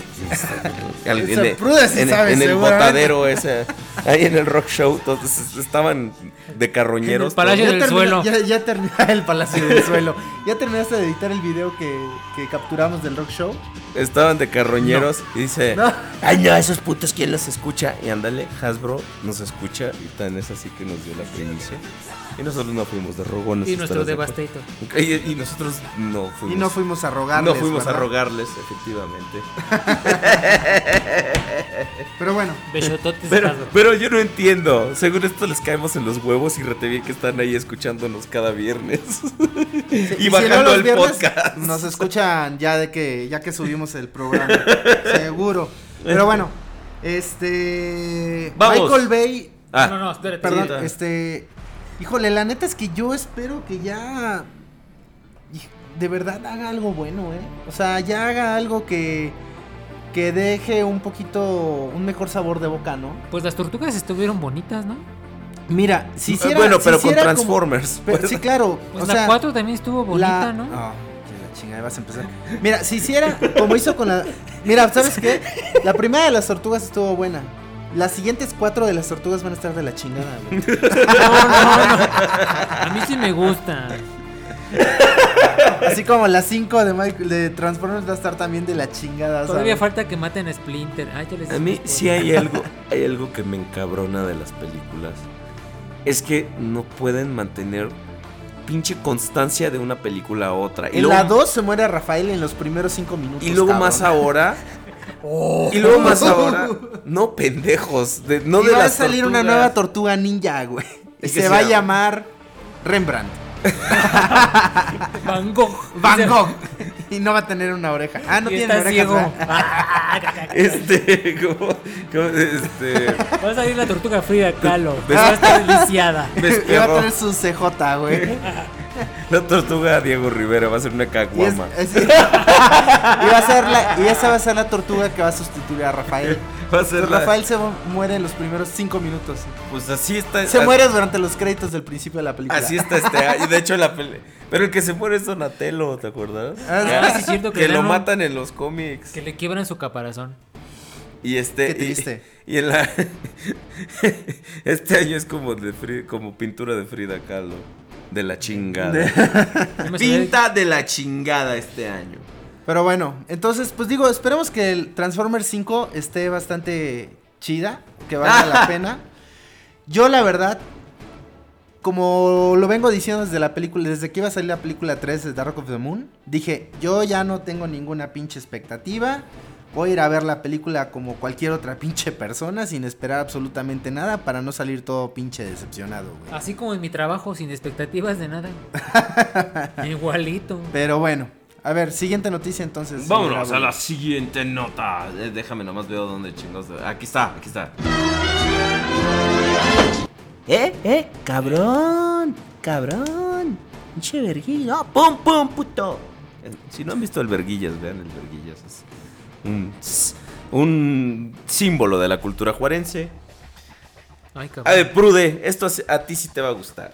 Al- Esa en, el- pruda sí en- sabe, en el botadero ese. Ahí en el rock show. Todos es- estaban de carroñeros. En el Palacio del Suelo. Ya, ya terminé el Palacio del Suelo. ¿Ya terminaste de editar el video que, que capturamos del rock show? Estaban de carroñeros y dice, No. ay no, esos putos, ¿quién los escucha? Y ándale, Hasbro nos escucha y tan es así que nos dio la primicia. Y nosotros no fuimos de rogones. Y nuestro. Devastator. Y, y nosotros no fuimos. Y no fuimos a rogarles. no fuimos a rogarles, efectivamente. Pero bueno, Besototes, Pero, pero yo no entiendo. Según esto les caemos en los huevos y rete bien que están ahí escuchándonos cada viernes. y si bajando no los el viernes, podcast. Nos escuchan ya de que ya que subimos el programa. seguro. Pero bueno, este Vamos. Michael Bay, Ah, No, no, espérate. perdón, este híjole, la neta es que yo espero que ya de verdad haga algo bueno, eh. O sea, ya haga algo que que deje un poquito un mejor sabor de boca, ¿no? Pues las tortugas estuvieron bonitas, ¿no? Mira, si hiciera bueno, si pero con como- Transformers. Pero- pues. sí, claro. Pues o la sea, 4 también estuvo bonita, la- ¿no? Que la chingada, vas a empezar. Mira, si hiciera como hizo con la. Mira, ¿sabes qué? La primera de las tortugas estuvo buena. Las siguientes cuatro de las tortugas van a estar de la chingada, güey. No, no, no. A mí sí me gusta. Así como las cinco de, Michael- de Transformers va a estar también de la chingada. Todavía ¿sabes? falta que maten a Splinter. Ay, ya les A mí dije, sí hay algo, hay algo que me encabrona de las películas. Es que no pueden mantener pinche constancia de una película a otra. Y En luego, la 2 se muere Rafael en los primeros cinco minutos. y luego cabrón. más ahora. Y luego más ahora. No, pendejos. de- no Y de va a salir una nueva tortuga ninja, güey. Y ¿Y qué se va a llama? llamar Rembrandt. Van Gogh. Van Gogh. Y no va a tener una oreja. Ah, no Y tiene ciego. ¿verdad? Este, como, como, este. Va a salir la tortuga Frida Kahlo. Va a estar lisiada. Y va a tener su CJ, güey. La tortuga Diego Rivera va a ser una Y, es- caguama. es- y va a ser la, y esa va a ser la tortuga que va a sustituir a Rafael. Va a ser Entonces, la- Rafael se muere en los primeros cinco minutos. Pues así está. Se así- muere durante los créditos del principio de la película. Así está este año. De hecho, la pele... Pero el que se muere es Donatello, ¿te acuerdas? Ah, sí, es cierto que que lo un- matan en los cómics. Que le quiebran su caparazón. Y este. Qué y- triste. Y, en la. este año es como de como pintura de Frida Kahlo. De la chingada. Pinta de la chingada este año. Pero bueno, entonces, pues digo, esperemos que el Transformers 5 esté bastante chida, que valga la pena. Yo, la verdad, como lo vengo diciendo desde la película, desde que iba a salir la película 3 de Dark of the Moon, dije, yo ya no tengo ninguna pinche expectativa. Voy a ir a ver la película como cualquier otra pinche persona, sin esperar absolutamente nada, para no salir todo pinche decepcionado, güey. Así como en mi trabajo, sin expectativas de nada. Igualito. Pero bueno, a ver, siguiente noticia entonces. Vámonos a la siguiente nota. Eh, déjame nomás veo dónde chingados. Aquí está, aquí está. Eh, eh, cabrón, cabrón. Pinche verguilla. Pum, pum, puto. Si no han visto el Verguillas, vean el Verguillas. Es un, un símbolo de la cultura juarense. Ay, A ver, Prude, esto a, a ti sí te va a gustar.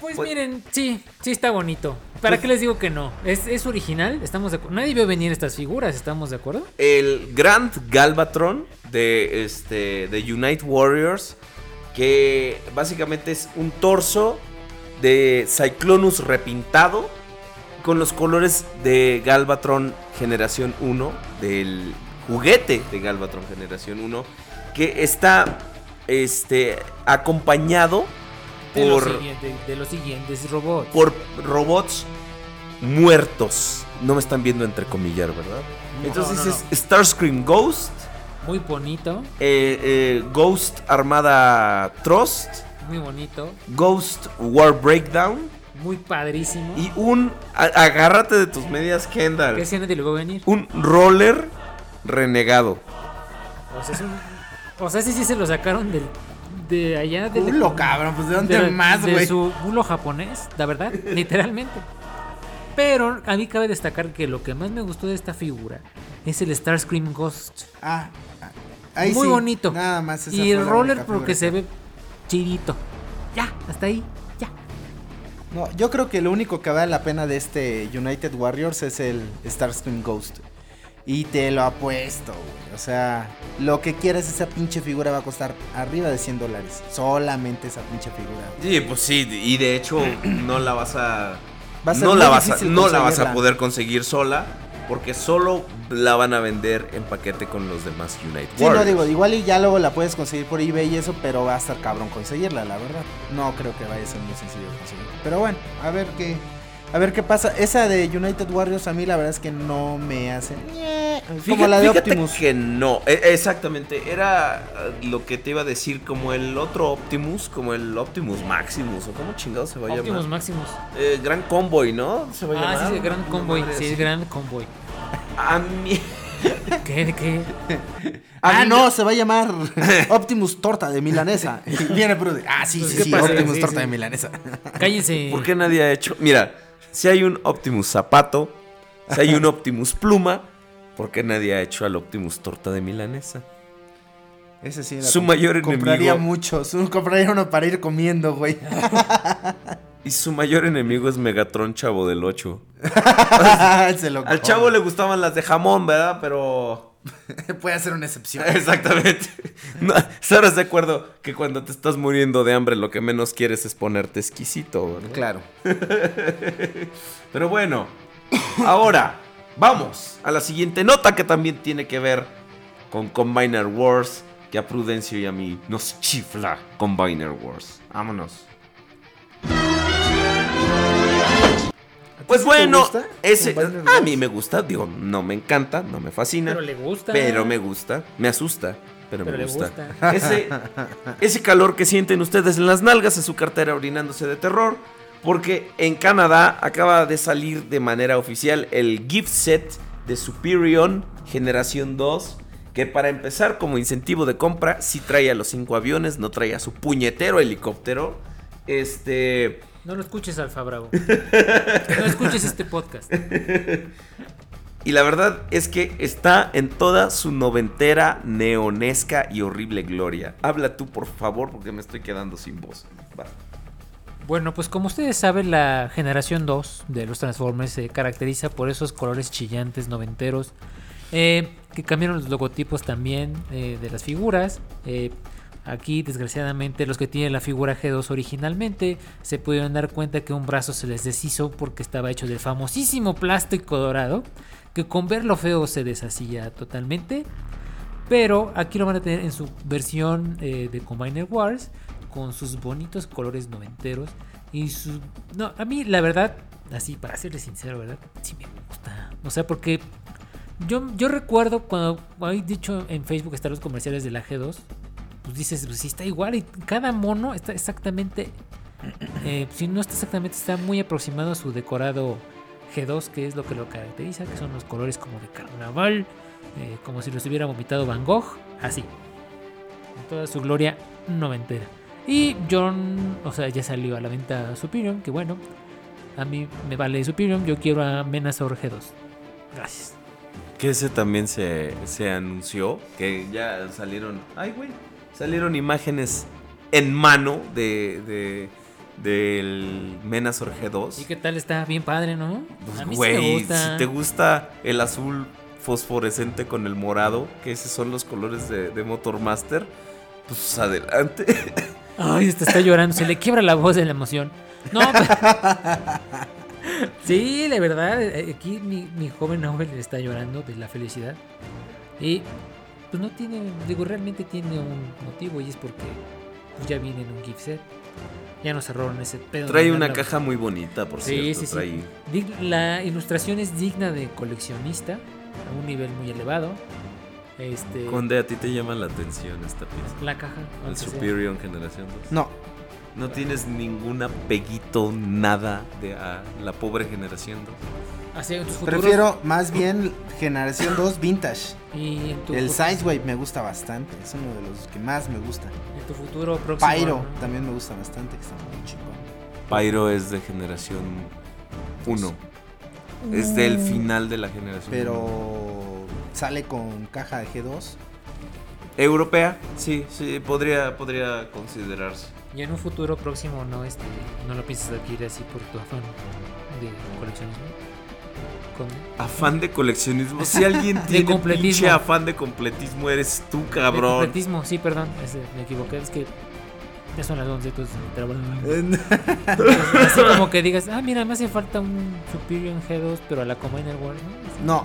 Pues pues- miren, sí, sí está bonito. ¿Para Pues- qué les digo que no? Es, es original, estamos de acuerdo. Nadie vio venir estas figuras, ¿estamos de acuerdo? El Grand Galvatron de, este, de Unite Warriors. Que básicamente es un torso de Cyclonus repintado. Con los colores de Galvatron Generación 1. Del juguete de Galvatron Generación 1. Que está este, acompañado De, los, por, siguiente- de los siguientes robots. por robots muertos. No me están viendo entrecomillar, ¿verdad? Entonces no, no. es Starscream Ghost, Muy bonito, eh, eh, Ghost Armada Trust, muy bonito, Ghost War Breakdown muy padrísimo. y un. a- agárrate de tus medias, ¿Qué Kendall. si nadie lo vio venir? Un roller renegado. O sea, es un- o sea, ese sí se lo sacaron del, de allá del Culo, cabrón, pues de dónde de- más, de güey. su bulo japonés, la verdad, literalmente. Pero a mí cabe destacar que lo que más me gustó de esta figura es el Starscream Ghost. Ah, ah, ahí Muy sí, bonito. Nada más. esa Y el roller porque figura se ve chidito. Ya, hasta ahí. No, yo creo que lo único que vale la pena de este United Warriors es el Starscream Ghost. Y te lo apuesto, güey. O sea, lo que quieras, esa pinche figura va a costar arriba de 100 dólares. Solamente esa pinche figura. Sí, pues sí, y de hecho no la vas a. Va a no la vas a, no la vas a poder conseguir sola. Porque solo la van a vender en paquete con los demás Unite Sí, no Warriors. digo, igual y ya luego la puedes conseguir por eBay y eso, pero va a estar cabrón conseguirla, la verdad. No creo que vaya a ser muy sencillo de conseguir. Pero bueno, a ver qué. A ver qué pasa. Esa de United Warriors a mí la verdad es que no me hace. Como la de Optimus. que no, e- exactamente, era eh, lo que te iba a decir como el otro Optimus, como el Optimus Maximus, o como chingado se va a Optimus llamar. Maximus. Eh, Gran Convoy, ¿no? Se va a Ah, llamar. sí, sí, Grand Una Convoy. Sí, es Grand Convoy. A mí... ¿Qué? ¿De qué? Ah, no, se va a llamar Optimus Torta de Milanesa. Viene Brody. Ah, sí, sí, ¿Qué sí, pasa? Optimus Sí, Torta sí. de Milanesa. Cállense. ¿Por qué nadie ha hecho? Mira, si hay un Optimus Zapato, si hay un Optimus Pluma, ¿por qué nadie ha hecho al Optimus Torta de Milanesa? Ese sí. era Su mayor Compraría enemigo. muchos. Compraría uno para ir comiendo, güey. Y su mayor enemigo es Megatron Chavo del 8. Se lo Al come. chavo le gustaban las de jamón, ¿verdad? Pero... Puede hacer una excepción. Exactamente. No, ¿Estarás de acuerdo que cuando te estás muriendo de hambre lo que menos quieres es ponerte exquisito? ¿verdad? Claro. Pero bueno, ahora vamos a la siguiente nota que también tiene que ver con Combiner Wars, que a Prudencio y a mí nos chifla Combiner Wars. Vámonos. Pues bueno, gusta ese, a mí me gusta, digo, no me encanta, no me fascina. Pero le gusta. Pero me gusta, me asusta, pero, Pero me gusta. gusta. Ese, ese calor que sienten ustedes en las nalgas es su cartera orinándose de terror. Porque en Canadá acaba de salir de manera oficial el gift set de Superior Generación 2. Que para empezar, como incentivo de compra, sí trae a los cinco aviones, no trae a su puñetero helicóptero. Este. No lo escuches, Alfa Bravo. No escuches este podcast. Y la verdad es que está en toda su noventera, neonesca y horrible gloria. Habla tú, por favor, porque me estoy quedando sin voz. Va. Bueno, pues como ustedes saben, la generación 2 de los Transformers se caracteriza por esos colores chillantes noventeros. eh, que cambiaron los logotipos también eh, de las figuras. eh, aquí, desgraciadamente, los que tienen la figura G2 originalmente se pudieron dar cuenta que un brazo se les deshizo porque estaba hecho del famosísimo plástico dorado. Que con verlo feo se deshacía totalmente. Pero aquí lo van a tener en su versión eh, de Combiner Wars. Con sus bonitos colores noventeros. Y su... No, a mí la verdad, así para serles sincero, ¿verdad? Sí me gusta. O sea, porque yo, yo recuerdo cuando hay dicho en Facebook están los comerciales de la G2. Pues dices, pues sí está igual. Y cada mono está exactamente... eh, si no está exactamente, está muy aproximado a su decorado G2, que es lo que lo caracteriza, que son los colores como de carnaval, eh, como si los hubiera vomitado Van Gogh, así, en toda su gloria noventera. Y John, o sea, ya salió a la venta Superior, que bueno, a mí me vale Superior, yo quiero a Menazor G2. Gracias. Que ese también se, se anunció, que ya salieron... Ay, güey. Salieron imágenes en mano de... de del Menazor ¿Y G2. qué tal? Está bien padre, ¿no? Pues, a mí sí güey, me gusta. si te gusta el azul fosforescente con el morado, que esos son los colores de, de Motormaster, pues adelante. Ay, este está llorando, se le quiebra la voz de la emoción. No, pero- Sí, de verdad, eh, aquí mi, mi joven Nobel está llorando de la felicidad. Y pues no tiene, digo, realmente tiene un motivo y es porque pues, ya viene en un gift set. Ya nos cerraron ese pedo. Trae una caja muy bonita, por Sí, cierto. sí, sí. trae- Dig- La ilustración es digna de coleccionista a un nivel muy elevado. Este, Conde, a ti te llama la atención esta pieza. la caja. El aunque sea. Superior Generación 2. No, No tienes ningún apeguito, nada de a la pobre generación 2. Así, en tus futuros- prefiero más bien Generación 2 Vintage. y en tu, El fu- Sizewave me gusta bastante. Es uno de los que más me gusta. en tu futuro próximo. Pyro ¿no? también me gusta bastante. Que está muy chingón. Pyro es de generación 1. Es del final de la generación. Pero uno. sale con caja de G2. Europea, sí, sí, podría, podría considerarse. Y en un futuro próximo no este no lo piensas adquirir así por tu afán de coleccionismo. Con- Afán de coleccionismo. Si alguien tiene completismo. pinche afán de completismo, eres tú, de cabrón. completismo, sí, perdón, ese, me equivoqué, es que ya son las 11, entonces pero bueno, así como que digas, ah, mira, me hace falta un Superior G2, pero a la Combiner Wars, ¿no? No.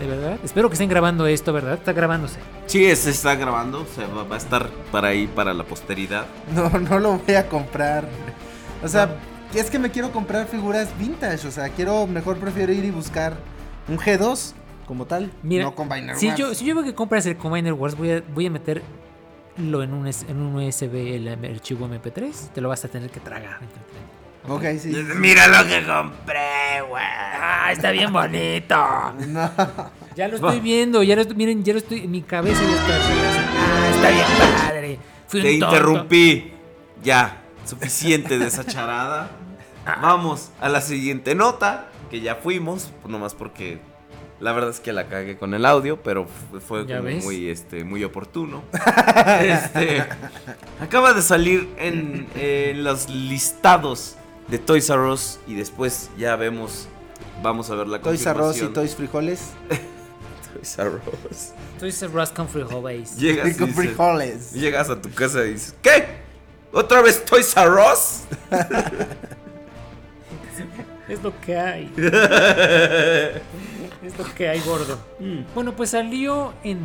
De verdad, espero que estén grabando esto, ¿verdad? Está grabándose. Sí, se está grabando, se va, va a estar para ahí para la posteridad. No, no lo voy a comprar. O sea, es que me quiero comprar figuras vintage. O sea, quiero, mejor prefiero ir y buscar un G2 como tal. Mira, no Combiner si Wars. yo, si yo veo que compras el Combiner Wars, voy a, voy a meterlo en un, en un USB, el archivo MP3. Te lo vas a tener que tragar. Ok, sí. Mira lo que compré, güey. ¡Ah, está bien bonito! No. Ya lo estoy viendo, ya lo estoy, miren, ya lo estoy, en mi cabeza ya está. ¡Ah, está bien padre! Fui un Te tonto. interrumpí. Ya, suficiente de esa charada. Vamos a la siguiente nota, que ya fuimos, nomás porque la verdad es que la cagué con el audio, pero fu- fue muy, este, muy oportuno. Este, acaba de salir en, en los listados de Toys R Us y después ya vemos, vamos a ver la Toys R Us y. Toys Frijoles. Toys R Us. Estoy Ross con frijoles. Llegas, Y y con dices- frijoles. llegas a tu casa y dices, ¿qué? ¿Otra vez Toys R Us? Es lo que hay. es lo que hay, gordo. Bueno, pues salió en,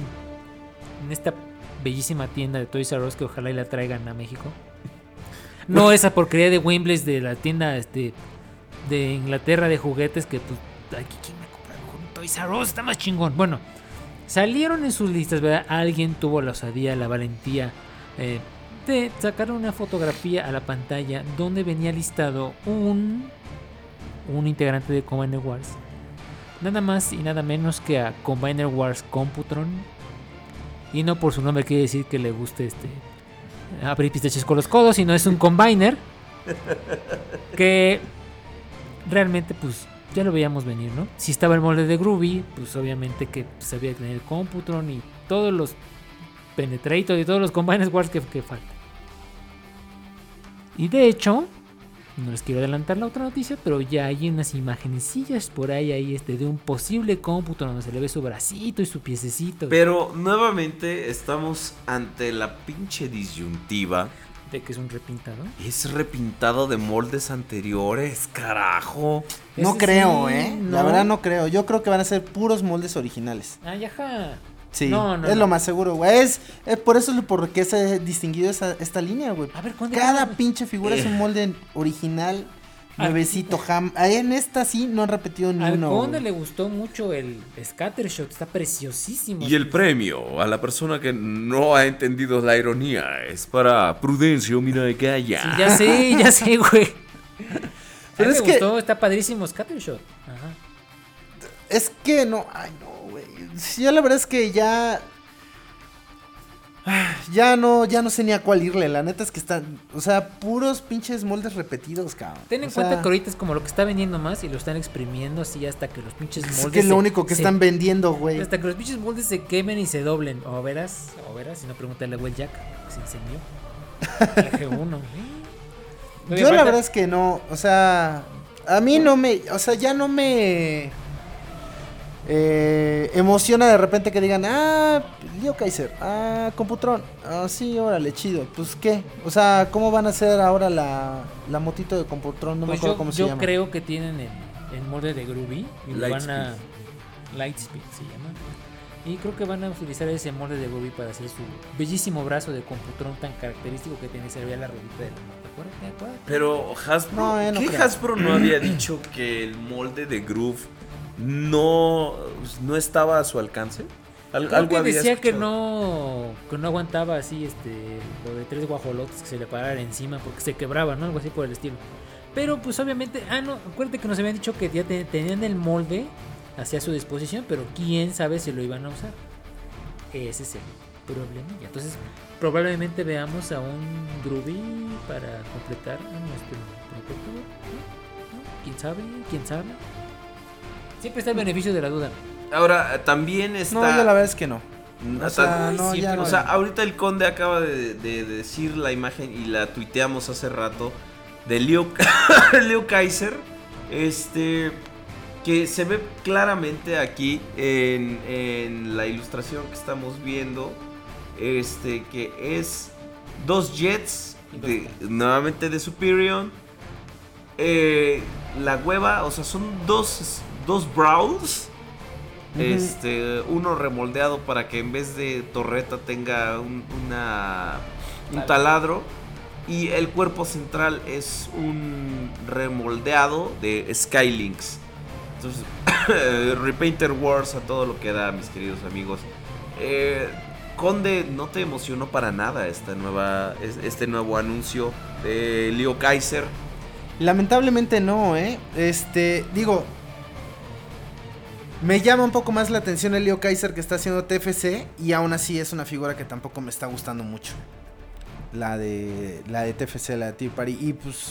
en esta bellísima tienda de Toys R Us que ojalá y la traigan a México. No esa porquería de Wembley de la tienda este, de Inglaterra de juguetes que pues aquí quién me compra un Toys R Us, está más chingón. Bueno, salieron en sus listas, ¿verdad? Alguien tuvo la osadía, la valentía eh, de sacar una fotografía a la pantalla donde venía listado un un integrante de Combiner Wars. Nada más y nada menos que a Combiner Wars Computron. Y no por su nombre quiere decir que le guste este abrir pistaches con los codos, sino es un combiner que realmente pues ya lo veíamos venir, ¿no? Si estaba el molde de Groovy, pues obviamente que sabía tener el Computron y todos los Penetrator y todos los Combiner Wars que, que faltan. Y de hecho, no les quiero adelantar la otra noticia, pero ya hay unas imagencillas por ahí, ahí este, de un posible cómputo donde se le ve su bracito y su piececito. Pero nuevamente estamos ante la pinche disyuntiva. De que es un repintado. Es repintado de moldes anteriores, carajo. No Ese creo, sí, ¿eh? no. La verdad no creo. Yo creo que van a ser puros moldes originales. Ay, ajá. Sí, No, no, es no. lo más seguro, güey. Es, es por eso es por qué se ha distinguido esa, esta línea, güey. A ver, ¿cuándo? Cada pinche figura es un molde original, nuevecito, jam. Ahí en esta sí no han repetido ni Al uno. conde le gustó mucho el Scattershot, está preciosísimo. Y el premio a la persona que no ha entendido la ironía es para Prudencio Miragaya. Sí, ya sé, ya sé, güey. Pero es me que- gustó, está padrísimo Scattershot. Ajá. Es que no, ay no. Sí, yo la verdad es que ya. Ya no, ya no sé ni a cuál irle. La neta es que están, o sea, puros pinches moldes repetidos, cabrón. Ten en O sea, cuenta que ahorita es como lo que está vendiendo más y lo están exprimiendo así hasta que los pinches moldes. Es que es lo único que se- están vendiendo, güey. Hasta que los pinches moldes se quemen y se doblen. O verás, o verás, si no pregúntale a Jack, se incendió. El G1. ¿eh? Yo la verdad es que no, o sea, a mí no me, o sea, ya no me eh, emociona de repente que digan, ah, Leo Kaiser, ah, Computron, ah, sí, órale, chido, pues qué, o sea, ¿cómo van a hacer ahora la, la motito de Computron? No me Pues acuerdo yo, cómo se yo llama. creo que tienen el, el molde de Groovy y lo van a. Lightspeed. Lightspeed se llama. Y creo que van a utilizar ese molde de Groovy para hacer su bellísimo brazo de Computron tan característico que tiene. Se veía la rodita de la. ¿Te acuerdas? ¿Te acuerdas? Pero Hasbro, No, eh, no ¿qué creo. Hasbro no había dicho que el molde de Groove no, no estaba a su alcance? Al- algo que había decía que escuchado. no que no aguantaba así este lo de tres guajolotes que se le pararan encima porque se quebraba, ¿no? Algo así por el estilo. Pero pues obviamente, ah no, acuérdate que nos habían dicho que ya te- tenían el molde hacia su disposición, pero quién sabe si lo iban a usar. Ese es el problema. Entonces, probablemente veamos a un Groovy para completar nuestro. ¿No? ¿Quién sabe? ¿Quién sabe? Siempre está el beneficio de la duda. Ahora, también está... No, yo la verdad es que no. Mm, O sea, no, ya no. O sea, ahorita el conde acaba de, de decir la imagen y la tuiteamos hace rato de Leo, Leo Kaiser. Este. Que se ve claramente aquí en, en la ilustración que estamos viendo. Este, que es dos jets. de- nuevamente de Superior. Eh, la hueva, o sea, son dos, dos Brawls. Este, uno remoldeado para que en vez de torreta tenga un, una, un taladro. Y el cuerpo central es un remoldeado de Skylinks. Entonces, Repainter Wars a todo lo que da, mis queridos amigos. Eh, Conde, ¿no te emocionó para nada esta nueva, es- este nuevo anuncio de Leo Kaiser? Lamentablemente no, ¿eh? Este, digo, me llama un poco más la atención el Leo Kaiser que está haciendo TFC y aún así es una figura que tampoco me está gustando mucho. La de la de TFC, la de Tier Party y pues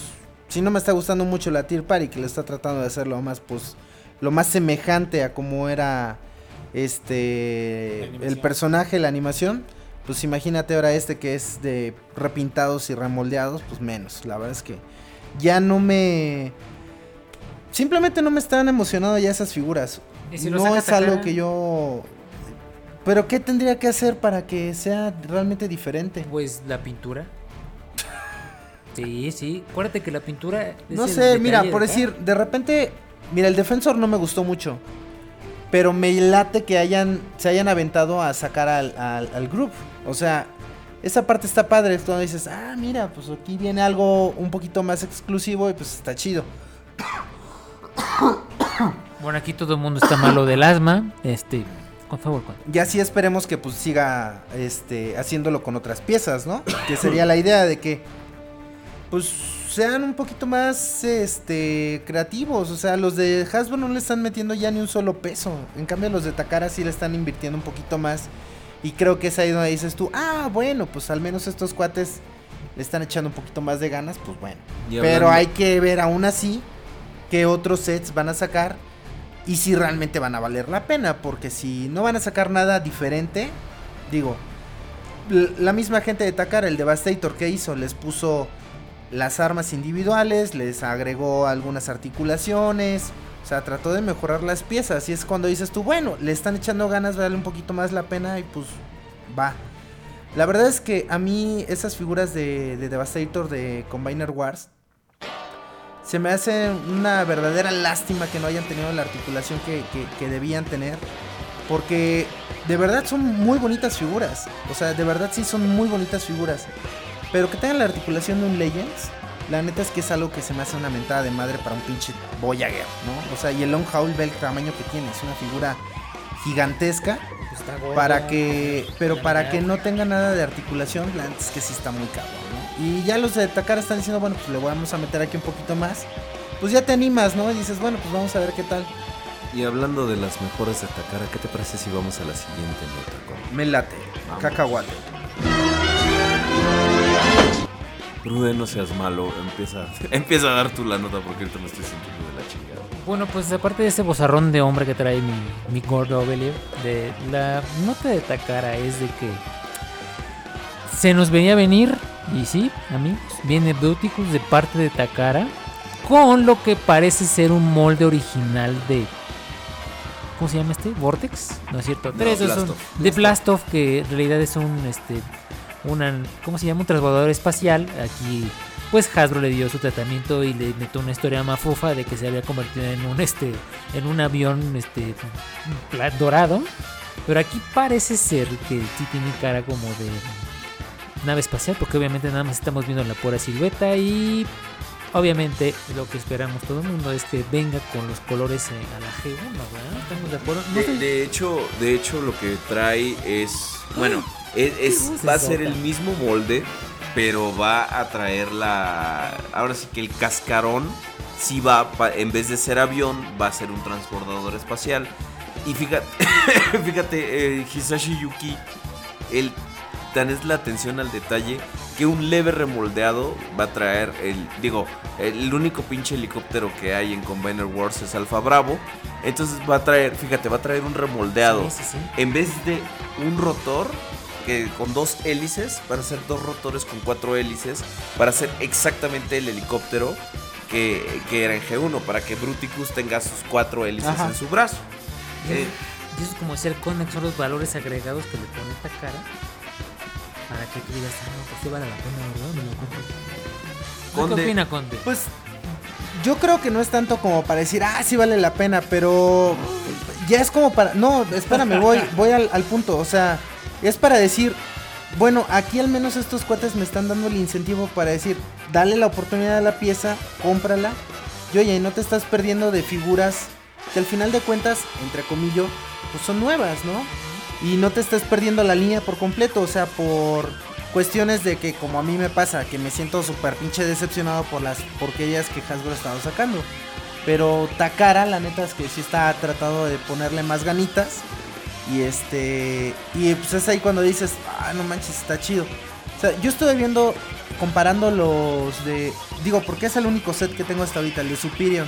si no me está gustando mucho la Tier Party que le está tratando de hacer lo más pues lo más semejante a como era este el personaje, la animación, pues imagínate ahora este que es de repintados y remoldeados, pues menos. La verdad es que ya no me. Simplemente no me están emocionando ya esas figuras. ¿Y si lo no es algo que yo. Pero ¿qué tendría que hacer para que sea realmente diferente? Pues la pintura. Sí, sí. Acuérdate que la pintura. es No el sé, mira, por de decir, de repente, mira, el defensor no me gustó mucho. Pero me late que hayan, se hayan aventado a sacar al, al, al group. O sea, esa parte está padre. Cuando dices, ah, mira, pues aquí viene algo un poquito más exclusivo y pues está chido. Bueno, aquí todo el mundo está malo del asma. Este, con favor, con. Y así esperemos que pues siga este haciéndolo con otras piezas, ¿no? Que sería la idea de que pues sean un poquito más este creativos, o sea, los de Hasbro no le están metiendo ya ni un solo peso. En cambio los de Takara sí le están invirtiendo un poquito más y creo que es ahí donde dices tú, "Ah, bueno, pues al menos estos cuates le están echando un poquito más de ganas, pues bueno." Pero hay que ver aún así qué otros sets van a sacar y si realmente van a valer la pena, porque si no van a sacar nada diferente, digo, la misma gente de Takara, el Devastator que hizo, les puso las armas individuales, les agregó algunas articulaciones, o sea, trató de mejorar las piezas y es cuando dices tú, bueno, le están echando ganas, vale un poquito más la pena y pues va. La verdad es que a mí esas figuras de Devastator de Combiner Wars se me hace una verdadera lástima que no hayan tenido la articulación que, que- que debían tener. Porque de verdad son muy bonitas figuras. O sea, de verdad sí son muy bonitas figuras. Pero que tengan la articulación de un Legends, la neta es que es algo que se me hace una mentada de madre para un pinche Voyager, ¿no? O sea, y el Long Haul ve el tamaño que tiene. Es una figura gigantesca. Pues Para que, pero para que no tenga nada de articulación, la neta es que sí está muy cabrón, ¿no? Y ya los de Takara están diciendo, bueno, pues le vamos a meter aquí un poquito más. Pues ya te animas, ¿no? Y dices, bueno, pues vamos a ver qué tal. Y hablando de las mejores de Takara, ¿qué te parece si vamos a la siguiente nota? Con... Me late, cacahuate. Prude, no seas malo, empieza, empieza a dar tú la nota porque ahorita me estoy sintiendo de la chingada. Bueno, pues aparte de ese bozarrón de hombre que trae mi, mi gordo Obelio, de la nota de Takara es de que se nos venía a venir, y sí, amigos, viene Bruticus de parte de Takara con lo que parece ser un molde original de. ¿Cómo se llama este? ¿Vortex? No es cierto. No, Tres son- Blastoff. de Blastoff, que en realidad es un este una ¿cómo se llama? un transbordador espacial. Aquí pues Hasbro le dio su tratamiento y le metió una historia mafufa de que se había convertido en un este en un avión este dorado. Pero aquí parece ser que sí tiene cara como de nave espacial, porque obviamente nada más estamos viendo la pura silueta y obviamente lo que esperamos todo el mundo es que venga con los colores eh, a la G1, ¿verdad? ¿Estamos de acuerdo? No De, hecho, de hecho lo que trae es, bueno, es, es- voz va a es ser el mismo molde, pero va a traer la, ahora sí que el cascarón, sí va, en vez de ser avión, va a ser un transbordador espacial. Y fíjate, fíjate, eh, Hisashi Yuki, el tan es la atención al detalle que un leve remoldeado va a traer el digo el único pinche helicóptero que hay en Combiner Wars es Alfa Bravo entonces va a traer fíjate va a traer un remoldeado Sí, sí, sí. en vez de un rotor que con dos hélices van a ser dos rotores con cuatro hélices para hacer exactamente el helicóptero que, que era en G1 para que Bruticus tenga sus cuatro hélices Ajá. en su brazo Eh, Y eso es como ser Conex, son los valores agregados que le pone esta cara. Para que tú digas, ah, no, pues sí vale la pena, ¿verdad? Me lo compro. Conde. ¿Qué opina, Conde? Pues yo creo que no es tanto como para decir, ah, sí vale la pena, pero ya es como para... No, espérame, voy, voy al, al punto. O sea, es para decir, bueno, aquí al menos estos cuates me están dando el incentivo para decir, dale la oportunidad a la pieza, cómprala. Y oye, no te estás perdiendo de figuras que al final de cuentas, entre comillas, pues son nuevas, ¿no? Y no te estés perdiendo la línea por completo, o sea, por cuestiones de que como a mí me pasa, que me siento súper pinche decepcionado por las porquerías que Hasbro ha estado sacando. Pero Takara, la neta es que sí está tratando de ponerle más ganitas. Y este. Y pues es ahí cuando dices, ah, no manches, está chido. O sea, yo estuve viendo, comparando los de. Digo, porque es el único set que tengo hasta ahorita, el de Superior.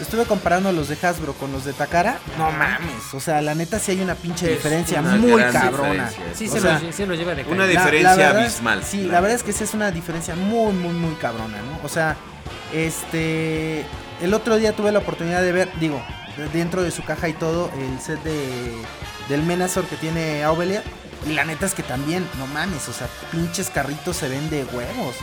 Estuve comparando los de Hasbro con los de Takara. No mames. O sea, la neta sí hay una pinche Es diferencia una muy cabrona. diferencia. Sí, se, sea, lo, se lo lleva de una calle. La- diferencia la verdad- abismal. Sí, la verdad es que sí es una diferencia muy, muy, muy cabrona, ¿no? O sea, este. El otro día tuve la oportunidad de ver, digo, de- dentro de su caja y todo, el set de del Menazor que tiene Aubelia. Y la neta es que también, no mames, o sea, pinches carritos se ven de huevos.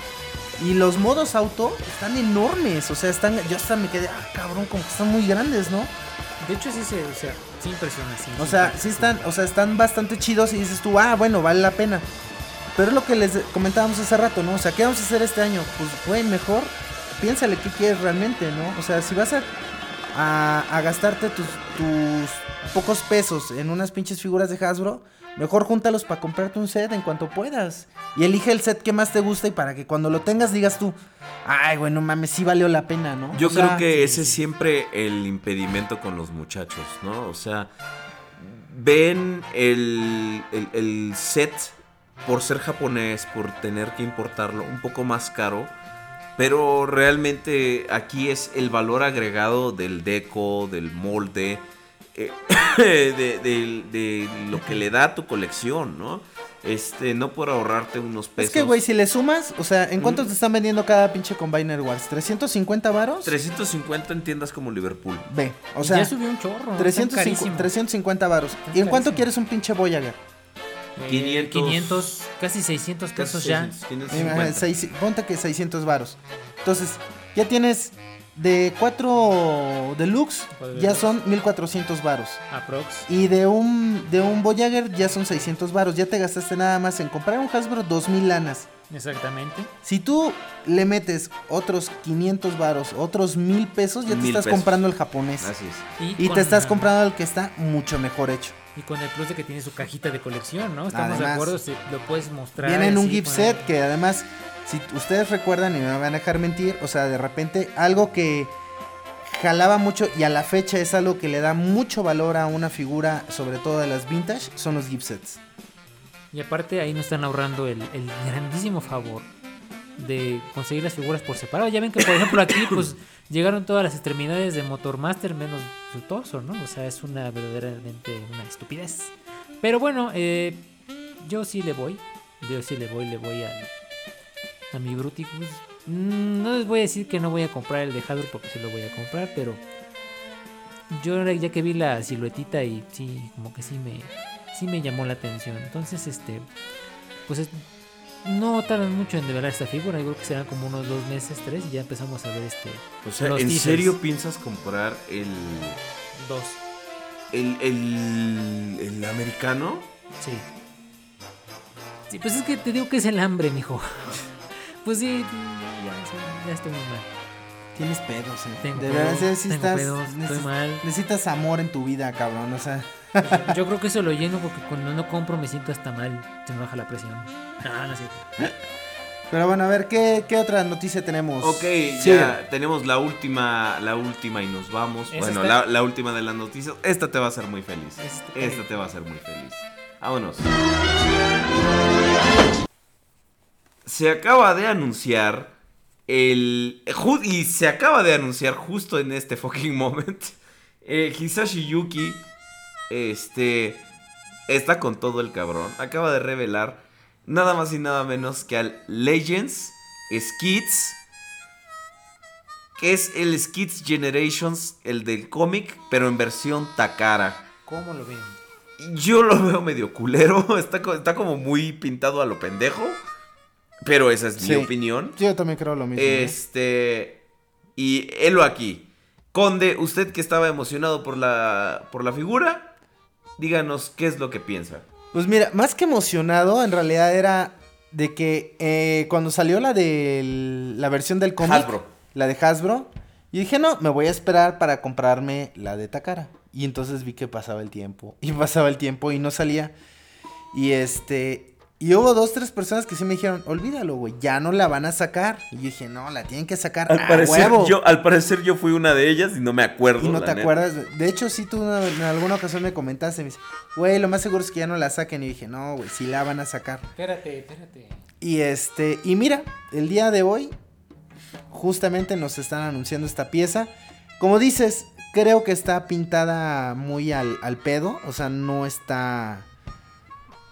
Y los modos auto están enormes, o sea, están. Yo hasta me quedé, ah, cabrón, como que están muy grandes, ¿no? De hecho, sí, se, o sea, sí impresiona. Sí, O sí sea, sí están, o sea, están bastante chidos y dices tú, ah, bueno, vale la pena. Pero es lo que les comentábamos hace rato, ¿no? O sea, ¿qué vamos a hacer este año? Pues, güey, mejor piénsale qué quieres realmente, ¿no? O sea, si vas a, a, a gastarte tus, tus pocos pesos en unas pinches figuras de Hasbro, mejor júntalos para comprarte un set en cuanto puedas. Y elige el set que más te gusta y para que cuando lo tengas digas tú, ay, güey, no mames, sí valió la pena, ¿no? Yo O sea, creo que ese es siempre el impedimento con los muchachos, ¿no? O sea, ven el, el- el set por ser japonés, por tener que importarlo un poco más caro, pero realmente aquí es el valor agregado del deco, del molde, eh, de, de- de lo que le da a tu colección, ¿no? Este, no por ahorrarte unos pesos. Es que, güey, si le sumas, o sea, ¿en cuánto te están vendiendo cada pinche Combiner Wars? ¿350 varos? 350 en tiendas como Liverpool. Ve, o sea, ya subió un chorro. están 350, carísimos. 350 varos. ¿Y en cuánto quieres un pinche Voyager? Eh, 500, 500, casi 600 pesos ya. 550. Seis- ponte que 600 varos. Entonces, ya tienes de 4 deluxe, ya son 1400 varos. Aprox. Y de un de un Voyager ya son 600 varos. Ya te gastaste nada más en comprar un Hasbro 2000 lanas. Exactamente. Si tú le metes otros 500 varos, otros 1000 pesos, ya te estás pesos. comprando el japonés. Así es. Y con te estás comprando el que está mucho mejor hecho. Y con el plus de que tiene su cajita de colección, ¿no? Estamos de acuerdo, si lo puedes mostrar. Viene en un gift set que además, si ustedes recuerdan y me van a dejar mentir, o sea, de repente algo que jalaba mucho y a la fecha es algo que le da mucho valor a una figura, sobre todo de las vintage, son los gift sets. Y aparte ahí nos están ahorrando el, el grandísimo favor de conseguir las figuras por separado. Ya ven que por ejemplo aquí pues llegaron todas las extremidades de Motormaster menos su ¿no? O sea, es una verdaderamente una estupidez. Pero bueno, eh, yo sí le voy. Yo sí le voy, le voy a, a mi Bruticus. Mm, No les voy a decir que no voy a comprar el de Hadro porque sí lo voy a comprar, pero yo ya que vi la siluetita y sí, como que sí me, sí me llamó la atención. Entonces, este, pues es- no tardan mucho en develar esta figura. Yo creo que serán como unos dos meses, tres y ya empezamos a ver este. O sea, ¿en teasers. serio piensas comprar el, Dos. el, el, el americano? Sí. Sí, pues es que te digo que es el hambre, mijo. Pues sí, ya, ya, estoy muy mal. Tienes pedos, eh. Tengo de verdad, pedos, sí tengo estás, pedos, estoy mal. necesitas amor en tu vida, cabrón, o sea. Yo creo que eso lo lleno porque cuando no compro me siento hasta mal. Se me baja la presión. Ah, no. Pero bueno, a ver, ¿qué, qué otra noticia tenemos? Ok, Sí. ya tenemos la última, la última y nos vamos. ¿Es bueno, la, la última de las noticias. Esta te va a hacer muy feliz. Esta. Esta te va a hacer muy feliz. Vámonos. Se acaba de anunciar el... Y se acaba de anunciar justo en este fucking moment. eh, Hisashi Yuki, este... Está con todo el cabrón. Acaba de revelar nada más y nada menos que al Legends Skits. Que es el Skits Generations, el del cómic, pero en versión Takara. ¿Cómo lo ven? Yo lo veo medio culero. Está, co- está como muy pintado a lo pendejo. Pero esa es Sí. mi opinión. Yo también creo lo mismo. ¿eh? Este. Y helo aquí. Conde, usted que estaba emocionado por la, por la figura, díganos qué es lo que piensa. Pues mira, más que emocionado, en realidad era de que eh, cuando salió la de la versión del cómic, Hasbro. la de Hasbro, Y dije, no, me voy a esperar para comprarme la de Takara. Y entonces vi que pasaba el tiempo. Y pasaba el tiempo y no salía. Y este. Y hubo dos, tres personas que sí me dijeron, olvídalo, güey, ya no la van a sacar. Y yo dije, no, la tienen que sacar Al a parecer, huevo. yo, al parecer yo fui una de ellas y no me acuerdo. Y no la te neta. acuerdas. de- hecho, sí, tú en alguna ocasión me comentaste. Me dices, güey, lo más seguro es que ya no la saquen. Y dije, no, güey, sí la van a sacar. Espérate, espérate. Y este, y mira, el día de hoy, justamente nos están anunciando esta pieza. Como dices, creo que está pintada muy al, al pedo. O sea, no está.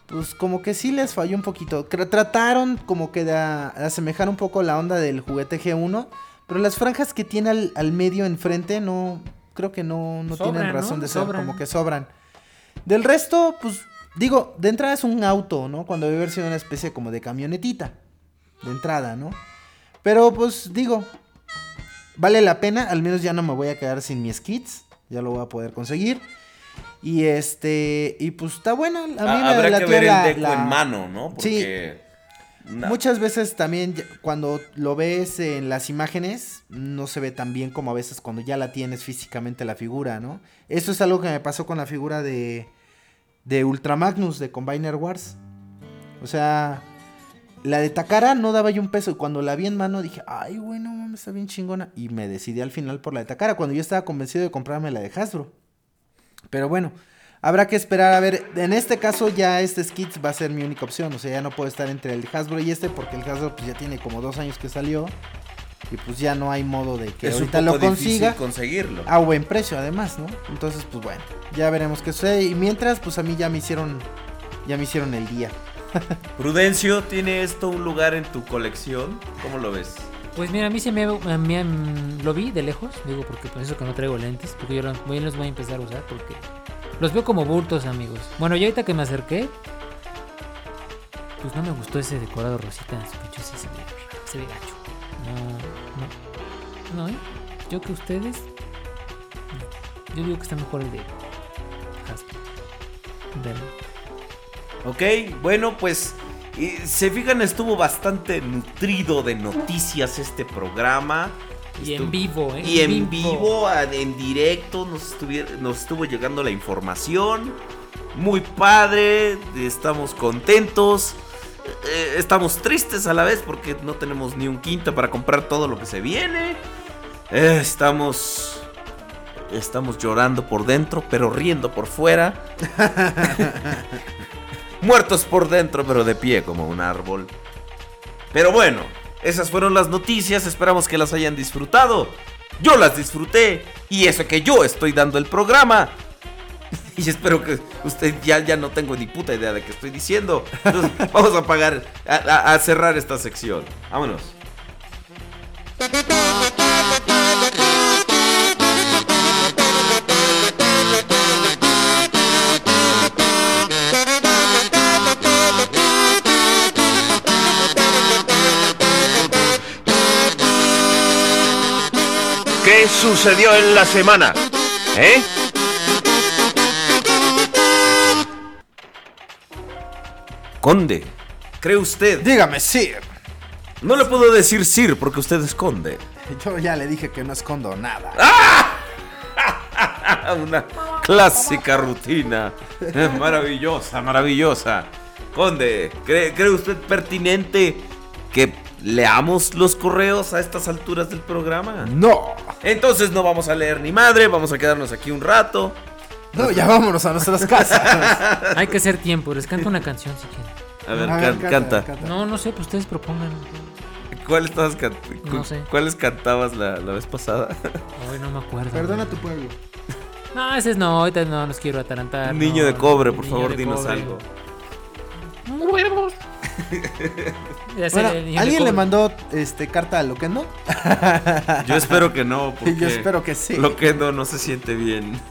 Pues como que sí les falló un poquito. Trataron como que de asemejar un poco la onda del juguete G1. Pero las franjas que tiene al, al medio enfrente no. Creo que no, no Sobran, tienen ¿no? razón de ser. Sobran. Como que sobran. Del resto, pues digo, de entrada es un auto, ¿no? Cuando debe haber sido una especie como de camionetita. De entrada, ¿no? Pero pues digo, vale la pena. Al menos ya no me voy a quedar sin mis kits. Ya lo voy a poder conseguir. Y este, y pues está buena. A mí Ah, me Habrá que ver la- el deco la- en mano, ¿no? Sí. Porque. na- Muchas veces también cuando lo ves en las imágenes no se ve tan bien como a veces cuando ya la tienes físicamente la figura, ¿no? Eso es algo que me pasó con la figura de de Ultra Magnus de Combiner Wars. O sea, la de Takara no daba yo un peso y cuando la vi en mano dije, "Ay, güey, no mames, está bien chingona" y me decidí al final por la de Takara cuando yo estaba convencido de comprarme la de Hasbro. Pero bueno, habrá que esperar a ver. En este caso ya este Skits va a ser mi única opción. O sea, ya no puedo estar entre el Hasbro y este porque el Hasbro pues ya tiene como dos años que salió. Y pues ya no hay modo de que es un ahorita poco lo consiga. conseguirlo. A buen precio además, ¿no? Entonces pues bueno, ya veremos qué sucede. Y mientras pues a mí ya me hicieron, ya me hicieron el día. Prudencio, ¿tiene esto un lugar en tu colección? ¿Cómo lo ves? Pues mira, a mí se me, mm, lo vi de lejos, digo porque por eso que no traigo lentes, porque yo los, voy- los voy a empezar a usar porque los veo como bultos, amigos. Bueno, ya ahorita que me acerqué, pues no me gustó ese decorado rosita en su pecho, sí se ve, se gacho. No, no, no, ¿eh? Yo que ustedes, yo digo que está mejor el de Hasbro. Ok, bueno, pues y se fijan, estuvo bastante nutrido de noticias este programa. Y en vivo, ¿eh? Y en vivo, en directo, nos, nos estuvo llegando la información. Muy padre, estamos contentos. eh, estamos tristes a la vez porque no tenemos ni un quinto para comprar todo lo que se viene. Eh, estamos. Estamos llorando por dentro, pero riendo por fuera. Muertos por dentro, pero de pie como un árbol. Pero bueno, esas fueron las noticias. Esperamos que las hayan disfrutado. Yo las disfruté. Y eso que yo estoy dando el programa. Y espero que usted ya, ya no tengo ni puta idea de qué estoy diciendo. Entonces, vamos a pagar, a, a- a cerrar esta sección. Vámonos. ¿Qué sucedió en la semana? ¿Eh? Conde, ¿cree usted? Dígame, Sir. No le puedo decir Sir porque usted es conde. Yo ya le dije que no escondo nada. Una clásica rutina. Maravillosa, maravillosa. Conde, ¿cree, cree usted pertinente que leamos los correos a estas alturas del programa? No. Entonces no vamos a leer ni madre, vamos a quedarnos aquí un rato. No, ya vámonos a nuestras casas. Hay que hacer tiempo, les canto una canción si quieren. A ver, A ver, can- canta. No, no sé, pues ustedes propongan. ¿Cuál estabas can- No sé. ¿Cuáles cantabas la, la vez pasada? Hoy no me acuerdo. Perdona a tu pueblo. No, ese es no, ahorita no los quiero atarantar. Niño no, de cobre, por favor, dinos cobre. algo. Sé, Bueno, el ¿alguien le mandó este carta a Loquendo? Yo espero que no, porque Yo espero que sí. Lo que no, se siente bien.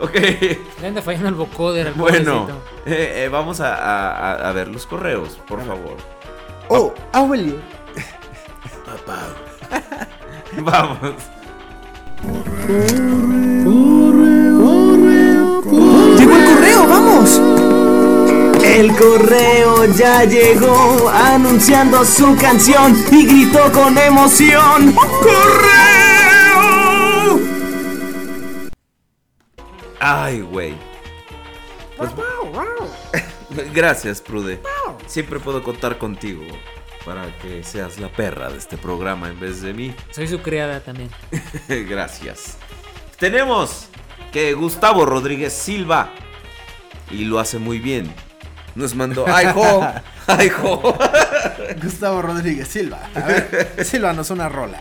Ok. Le anda fallando el vocoder al Bueno, eh, eh, vamos a, a- a- a ver los correos, por favor. Oh, Aurelio. Vamos. Llegó El correo ya llegó anunciando su canción y gritó con emoción. ¡Correo! Ay, güey. Pues, pues, gracias, Prude. Siempre puedo contar contigo para que seas la perra de este programa en vez de mí. Soy su criada también. Gracias. Tenemos que Gustavo Rodríguez Silva y lo hace muy bien. Nos mandó. ¡Ay, jo! ¡Ay, jo! Gustavo Rodríguez Silva. A ver, Silvanos una rola.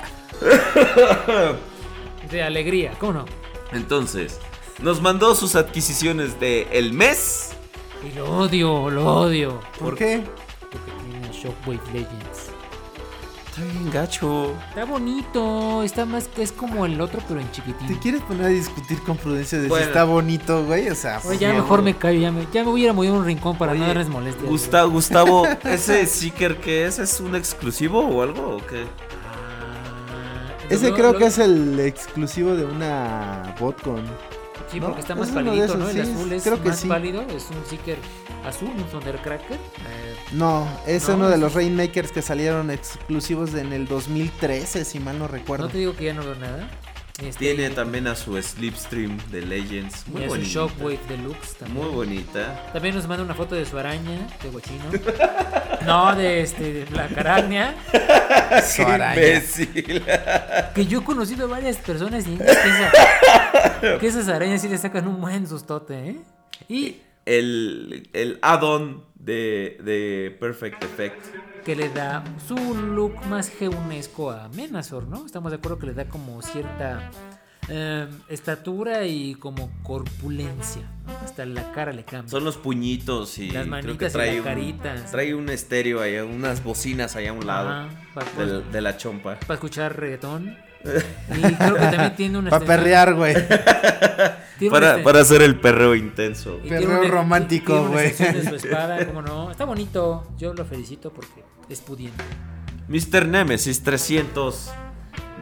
De alegría, ¿cómo no? Entonces, nos mandó sus adquisiciones de el mes. Y lo odio, lo odio. ¿Por qué? Porque tiene Shockwave Legends. Está bien gacho. Está bonito, está más, es como el otro, pero en ¿Te chiquitín. quieres poner a discutir con Prudencia de Bueno. si está bonito, güey? O sea, Oye, ya mejor me callo, ya me, ya me voy a ir a mover un rincón para no darles molestias. Gusta- Gustavo, ¿ese sticker que es? ¿Es un exclusivo o algo? ¿O qué? Ah, Ese lo- creo lo- que es el exclusivo de una botcon. Sí, ¿no? porque está más palidito, ¿no? El sí, azul es creo que más sí. pálido, es un sticker azul, un Thundercracker. Eh, No, es No, uno de los Rainmakers que salieron exclusivos en el 2013, si mal no recuerdo. no te digo que ya no veo nada. Este, Tiene también a su Slipstream de Legends. y Muy a su bonita. Shockwave Deluxe también. Muy bonita. También nos manda una foto de su araña, de guachino. no, de este, de la caragnia. Su araña. Imbécil. Que yo he conocido a varias personas y que, esa- que esas arañas sí le sacan un buen sustote, ¿eh? Y El, el add-on de, de Perfect Effect. que le da su look más geunesco a Menazor, ¿no? Estamos de acuerdo que le da como cierta eh, estatura y como corpulencia, ¿no? Hasta la cara le cambia. Son los puñitos y Las creo que manitas y trae la un, trae un estéreo ahí, unas bocinas allá a un lado Ajá, pa- del- de, la chompa. para escuchar reggaetón. Y creo que también tiene una Para perrear, güey. Para, para hacer el perreo intenso. perreo una- romántico, güey. extensión de su espada, ¿cómo no? Está bonito. Yo lo felicito porque es pudiente. Mr. Nemesis 300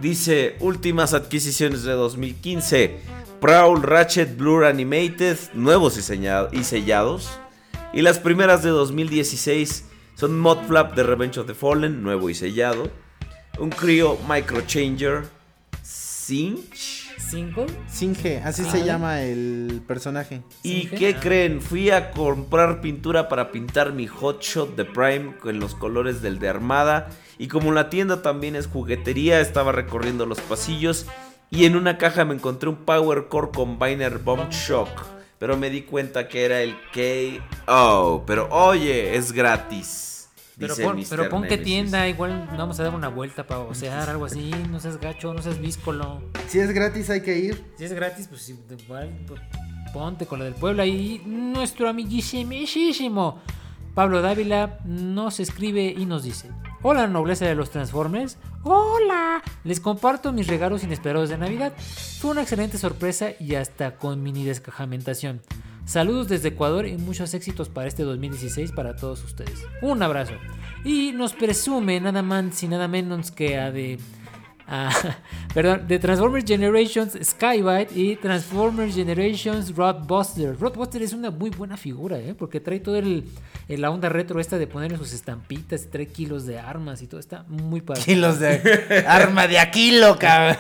dice últimas adquisiciones de 2015. Prowl Ratchet Blur Animated, nuevos y, y sellados. Y las primeras de 2016 son Modflap de Revenge of the Fallen, nuevo y sellado. Un Creo Microchanger Cinch. ¿Cinco? Singe, así Ah. se llama el personaje. ¿Y Cinge. qué Ah. creen? Fui a comprar pintura para pintar mi Hotshot de Prime con los colores del de Armada. Y como la tienda también es juguetería, estaba recorriendo los pasillos. Y en una caja me encontré un Power Core Combiner Bomb Shock. Pero me di cuenta que era el KO. Pero oye, es gratis. Pero dice pon, pero Nemesis. tienda, igual vamos a dar una vuelta para osear, algo así. No seas gacho, no seas víscolo. Si es gratis hay que ir. Si es gratis, pues igual pues, ponte con la del pueblo. Y nuestro amiguísimo Pablo Dávila nos escribe y nos dice: Hola, nobleza de los Transformers. Hola, les comparto mis regalos inesperados de Navidad. Fue una excelente sorpresa y hasta con mini descajamentación. Saludos desde Ecuador y muchos éxitos para este 2016 para todos ustedes. Un abrazo. Y nos presume nada más y nada menos que a de perdón, de Transformers Generations Skybite y Transformers Generations Rodbuster. Rodbuster es una muy buena figura, ¿eh? porque trae el, el- la onda retro esta de ponerle sus estampitas, y trae kilos de armas y todo, está muy padre. Kilos de arma de Aquilo, cabrón.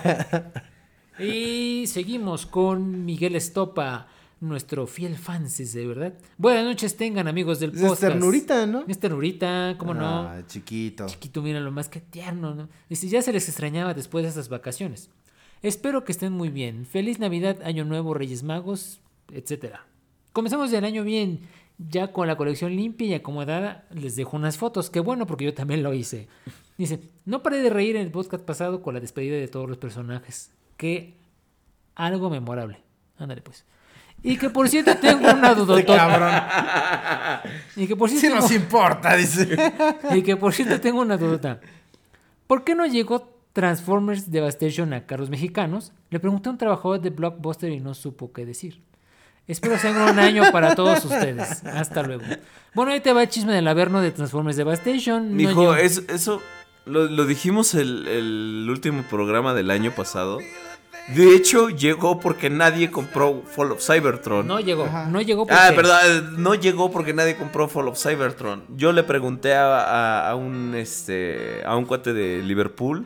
Y seguimos con Miguel Estopa, nuestro fiel fanses, de verdad. Buenas noches tengan amigos del Es podcast. ternurita, ¿no? Es ternurita, ¿cómo no? Ah, chiquito. Chiquito, mira lo más que tierno, ¿no? Dice, ya se les extrañaba después de estas vacaciones. Espero que estén muy bien. Feliz Navidad, Año Nuevo, Reyes Magos, etcétera. Comenzamos el año bien, ya con la colección limpia y acomodada. Les dejo unas fotos, qué bueno porque yo también lo hice. Dice, no paré de reír en el podcast pasado con la despedida de todos los personajes. Que algo memorable. Ándale pues. Y que por cierto tengo una dudotota. Y que por Sí cierto nos tengo- importa, dice. y que por cierto tengo una duda. ¿Por qué no llegó Transformers Devastation a carros mexicanos? Le pregunté a un trabajador de Blockbuster y no supo qué decir. Espero sea un buen año para todos ustedes. Hasta luego. Bueno, ahí te va el chisme del averno de Transformers Devastation. No Mijo, llegó- es- eso lo, lo dijimos el, el último programa del año pasado. De hecho, llegó porque nadie compró Fall of Cybertron. No llegó. Ajá. No llegó porque... Ah, perdón, eh, no llegó porque nadie compró Fall of Cybertron. Yo le pregunté a, a- a un este a un cuate de Liverpool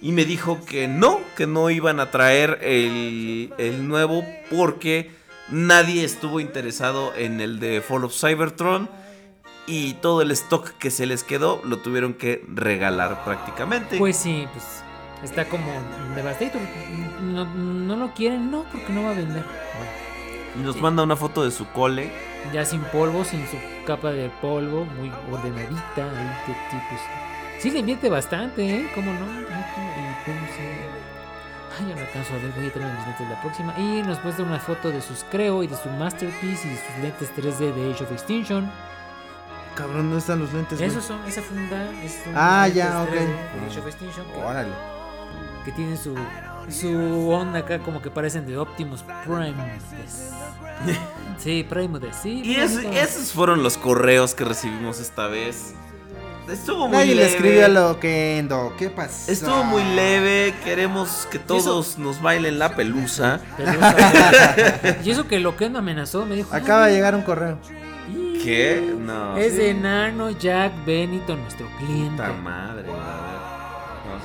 y me dijo que no, que no iban a traer el, el nuevo porque nadie estuvo interesado en el de Fall of Cybertron y todo el stock que se les quedó lo tuvieron que regalar prácticamente. Pues sí, pues está como Devastator. No, no lo quieren, no, porque no va a vender. Bueno, Nos sí. manda una foto de su cole. ya sin polvo, sin su capa de polvo, muy ordenadita. Ahí que pues, sí le invierte bastante, ¿eh? ¿Cómo no? Y Ay, ya no alcanzo a ver, voy a traer mis lentes la próxima. Y nos muestra una foto de sus Creo y de su Masterpiece y de sus lentes 3D de Age of Extinction. Cabrón, ¿dónde están los lentes? Esos son, esa funda es un Ah, ya, 3D ok. de Age of Extinction. que- Órale. Que tienen su su onda acá como que parecen de Optimus Prime. Sí, Primudes, sí. Y es- esos fueron los correos que recibimos esta vez. Estuvo muy Nadie le leve. escribió a Loquendo. ¿Qué pasó? Estuvo muy leve. Queremos que todos nos bailen la pelusa. Sea, y eso que lo que me amenazó me dijo. Acaba de "Ay, llegar un correo. ¿Qué? No. Es de enano Jack Benito, nuestro cliente. Puta madre. Vamos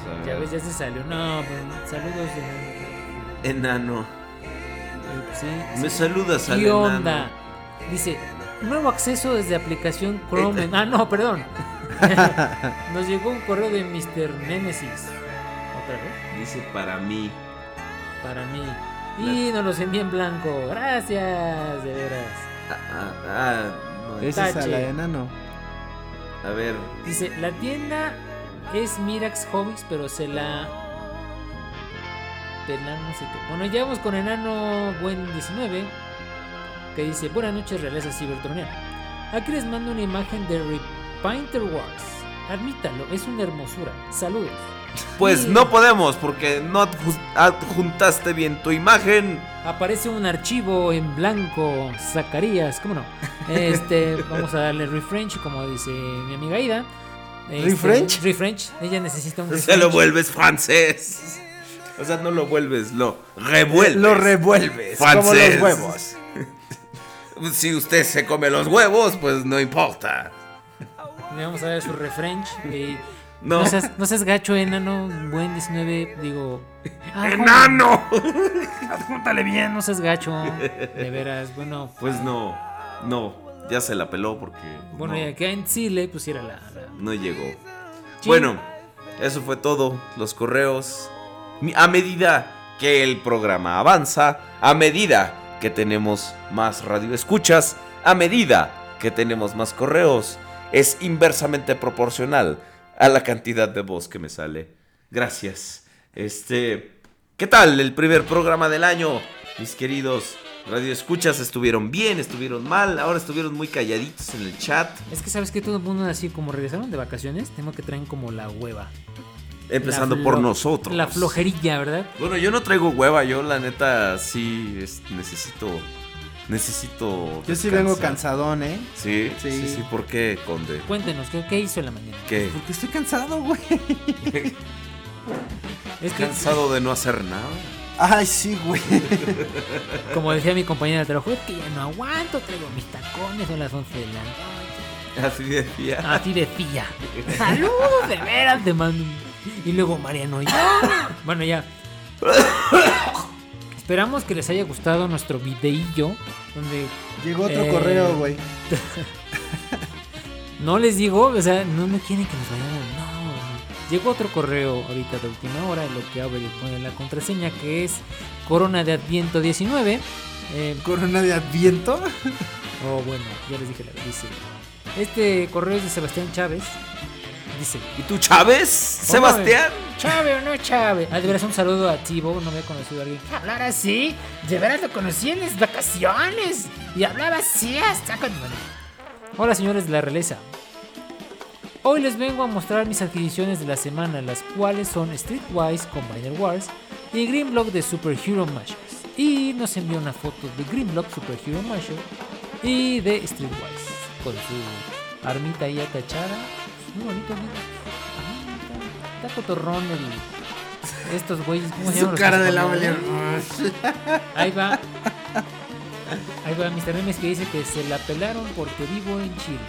a ver. Ya ves, ya se salió. No, pues, saludos enano. Enano. Eh, pues, sí, Me sí. saludas al ¿Qué enano. onda? Dice, nuevo acceso desde aplicación Chrome. Ah, no, perdón. Nos llegó un correo de Mr. Nemesis. ¿Otra vez? Dice para mí. Para mí. Y nos los envía en blanco. Gracias, de veras. Ah, ah, ah, no, Ese es a la enano. A ver. Dice, la tienda es Mirax Hobbies, pero se la... Bueno, ya vamos con Enano Buen 19, que dice, buenas noches, realeza cibertroniana. Aquí les mando una imagen de Repainter Wars. Admítalo, es una hermosura. Saludos. Pues no podemos porque no adju- adjuntaste bien tu imagen. Aparece un archivo en blanco, Zacarías, ¿cómo no? Este, vamos a darle refresh, como dice mi amiga Ida. Este, ¿Refresh? Refresh, ella necesita un Se refresh. lo vuelves francés. O sea, no lo vuelves, lo revuelves. Lo revuelves. Como Francés. los huevos. Si usted se come los huevos, pues no importa. Le vamos a dar su refresh. y No. no. seas, no seas gacho, enano. Buen 19, digo. ah, ¡Enano! Júntale bien, no seas gacho. De veras, bueno. Pues no, no, ya se la peló porque Bueno, no, y acá en Chile pusiera la. la- no llegó. Sí. Bueno, eso fue todo. Los correos. A medida que el programa avanza, a medida que tenemos más radioescuchas, a medida que tenemos más correos, es inversamente proporcional a la cantidad de voz que me sale. Gracias. Este, ¿qué tal el primer programa del año, mis queridos radioescuchas? ¿Estuvieron bien? ¿Estuvieron mal? Ahora estuvieron muy calladitos en el chat. Es que sabes que todo el mundo así como regresaron de vacaciones, tengo que traen como la hueva. Empezando La por nosotros. La flojerilla, ¿verdad? Bueno, yo no traigo hueva, yo la neta sí es- necesito. Necesito. Yo sí vengo cansadón, ¿eh? Sí, sí, Sí. sí, ¿por qué, Conde? Cuéntenos, ¿qué, qué hizo en la mañana? ¿Qué? Porque estoy cansado, güey. Es que, ¿Cansado de no hacer nada? Ay, sí, güey. como decía mi compañera de trabajo, es que ya no aguanto, traigo mis tacones, son las 11 de la noche. Así decía. Así decía. Saludos, de veras, te mando. Y luego Mariano. Bueno, ya. Esperamos que les haya gustado nuestro videillo. Donde Llegó otro Eh, correo, güey. no les digo, o sea, no me quieren que nos vayamos. No. Llegó otro correo ahorita de última hora. Lo que abre y pone la contraseña que es Corona de Adviento 19. Eh, Corona de Adviento. Oh, bueno, ya les dije la dice. Este correo es de Sebastián Chávez. Dice. ¿Y tú, Chávez? ¿Sebastián? Chávez o no Chávez. Ah, de veras un saludo a Tibo, no me he conocido a alguien. que Hablara así. De veras lo conocí en las vacaciones. Y hablaba así hasta cuando. bueno. Hola señores de la realeza. Hoy les vengo a mostrar mis adquisiciones de la semana, las cuales son Streetwise Combiner Wars y Grimlock de Super Hero Mashers. Y nos envió una foto de Grimlock Super Hero Masher y de Streetwise con su armita ahí atachada. Muy bonito, mira. Ah, está, está cotorrón el. Estos güeyes, ¿cómo se Su llaman? cara de la. Ahí va. Ahí va Mr. Memes que dice que se la pelaron porque vivo en Chile.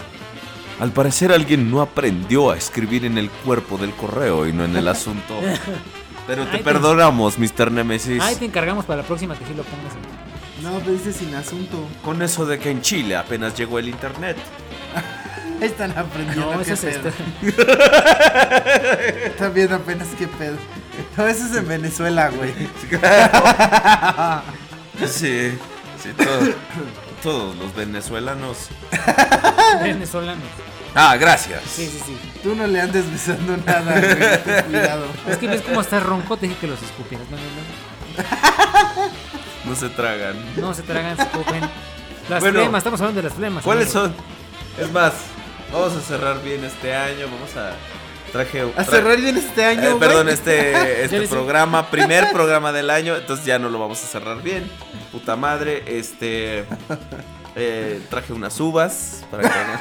Al parecer alguien no aprendió a escribir en el cuerpo del correo y no en el asunto. Pero te perdonamos, Mr. Nemesis. Ahí te encargamos para la próxima que sí lo pongas en. No, pero dice sin asunto. Con eso de que en Chile apenas llegó el internet. Están aprendiendo No, qué eso es pedo. viendo apenas qué pedo. No, eso es en Venezuela, güey. Sí, sí, todo- todos los venezolanos. Venezolano. Ah, gracias. Sí, sí, sí. Tú no le andes besando nada, güey. ten Cuidado. Es que ves cómo está ronco, te dije que los escupieras. No, no, no. No se tragan. No se tragan, se escupen. Las Bueno. flemas, estamos hablando de las flemas. ¿Cuáles son? Es más, vamos a cerrar bien este año. Vamos a. Traje. A cerrar bien este año, Eh, perdón, este, este programa, primer programa del año, entonces ya no lo vamos a cerrar bien. Puta madre, este. eh, traje unas uvas para que haga-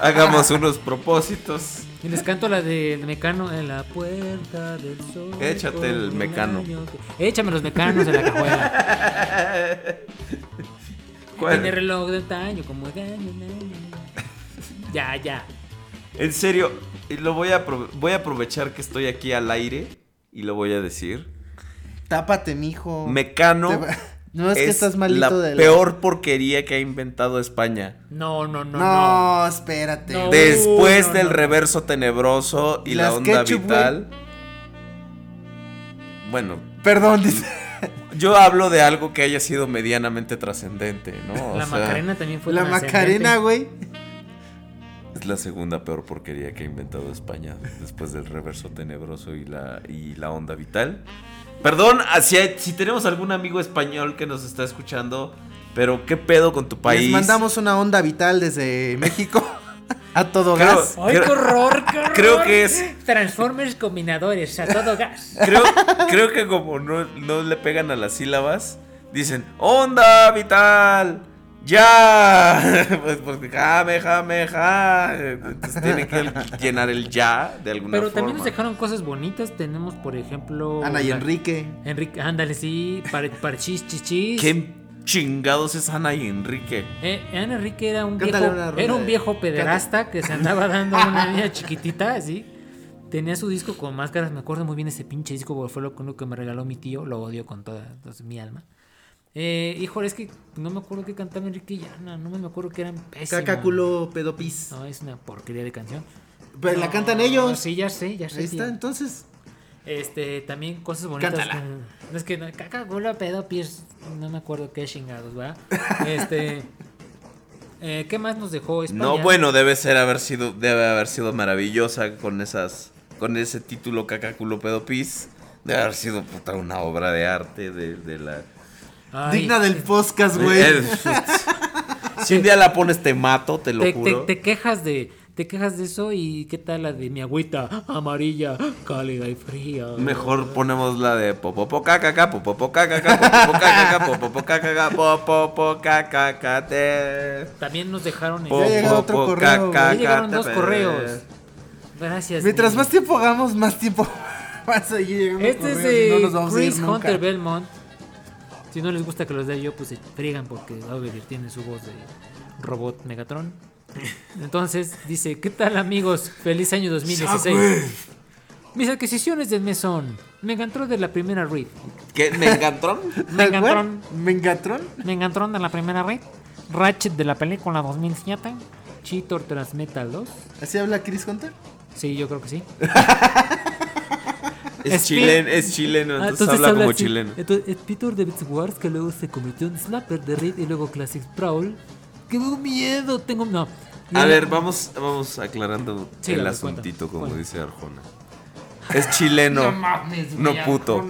hagamos unos propósitos. Y les canto la del mecano en la puerta del sol. Échate el mecano. que- Échame los mecanos en la cajuela. ¿Cuál? Tiene reloj de antaño como de año en año. Ya, ya. En serio, y lo voy a, voy a aprovechar que estoy aquí al aire y lo voy a decir. Tápate, mijo. Mecano Te No, es, que estás la malito de la- peor porquería que ha inventado España. No, no, no, No, no. espérate. No. Después no, del no. reverso tenebroso y la onda ketchup, vital. Bueno, Perdón, dice. yo hablo de algo que haya sido medianamente trascendente, ¿no? O La sea, Macarena también fue La. Macarena, güey. Es la segunda peor porquería que ha inventado España después del reverso tenebroso y la, y la onda vital. Perdón, ah, si, hay- si tenemos algún amigo español que nos está escuchando, pero ¿qué pedo con tu país? Les mandamos una onda vital desde México a todo Creo- gas. ¡Ay, qué horror, qué horror! Creo que es Transformers combinadores a todo gas. Creo, creo que como no, no le pegan a las sílabas, dicen, onda vital, ya. Pues porque jame, jame, ja. Entonces tienen que llenar el ya de alguna Pero forma. también nos dejaron cosas bonitas. Tenemos, por ejemplo. Ana y la- Enrique. Enrique, ándale, sí. Para, para chis, chis, chis. ¿Qué chingados es Ana y Enrique? Eh, Ana Enrique era un Cántale viejo, era un viejo pederasta que se andaba dando a una niña chiquitita, así. Tenía su disco con máscaras, me acuerdo muy bien ese pinche disco porque fue lo único que me regaló mi tío, lo odio con toda entonces, mi alma. Eh, híjole, es que no me acuerdo qué cantaba Enrique y Ana, no me acuerdo que eran pésimos. Caca, culo, pedopis. No, es una porquería de canción. Pero la cantan ellos. Sí, ya sé, ya sé. Ahí tío. está, entonces. Este, también cosas bonitas. Cántala. no es que no, caca, culo, pedo, pies. No me acuerdo qué chingados, ¿verdad? Este. eh, ¿Qué más nos dejó España? No, bueno, debe ser haber sido, debe haber sido maravillosa con esas, con ese título cacaculo pedopis. Debe haber sido puta una obra de arte de, de la. Ay, Digna del podcast, güey. Si un día la pones te mato, te lo te, juro. te quejas de. Te quejas de eso y qué tal la de mi agüita amarilla, cálida y fría. Mejor ponemos la de popopo cacaca, popopo cacaca, popopo cacaca, popopo cacaca, popopo cacaca, te. También nos dejaron. en- Ya llegó otro correo, caca, Ya llegaron dos correos. Gracias. Mientras mi- más tiempo hagamos, más tiempo va a Este es Chris. Hunter Belmont. Si no les gusta que los dé yo, pues se friegan porque Oliver tiene su voz de robot Megatron. Entonces dice, ¿qué tal amigos? Feliz año 2016. Mis adquisiciones del mes son Megatron de la primera read. ¿Qué? ¿Me encantó? Megatron, ¿Mengatron? Megatron de la primera read. Ratchet de la película 2007. Cheetor Transmetal 2. ¿Así habla Chris Hunter? Sí, yo creo que sí. Es chileno, es chileno, Ah, entonces, habla como así. chileno. Entonces, Peter David Wars, que luego se convirtió en Snapper de Reed y luego Classic. Que tengo miedo, tengo. No. Y A el- ver, vamos, vamos aclarando Sí, el ver, asuntito, cuenta, como cuenta. dice Arjona. Es chileno, no puto.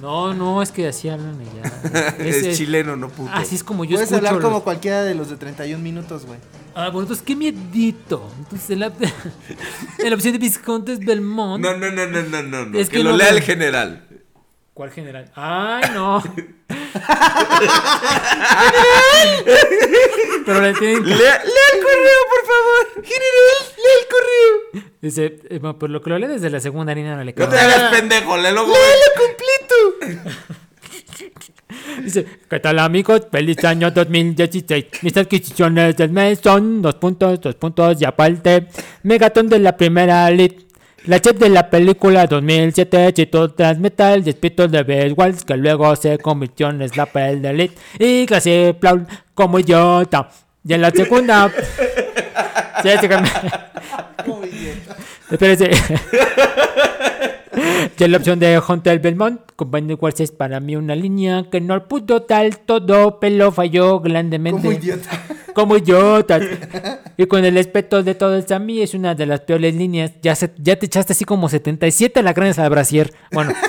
No, no, es que así hablan ya. Es, chileno, no puto. Así es como yo Puedes escucho. hablar como los- cualquiera de los de 31 minutos, güey. Ah, bueno, entonces, qué miedito. Entonces, en la, en la opción de Viscontes Belmont. No, no, no, no, no, no, no. Es que, que lo no lea el general. ¿Cuál general? ¡Ay, no! Pero le tienen que- Lea, lea el correo, por favor. General, lea el correo. Dice, eh, bueno, por lo que lo lee desde la segunda línea no le No queda. te hagas pendejo, léelo. güey. Dice, ¿qué tal amigos? Feliz año 2016. Mis adquisiciones del mes son dos puntos, dos puntos y aparte, Megaton de la primera lead. La chef de la película 2007 Chito Transmetal Despito de Best Waltz que luego se convirtió en Slapper de Elite y clase Plaul como idiota. Y en la segunda... Sí, sí, Espérese. Y en la opción de Hunter Belmont, compañero Waltz es para mí una línea que no pudo tal todo, pero falló grandemente. Como idiota. Como idiotas. Y con el respeto de todos a mí es una de las peores líneas. Ya, se- ya te echaste así como 77 lacranes al brasier. Bueno.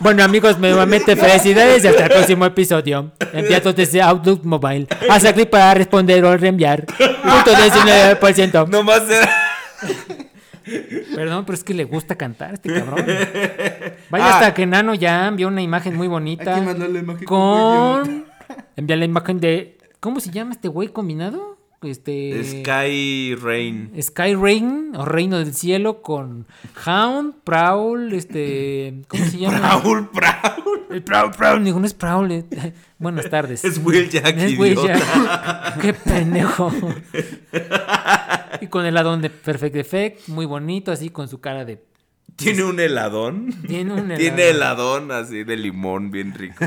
Bueno amigos, nuevamente felicidades y hasta el próximo episodio. Enviados desde Outlook Mobile. Haz clic para responder o reenviar. Punto 19%. Nomás era. Perdón, pero es que le gusta cantar a este cabrón. Vaya Ah. hasta que Nano ya envió una imagen muy bonita. La imagen como con... Envía la imagen de... ¿Cómo se llama este güey combinado? Este... Sky Rain. Sky Rain o Reino del Cielo con Hound, Prowl, este. ¿Cómo se llama? Raúl Prowl. El Prowl, Prowl. Digo, no es Prowl. eh. Buenas tardes. Es Will Jack, Es Will. Jack. Qué pendejo. y con el adón de Perfect Effect, muy bonito, así con su cara de. Tiene un heladón. Tiene un Tiene heladón. heladón así de limón, bien rico.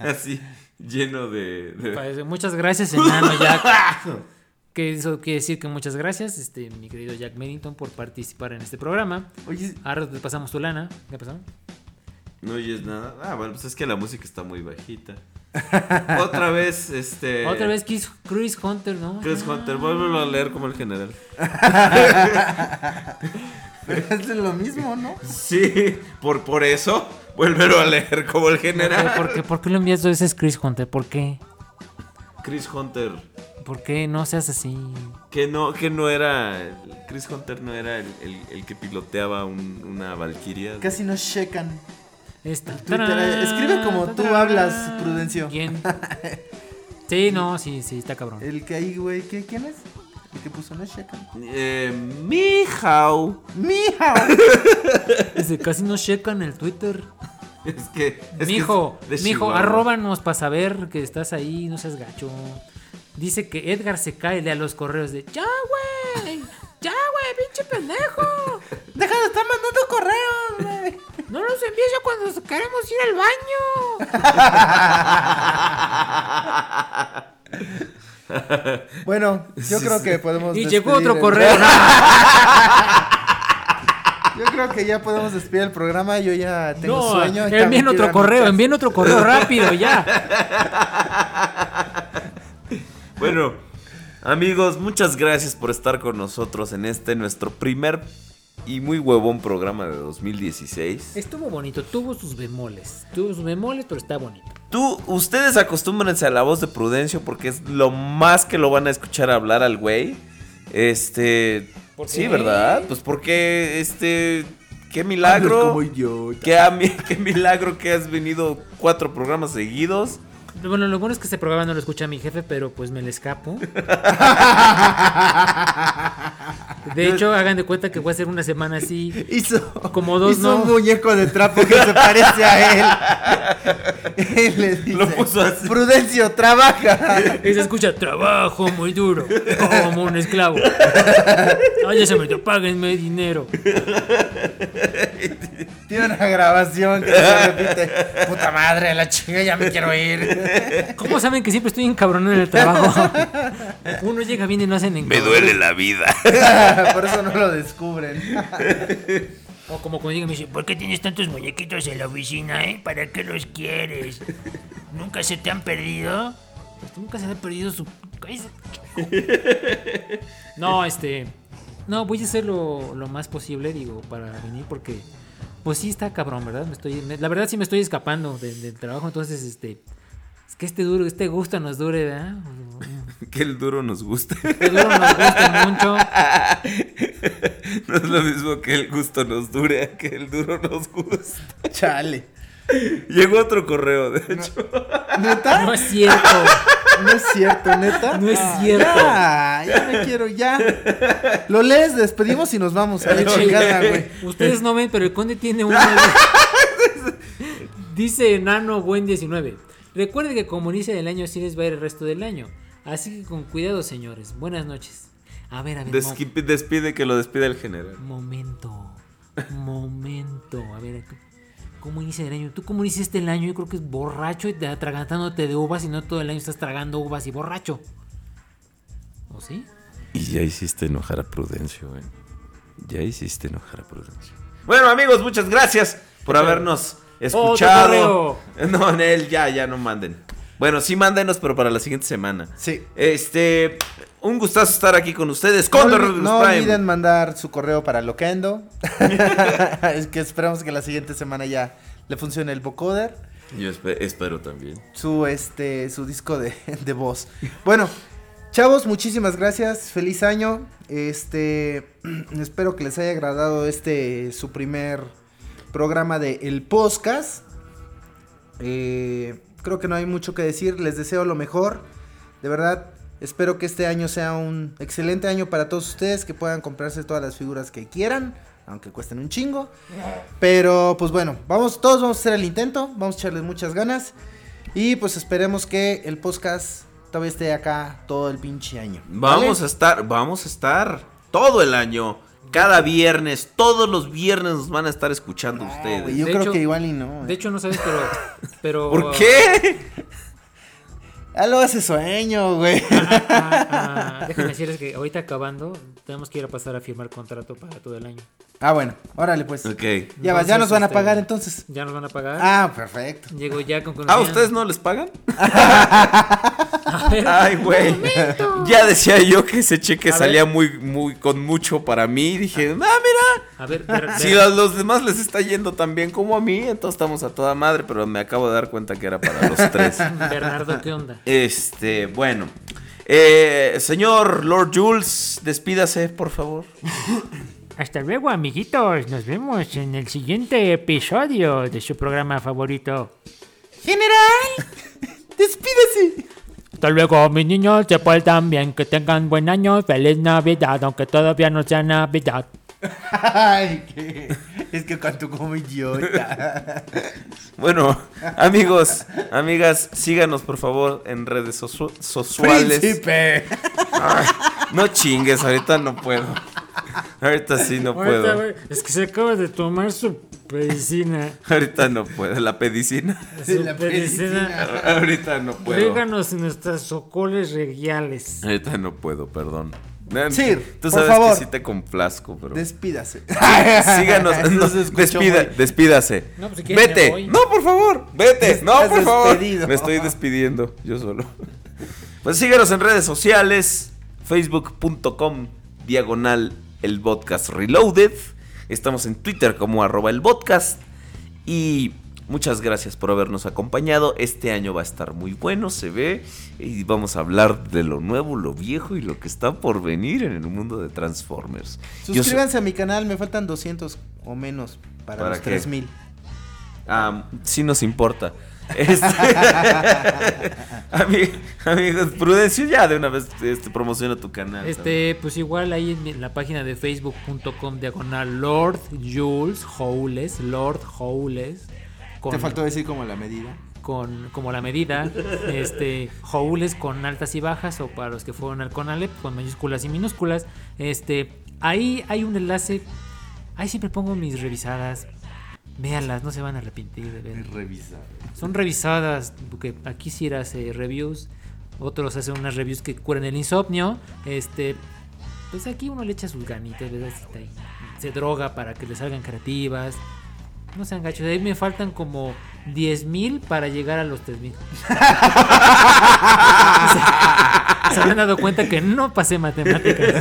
así, lleno de. Muchas gracias, enano Jack. Que eso quiere decir que muchas gracias, este, mi querido Jack Medington, por participar en este programa. Oye, Ahora te pasamos tu lana. ¿Qué pasó? No oyes nada. Ah, bueno, pues es que la música está muy bajita. Otra vez, este. Otra vez Chris, Chris Hunter, ¿no? Chris Hunter, vuélvelo a leer como el general. pero es lo mismo, ¿no? Sí, por, por eso, vuélvelo a leer como el general. ¿Por qué, ¿Por qué lo envías dos veces Chris Hunter? ¿Por qué? Chris Hunter, ¿Por qué no seas así? que no, que no era. Chris Hunter no era el, el- el que piloteaba un- una Valkyria. Casi nos checan. Esta. Twitter, eh, escribe como tú hablas, Prudencio. ¿Quién? Sí, no, sí, sí, está cabrón. El que ahí, güey, ¿qué, ¿quién es? Que puso no checan. Eh, Mijau. ¡Mija! Dice, casi no checan el Twitter. Es que. es que mijo, es de mijo, arróbanos para saber que estás ahí, no seas gacho. Dice que Edgar se cae, lea los correos de ¡Ya, güey! ¡Ya, güey! ¡Pinche pendejo! ¡Deja de estar mandando correos, güey! No los envíes ya cuando queremos ir al baño. Bueno, yo creo que podemos. Y llegó otro el- correo. Yo creo que ya podemos despedir el programa. Yo ya tengo No, sueño. envíen otro correo, envíen otro correo rápido, ya. Bueno, amigos, muchas gracias por estar con nosotros en este nuestro primer y muy huevón programa de 2016. Estuvo bonito, tuvo sus bemoles. Tuvo sus bemoles, pero está bonito. Tú, ustedes acostúmbrense a la voz de Prudencio porque es lo más que lo van a escuchar hablar al güey. Este, ¿Por sí, qué? ¿verdad? Pues porque este qué milagro. Como idiota. Qué, qué milagro que has venido cuatro programas seguidos. Bueno, lo bueno es que este programa no lo escucha mi jefe, pero pues me le escapo. De hecho, hagan de cuenta que voy a hacer una semana así. Hizo, Como dos, hizo ¿no? un muñeco de trapo que se parece a él. Él le dice, Lo puso así. Prudencio, trabaja. Y se escucha trabajo muy duro, como un esclavo. Ay, se me páguenme dinero. Tiene una grabación que se repite. Puta madre, la chica, ya me quiero ir. ¿Cómo saben que siempre estoy encabronado en el trabajo? Uno llega bien y no hacen Me encabronar. duele la vida. Por eso no lo descubren. O como cuando llegan me dicen, ¿Por qué tienes tantos muñequitos en la oficina, eh? ¿Para qué los quieres? ¿Nunca se te han perdido? Pues nunca se me ha perdido su. No, este. No, voy a hacer lo, lo más posible, digo, para venir, porque. Pues sí está cabrón, ¿verdad? Me estoy, me- la verdad sí me estoy escapando de- del trabajo, entonces, este. Que este duro, este gusto nos dure, ¿verdad? que el duro nos gusta. Que duro nos guste mucho. No es lo mismo que el gusto nos dure que el duro nos gusta. Chale. Llegó otro correo, de hecho. ¿Neta? No es cierto. No es cierto, neta. No es Ah, cierto. Ya, ya me quiero, ya. Lo lees, despedimos y nos vamos. A la chingada, güey. Ustedes no ven, pero el conde tiene uno. Dice Enano Buen 19. Recuerde que como inicia el año, así les va a ir el resto del año. Así que con cuidado, señores. Buenas noches. A ver, a ver. Desqui- despide que lo despide el general. momento. Momento. A ver, ¿cómo inicia el año? ¿Tú cómo iniciaste el año? Yo creo que es borracho y te atragantándote de uvas y no todo el año estás tragando uvas y borracho. ¿O sí? Y ya hiciste enojar a Prudencio, eh. Ya hiciste enojar a Prudencio. Bueno, amigos, muchas gracias por habernos escuchado. correo! No, en él, ya, ya no manden. Bueno, sí mándenos, pero para la siguiente semana. Sí. Este, un gustazo estar aquí con ustedes. No, Con no Prime. olviden mandar su correo para Loquendo. es que esperamos que la siguiente semana ya le funcione el vocoder. Yo espe- espero también. Su este su disco de, de voz. Bueno, chavos, muchísimas gracias. Feliz año. Este espero que les haya agradado este su primer programa de El Podcast. Eh, creo que no hay mucho que decir. Les deseo lo mejor. De verdad, espero que este año sea un excelente año para todos ustedes. Que puedan comprarse todas las figuras que quieran. Aunque cuesten un chingo. Pero pues bueno, vamos, todos vamos a hacer el intento. Vamos a echarles muchas ganas. Y pues esperemos que el podcast todavía esté acá todo el pinche año. Vamos a estar, vamos a estar todo el año. Cada viernes, todos los viernes nos van a estar escuchando Güey, ustedes. yo De creo hecho- que igual y no. De hecho, no sabes, pero. pero ¿Por qué? Ya lo hace sueño, güey. Ah, ah, déjame decirles que ahorita acabando, tenemos que ir a pasar a firmar contrato para todo el año. Ah, bueno, órale pues. Ok. Ya, va, ya nos van a este, pagar entonces. Ya nos van a pagar. Ah, perfecto. Llego ya con Ah, conocimiento. ¿ustedes no les pagan? A ver, Ay, güey. Ya decía yo que ese cheque A ver. salía muy, muy, con mucho para mí. Dije, ah, mira. a ver, ver- Si ver- a los demás les está yendo tan bien como a mí, entonces estamos a toda madre, pero me acabo de dar cuenta que era para los tres. Bernardo, ¿qué onda? Este, bueno. Eh, señor Lord Jules, despídase, por favor. Hasta luego, amiguitos. Nos vemos en el siguiente episodio de su programa favorito. General, despídese. Hasta luego, mis niños. Se portan bien. Que tengan buen año. Feliz Navidad, aunque todavía no sea Navidad. Ay, que es que canto como idiota. Bueno, amigos, amigas, síganos por favor en redes sociales. Príncipe. No chingues, ahorita no puedo. Ahorita sí no Ahorita, puedo. es que se acaba de tomar su medicina. Ahorita no puedo. La pedicina. Su la medicina. Ahorita no puedo. Ríganos nuestras socoles regiales. Ahorita no puedo, perdón. Sir, Tú por sabes favor. que sí te complazco, pero. Despídase. Síganos. No, despida- muy- despídase. No, pues, si me Vete. No, por favor. Vete. No, por favor. Me estoy despidiendo yo solo. Pues síganos en redes sociales. Facebook.com diagonal el podcast reloaded. Estamos en Twitter como arroba el podcast. Y muchas gracias por habernos acompañado. Este año va a estar muy bueno, se ve. Y vamos a hablar de lo nuevo, lo viejo y lo que está por venir en el mundo de Transformers. Soy- Suscríbanse a mi canal, me faltan 200 o menos para, ¿Para los qué? 3000. Ah, sí nos importa. Este- Ami- amigos, Prudencio, ya de una vez este, promociona tu canal. Este, pues igual ahí en, mi- en la página de facebook.com diagonal Lord Jules Howles, Lord Howles. Con, Te faltó decir como la medida. con como la medida, este, Howles con altas y bajas, o para los que fueron al Conalep, con mayúsculas y minúsculas. Este, ahí hay un enlace. Ahí siempre pongo mis revisadas. Véanlas, no se van a arrepentir de ver. Son revisadas, porque aquí sí hace reviews, otros hacen unas reviews que curan el insomnio. Este, pues aquí uno le echa sus ganitas, ¿verdad? Se droga para que le salgan creativas. No sean gachos, ahí me faltan como 10.000 para llegar a los 3.000. se, se han dado cuenta que no pasé matemáticas.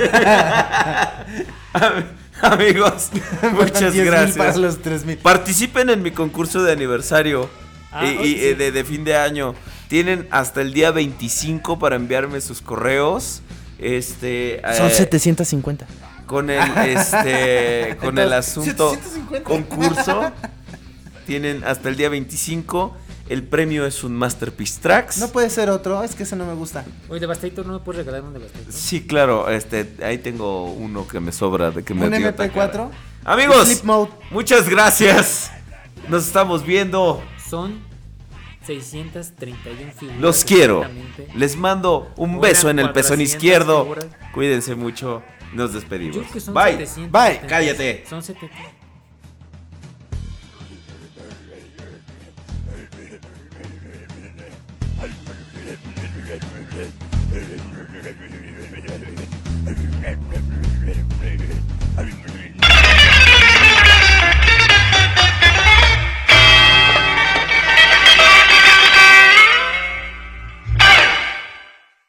Amigos, muchas 10,000 gracias. para los 3000. Participen en mi concurso de aniversario Ah, y, hoy y, sí. eh, de, de fin de año. Tienen hasta el día 25 para enviarme sus correos. Este Son eh, 750. Con el este con el asunto 750. concurso. Tienen hasta el día 25. El premio es un Masterpiece Tracks. No puede ser otro, es que ese no me gusta. Oye, Devastator, ¿no me puedes regalar un Devastator? Sí, claro, este ahí tengo uno que me sobra de que me Un dio MP4. Takara. Amigos, muchas gracias. Nos estamos viendo. Son 631 figuras. Los quiero. Les mando un beso en el pezón 400 izquierdo. figuras. Cuídense mucho. Nos despedimos. Bye. 700, Bye. 700. Cállate. Son 700.